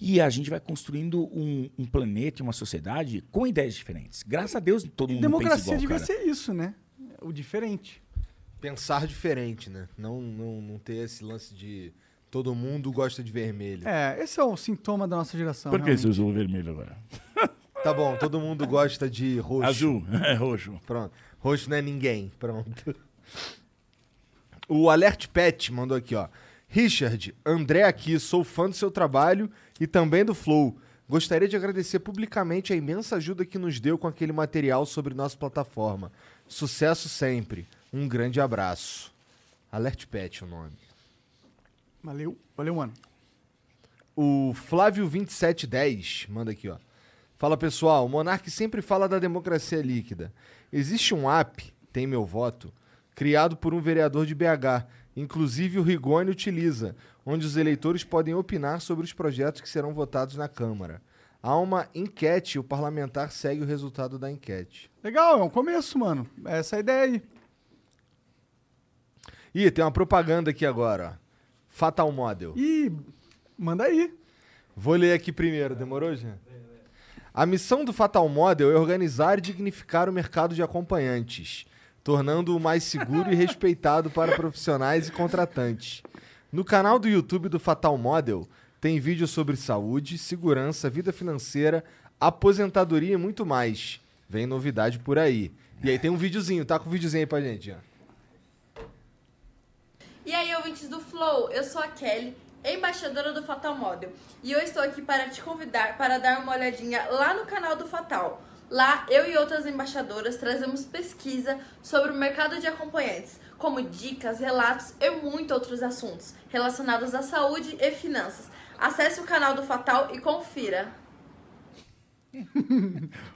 E a gente vai construindo um, um planeta e uma sociedade com ideias diferentes. Graças a Deus todo E mundo pensa democracia igual, devia cara. ser isso, né? O diferente. Pensar diferente, né? Não, não, não ter esse lance de todo mundo gosta de vermelho. É, esse é o sintoma da nossa geração. Por que você realmente. usou o vermelho agora? Tá bom, todo mundo gosta de roxo. Azul, é roxo. Pronto. Roxo não é ninguém. Pronto. O Alert Pet mandou aqui, ó. Richard, André aqui, sou fã do seu trabalho e também do Flow. Gostaria de agradecer publicamente a imensa ajuda que nos deu com aquele material sobre nossa plataforma. Sucesso sempre. Um grande abraço. Alert Pet é o nome. Valeu, valeu, mano. O Flávio2710 manda aqui, ó. Fala pessoal, o Monark sempre fala da democracia líquida. Existe um app, tem meu voto, criado por um vereador de BH, inclusive o Rigoni utiliza, onde os eleitores podem opinar sobre os projetos que serão votados na Câmara. Há uma enquete e o parlamentar segue o resultado da enquete. Legal, é um começo, mano. Essa é a ideia aí. Ih, tem uma propaganda aqui agora, ó. Fatal Model. Ih, manda aí. Vou ler aqui primeiro, demorou, Jean? A missão do Fatal Model é organizar e dignificar o mercado de acompanhantes, tornando-o mais seguro e respeitado para profissionais e contratantes. No canal do YouTube do Fatal Model tem vídeos sobre saúde, segurança, vida financeira, aposentadoria e muito mais. Vem novidade por aí. E aí tem um videozinho, tá com o videozinho aí pra gente, Jean. E aí, ouvintes do Flow, eu sou a Kelly, embaixadora do Fatal Model, e eu estou aqui para te convidar para dar uma olhadinha lá no canal do Fatal. Lá, eu e outras embaixadoras trazemos pesquisa sobre o mercado de acompanhantes, como dicas, relatos e muitos outros assuntos relacionados à saúde e finanças. Acesse o canal do Fatal e confira.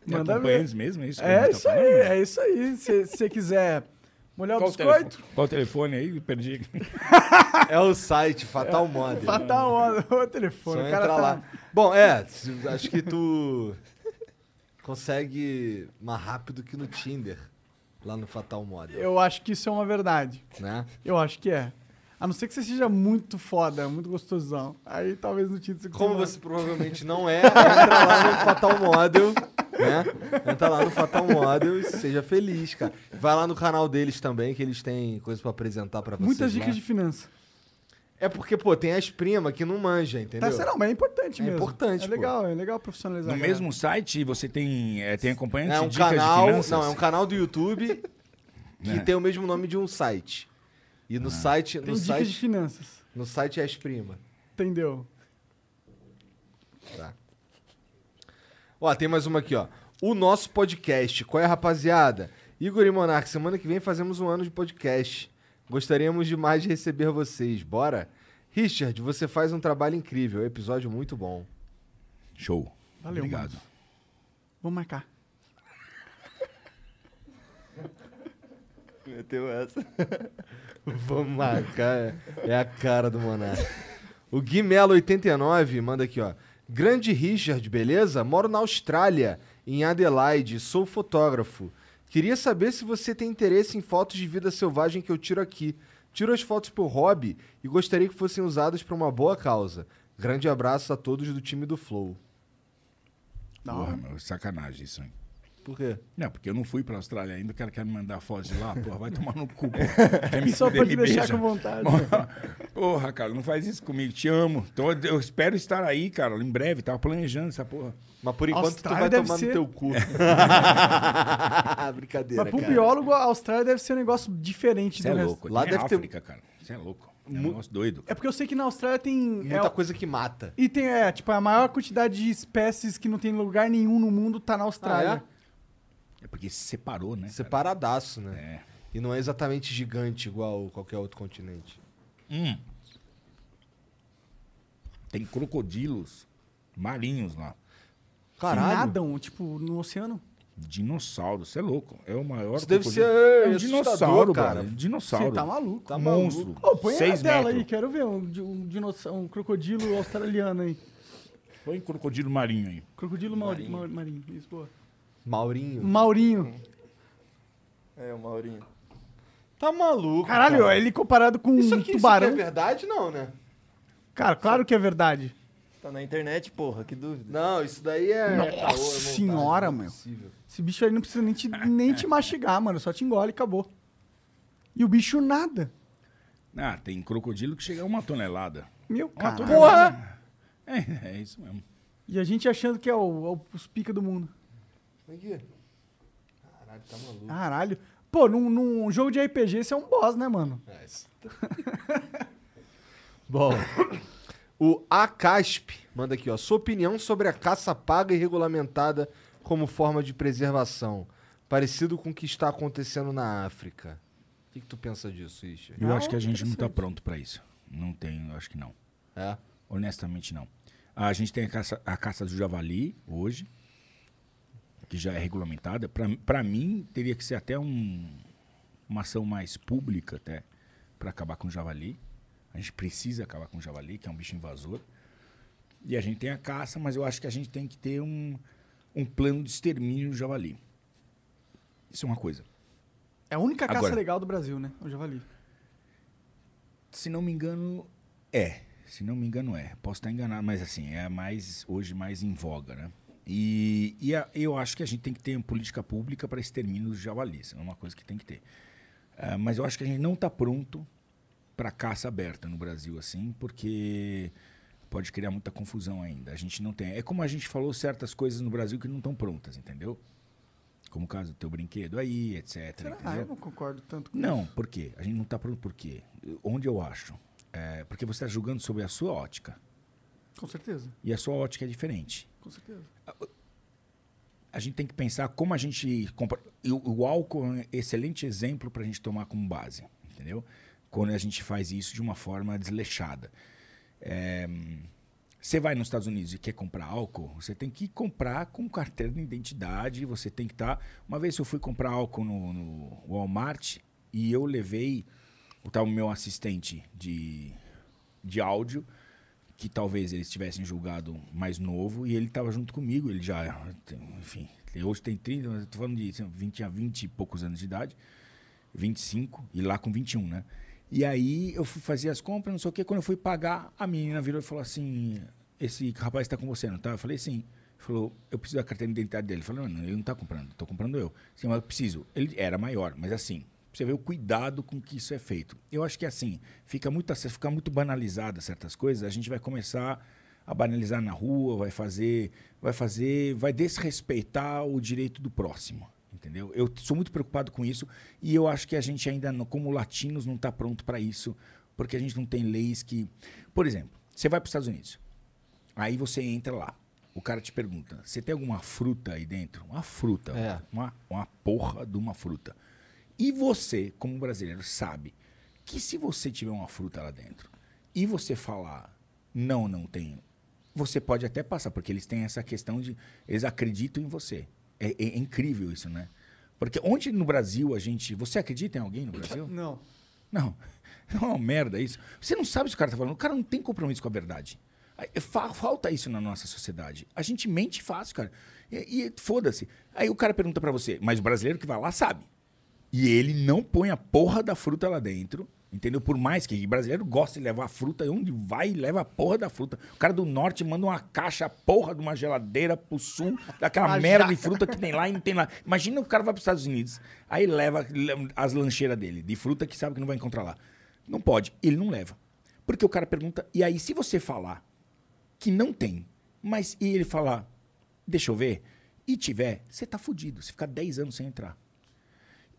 Manda acompanhantes mesmo, é isso? É tá isso aí, falando? é isso aí. Se você quiser molhar o Qual o, biscoito, telefone? Qual o telefone aí? Perdi. É o site Fatal Model. fatal o, o Só telefone. O entra cara tá... lá. Bom, é, acho que tu consegue mais rápido que no Tinder, lá no Fatal Model, Eu acho que isso é uma verdade. né? Eu acho que é. A não ser que você seja muito foda, muito gostosão. Aí talvez no título você Como você provavelmente não é, entra lá no Fatal Model, né? Entra lá no Fatal Model e seja feliz, cara. Vai lá no canal deles também, que eles têm coisa pra apresentar pra vocês Muitas lá. dicas de finança. É porque, pô, tem as primas que não manja, entendeu? Tá, será, mas é importante É mesmo. importante, É pô. legal, é legal profissionalizar. No mesmo site você tem, é, tem acompanhantes É de um dicas canal, de finanças? não, é um canal do YouTube que É. tem o mesmo nome de um site. E no site, Tem no dicas de site, finanças. no site é as primas. Entendeu? Tá. Ó, tem mais uma aqui, ó. O nosso podcast. Qual é, rapaziada? Igor e Monark, semana que vem fazemos um ano de podcast. Gostaríamos demais de receber vocês. Bora? Richard, você faz um trabalho incrível. Episódio muito bom. Show. Valeu, Obrigado. mano. Vamos marcar. Meteu essa. Vamos marcar. É a cara do Monark. O Gui Melo 89 manda aqui, ó. Grande Richard, beleza? Moro na Austrália, em Adelaide. Sou fotógrafo. Queria saber se você tem interesse em fotos de vida selvagem que eu tiro aqui. Tiro as fotos por hobby e gostaria que fossem usadas para uma boa causa. Grande abraço a todos do time do Flow. Porra, meu, sacanagem isso, hein? Por quê? Não, porque eu não fui pra Austrália ainda, o cara quer me mandar foto de lá, porra, vai tomar no cu. Quer me Só te me deixar beija. com vontade. Porra, cara, não faz isso comigo, te amo. Então, eu espero estar aí, cara, em breve, tava planejando essa porra. Mas por enquanto Austrália tu vai deve tomar ser- no teu cu. Brincadeira, Mas pro cara. biólogo, a Austrália deve ser um negócio diferente Você do é resto. louco. Lá Lá deve deve ter- África, cara. Você é louco. É um negócio doido. É porque eu sei que na Austrália tem. Muita é, coisa que mata. E tem, é, tipo, a maior quantidade de espécies que não tem lugar nenhum no mundo tá na Austrália. Ah, É porque se separou, né? cara? Separadaço, né? É. E não é exatamente gigante igual qualquer outro continente. Hum. Tem crocodilos marinhos lá. Que Caralho. nadam, tipo, no oceano. Dinossauro, você é louco. É o maior. Isso deve ser É um assustador, dinossauro, cara. cara. Dinossauro. Você tá maluco. Tá Monstro. Ô, põe Seis na tela metros. aí, quero ver um, um, dinossauro, um crocodilo australiano aí. Põe crocodilo marinho aí. Crocodilo marinho. marinho. marinho. Isso, boa. Maurinho. Maurinho. É, o Maurinho. Tá maluco. Caralho, cara. ele comparado com Isso um aqui, isso tubarão. aqui é verdade, não, né? Cara, claro que é verdade. Tá na internet, porra, que dúvida. Não, isso daí é. Nossa é caô, é senhora, não é. Esse bicho aí não precisa nem te, nem te mastigar, mano. Só te engole e acabou. E o bicho nada. Ah, tem crocodilo que chega a uma tonelada. Meu cara. tonelada. É, é isso mesmo. E a gente achando que é, o, é o- os pica do mundo. Aqui. Caralho, tá maluco. Caralho. Pô, num, num jogo de RPG, esse é um boss, né, mano? É, isso Bom. O Acasp manda aqui, ó. Sua opinião sobre a caça paga e regulamentada como forma de preservação. Parecido com o que está acontecendo na África. O que, que tu pensa disso, Richard? Eu Ah, acho que a gente não tá interessante. pronto pra isso. Não tem, eu acho que não. É? Honestamente, não. A gente tem a caça, a caça do javali hoje, que já é regulamentada. Pra mim, teria que ser até um, uma ação mais pública até para acabar com o javali. A gente precisa acabar com o javali, que é um bicho invasor. E a gente tem a caça, mas eu acho que a gente tem que ter um, um plano de extermínio do javali. Isso é uma coisa. É a única caça Agora. legal do Brasil, né? O javali. Se não me engano, é. Se não me engano, é. Posso estar enganado, mas assim, é mais hoje mais em voga, né? E, e a- eu acho que a gente tem que ter uma política pública para extermínio dos javalis. É uma coisa que tem que ter. Ah, mas eu acho que a gente não está pronto para caça aberta no Brasil, assim, porque pode criar muita confusão ainda. A gente não tem. É como a gente falou certas coisas no Brasil que não estão prontas, entendeu? Como o caso do teu brinquedo aí, etc. Será? Ah, eu não concordo tanto com Não, isso. por quê? A gente não está pronto por quê? Onde eu acho? É, porque você está julgando sobre a sua ótica. Com certeza. E a sua ótica é diferente. Com certeza. a gente tem que pensar como a gente compra. O, o álcool é um excelente exemplo para a gente tomar como base, entendeu? Quando a gente faz isso de uma forma desleixada. É, você vai nos Estados Unidos e quer comprar álcool, você tem que comprar com carteira de identidade, você tem que estar. Uma vez eu fui comprar álcool no, no Walmart e eu levei o tal meu assistente de, de áudio, que talvez eles tivessem julgado mais novo, e ele estava junto comigo, ele já, enfim, hoje tem 30, mas eu tô falando de assim, 20, tinha 20 e poucos anos de idade, 25, e lá com 21, né? E aí eu fui fazer as compras, não sei o que, quando eu fui pagar, a menina virou e falou assim, esse rapaz está com você, não tá? Eu falei, sim. Falou, eu preciso da carteira de identidade dele. Eu falei, não, ele não está comprando, estou comprando eu. Sim, mas eu preciso. Ele era maior, mas assim, você vê o cuidado com que isso é feito. Eu acho que assim, fica muito, se ficar muito banalizada certas coisas, a gente vai começar a banalizar na rua, vai fazer, vai fazer, vai desrespeitar o direito do próximo. Entendeu? Eu sou muito preocupado com isso e eu acho que a gente ainda, não- como latinos, não está pronto para isso, porque a gente não tem leis que. Por exemplo, você vai para os Estados Unidos, aí você entra lá, o cara te pergunta: você tem alguma fruta aí dentro? Uma fruta, É. uma, uma porra de uma fruta. E você, como brasileiro, sabe que se você tiver uma fruta lá dentro e você falar não, não tenho, você pode até passar, porque eles têm essa questão de. Eles acreditam em você. É, é- é incrível isso, né? Porque onde no Brasil a gente. Você acredita em alguém no Brasil? Não. Não. É uma merda isso. Você não sabe se o cara tá falando. O cara não tem compromisso com a verdade. Fa- Falta isso na nossa sociedade. A gente mente fácil, cara. E, e foda-se. Aí o cara pergunta pra você, mas o brasileiro que vai lá sabe. E ele não põe a porra da fruta lá dentro. Entendeu? Por mais que brasileiro goste de levar a fruta, e onde vai, leva a porra da fruta. O cara do norte manda uma caixa, a porra de uma geladeira pro sul, daquela Uma merda de fruta que tem lá e não tem lá. Imagina o cara vai para os Estados Unidos, aí leva le- as lancheiras dele, de fruta que sabe que não vai encontrar lá. Não pode, ele não leva. Porque o cara pergunta, e aí se você falar que não tem, mas e ele falar, deixa eu ver, e tiver, você tá fudido, você fica 10 anos sem entrar.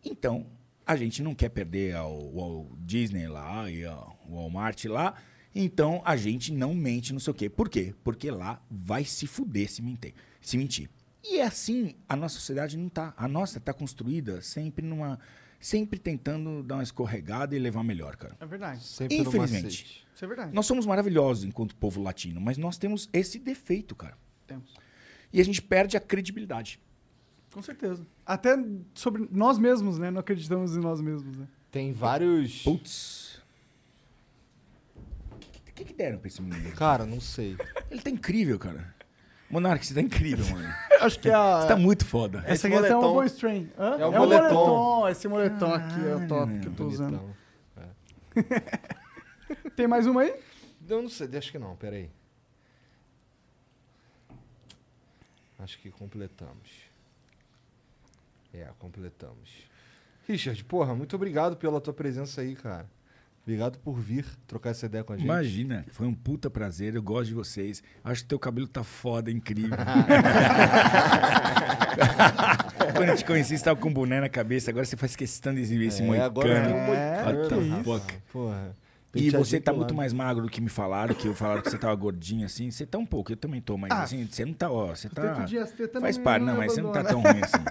Então, a gente não quer perder ao, ao Disney lá e ao Walmart lá. Então, a gente não mente, não sei o quê. Por quê? Porque lá vai se fuder se mentir. Se mentir. E é assim, a nossa sociedade não tá. A nossa tá construída sempre numa. Sempre tentando dar uma escorregada e levar melhor, cara. É verdade. Sempre Infelizmente. Isso é verdade. Nós somos maravilhosos enquanto povo latino, mas nós temos esse defeito, cara. Temos. E a gente perde a credibilidade. Com certeza. Até sobre nós mesmos, né? Não acreditamos em nós mesmos, né? Tem vários. Putz. O que, que deram pra esse menino? Cara, não sei. Ele tá incrível, cara. Monark, você tá incrível, mano. Acho que é a... Você tá muito foda. Essa Esse aqui é boa strain. Hã? É o o moletom. moletom. Esse moletom aqui é o top que eu tô usando. Bonitão. Tem mais uma aí? Eu não sei, acho que não, peraí. Acho que completamos. É, completamos. Richard, porra, muito obrigado pela tua presença aí, cara. Obrigado por vir trocar essa ideia com a gente. Imagina, foi um puta prazer, eu gosto de vocês. Acho que teu cabelo tá foda, incrível. Quando eu te conheci, você tava com um boné na cabeça, agora você faz questão de exibir esse É, moicano. agora É, what the rapaz. fuck? Porra. E você tá muito mais magro do que me falaram, que eu falaram que você tava gordinho assim. Você tá um pouco, eu também tô, mas Ah, assim, você não tá, ó, você tá... Faz parte, não não, mas você não tá tão ruim assim.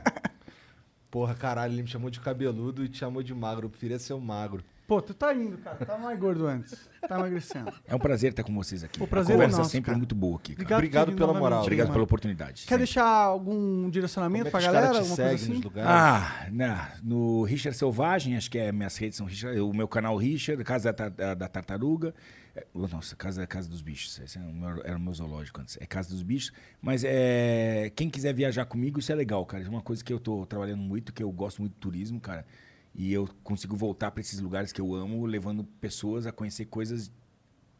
Porra, caralho, ele me chamou de cabeludo e te chamou de magro. Eu preferia ser o magro. Pô, tu tá indo, cara. Tá mais gordo antes. Tá emagrecendo. É um prazer estar com vocês aqui. O prazer a é conversa nosso, sempre cara. é muito boa aqui, cara. Obrigado, Obrigado pela moral. Obrigado mano. pela oportunidade. Quer sempre. deixar algum Como direcionamento é que pra galera? Alguma coisa seguem assim? nos lugares? Ah, né, no Richard Selvagem, acho que é minhas redes são Richard, o meu canal Richard, Casa da, Tar- da Tartaruga. É, nossa, Casa, Casa dos Bichos. Esse é o meu- era o meu zoológico antes. É Casa dos Bichos. Mas é, quem quiser viajar comigo, isso é legal, cara. Isso é uma coisa que eu tô trabalhando muito, que eu gosto muito de turismo, cara. E eu consigo voltar para esses lugares que eu amo, levando pessoas a conhecer coisas,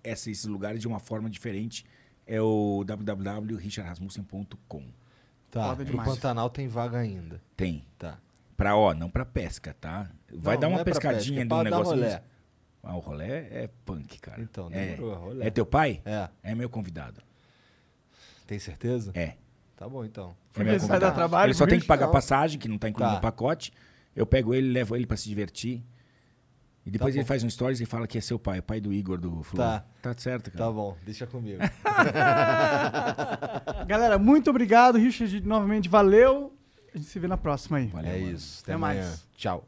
esses, esses lugares de uma forma diferente. É o www.richardrasmussen.com. Tá, Foda pro. Pantanal tem vaga ainda. Tem. Tá. Pra, ó, não pra pesca, tá? Vai Não, dar não uma é pra pescadinha pesca, é pra um dar negócio. rolé. Ah, o rolé é punk, cara. Então, é, demorou, rolé. é teu pai? É. É meu convidado. Tem certeza? É. Tá bom, então. É meu você vai dar convidado. trabalho Ele só pro tem que bicho? pagar Não. passagem, que não tá incluído Tá. no pacote. Eu pego ele, levo ele pra se divertir. E depois Tá ele faz um stories e fala que é seu pai, o pai do Igor do Flow. Tá. Tá certo, cara. Tá bom, deixa comigo. Galera, muito obrigado. Richard, novamente, valeu. A gente se vê na próxima aí. Valeu, é mano. isso. Até Até mais. Tchau.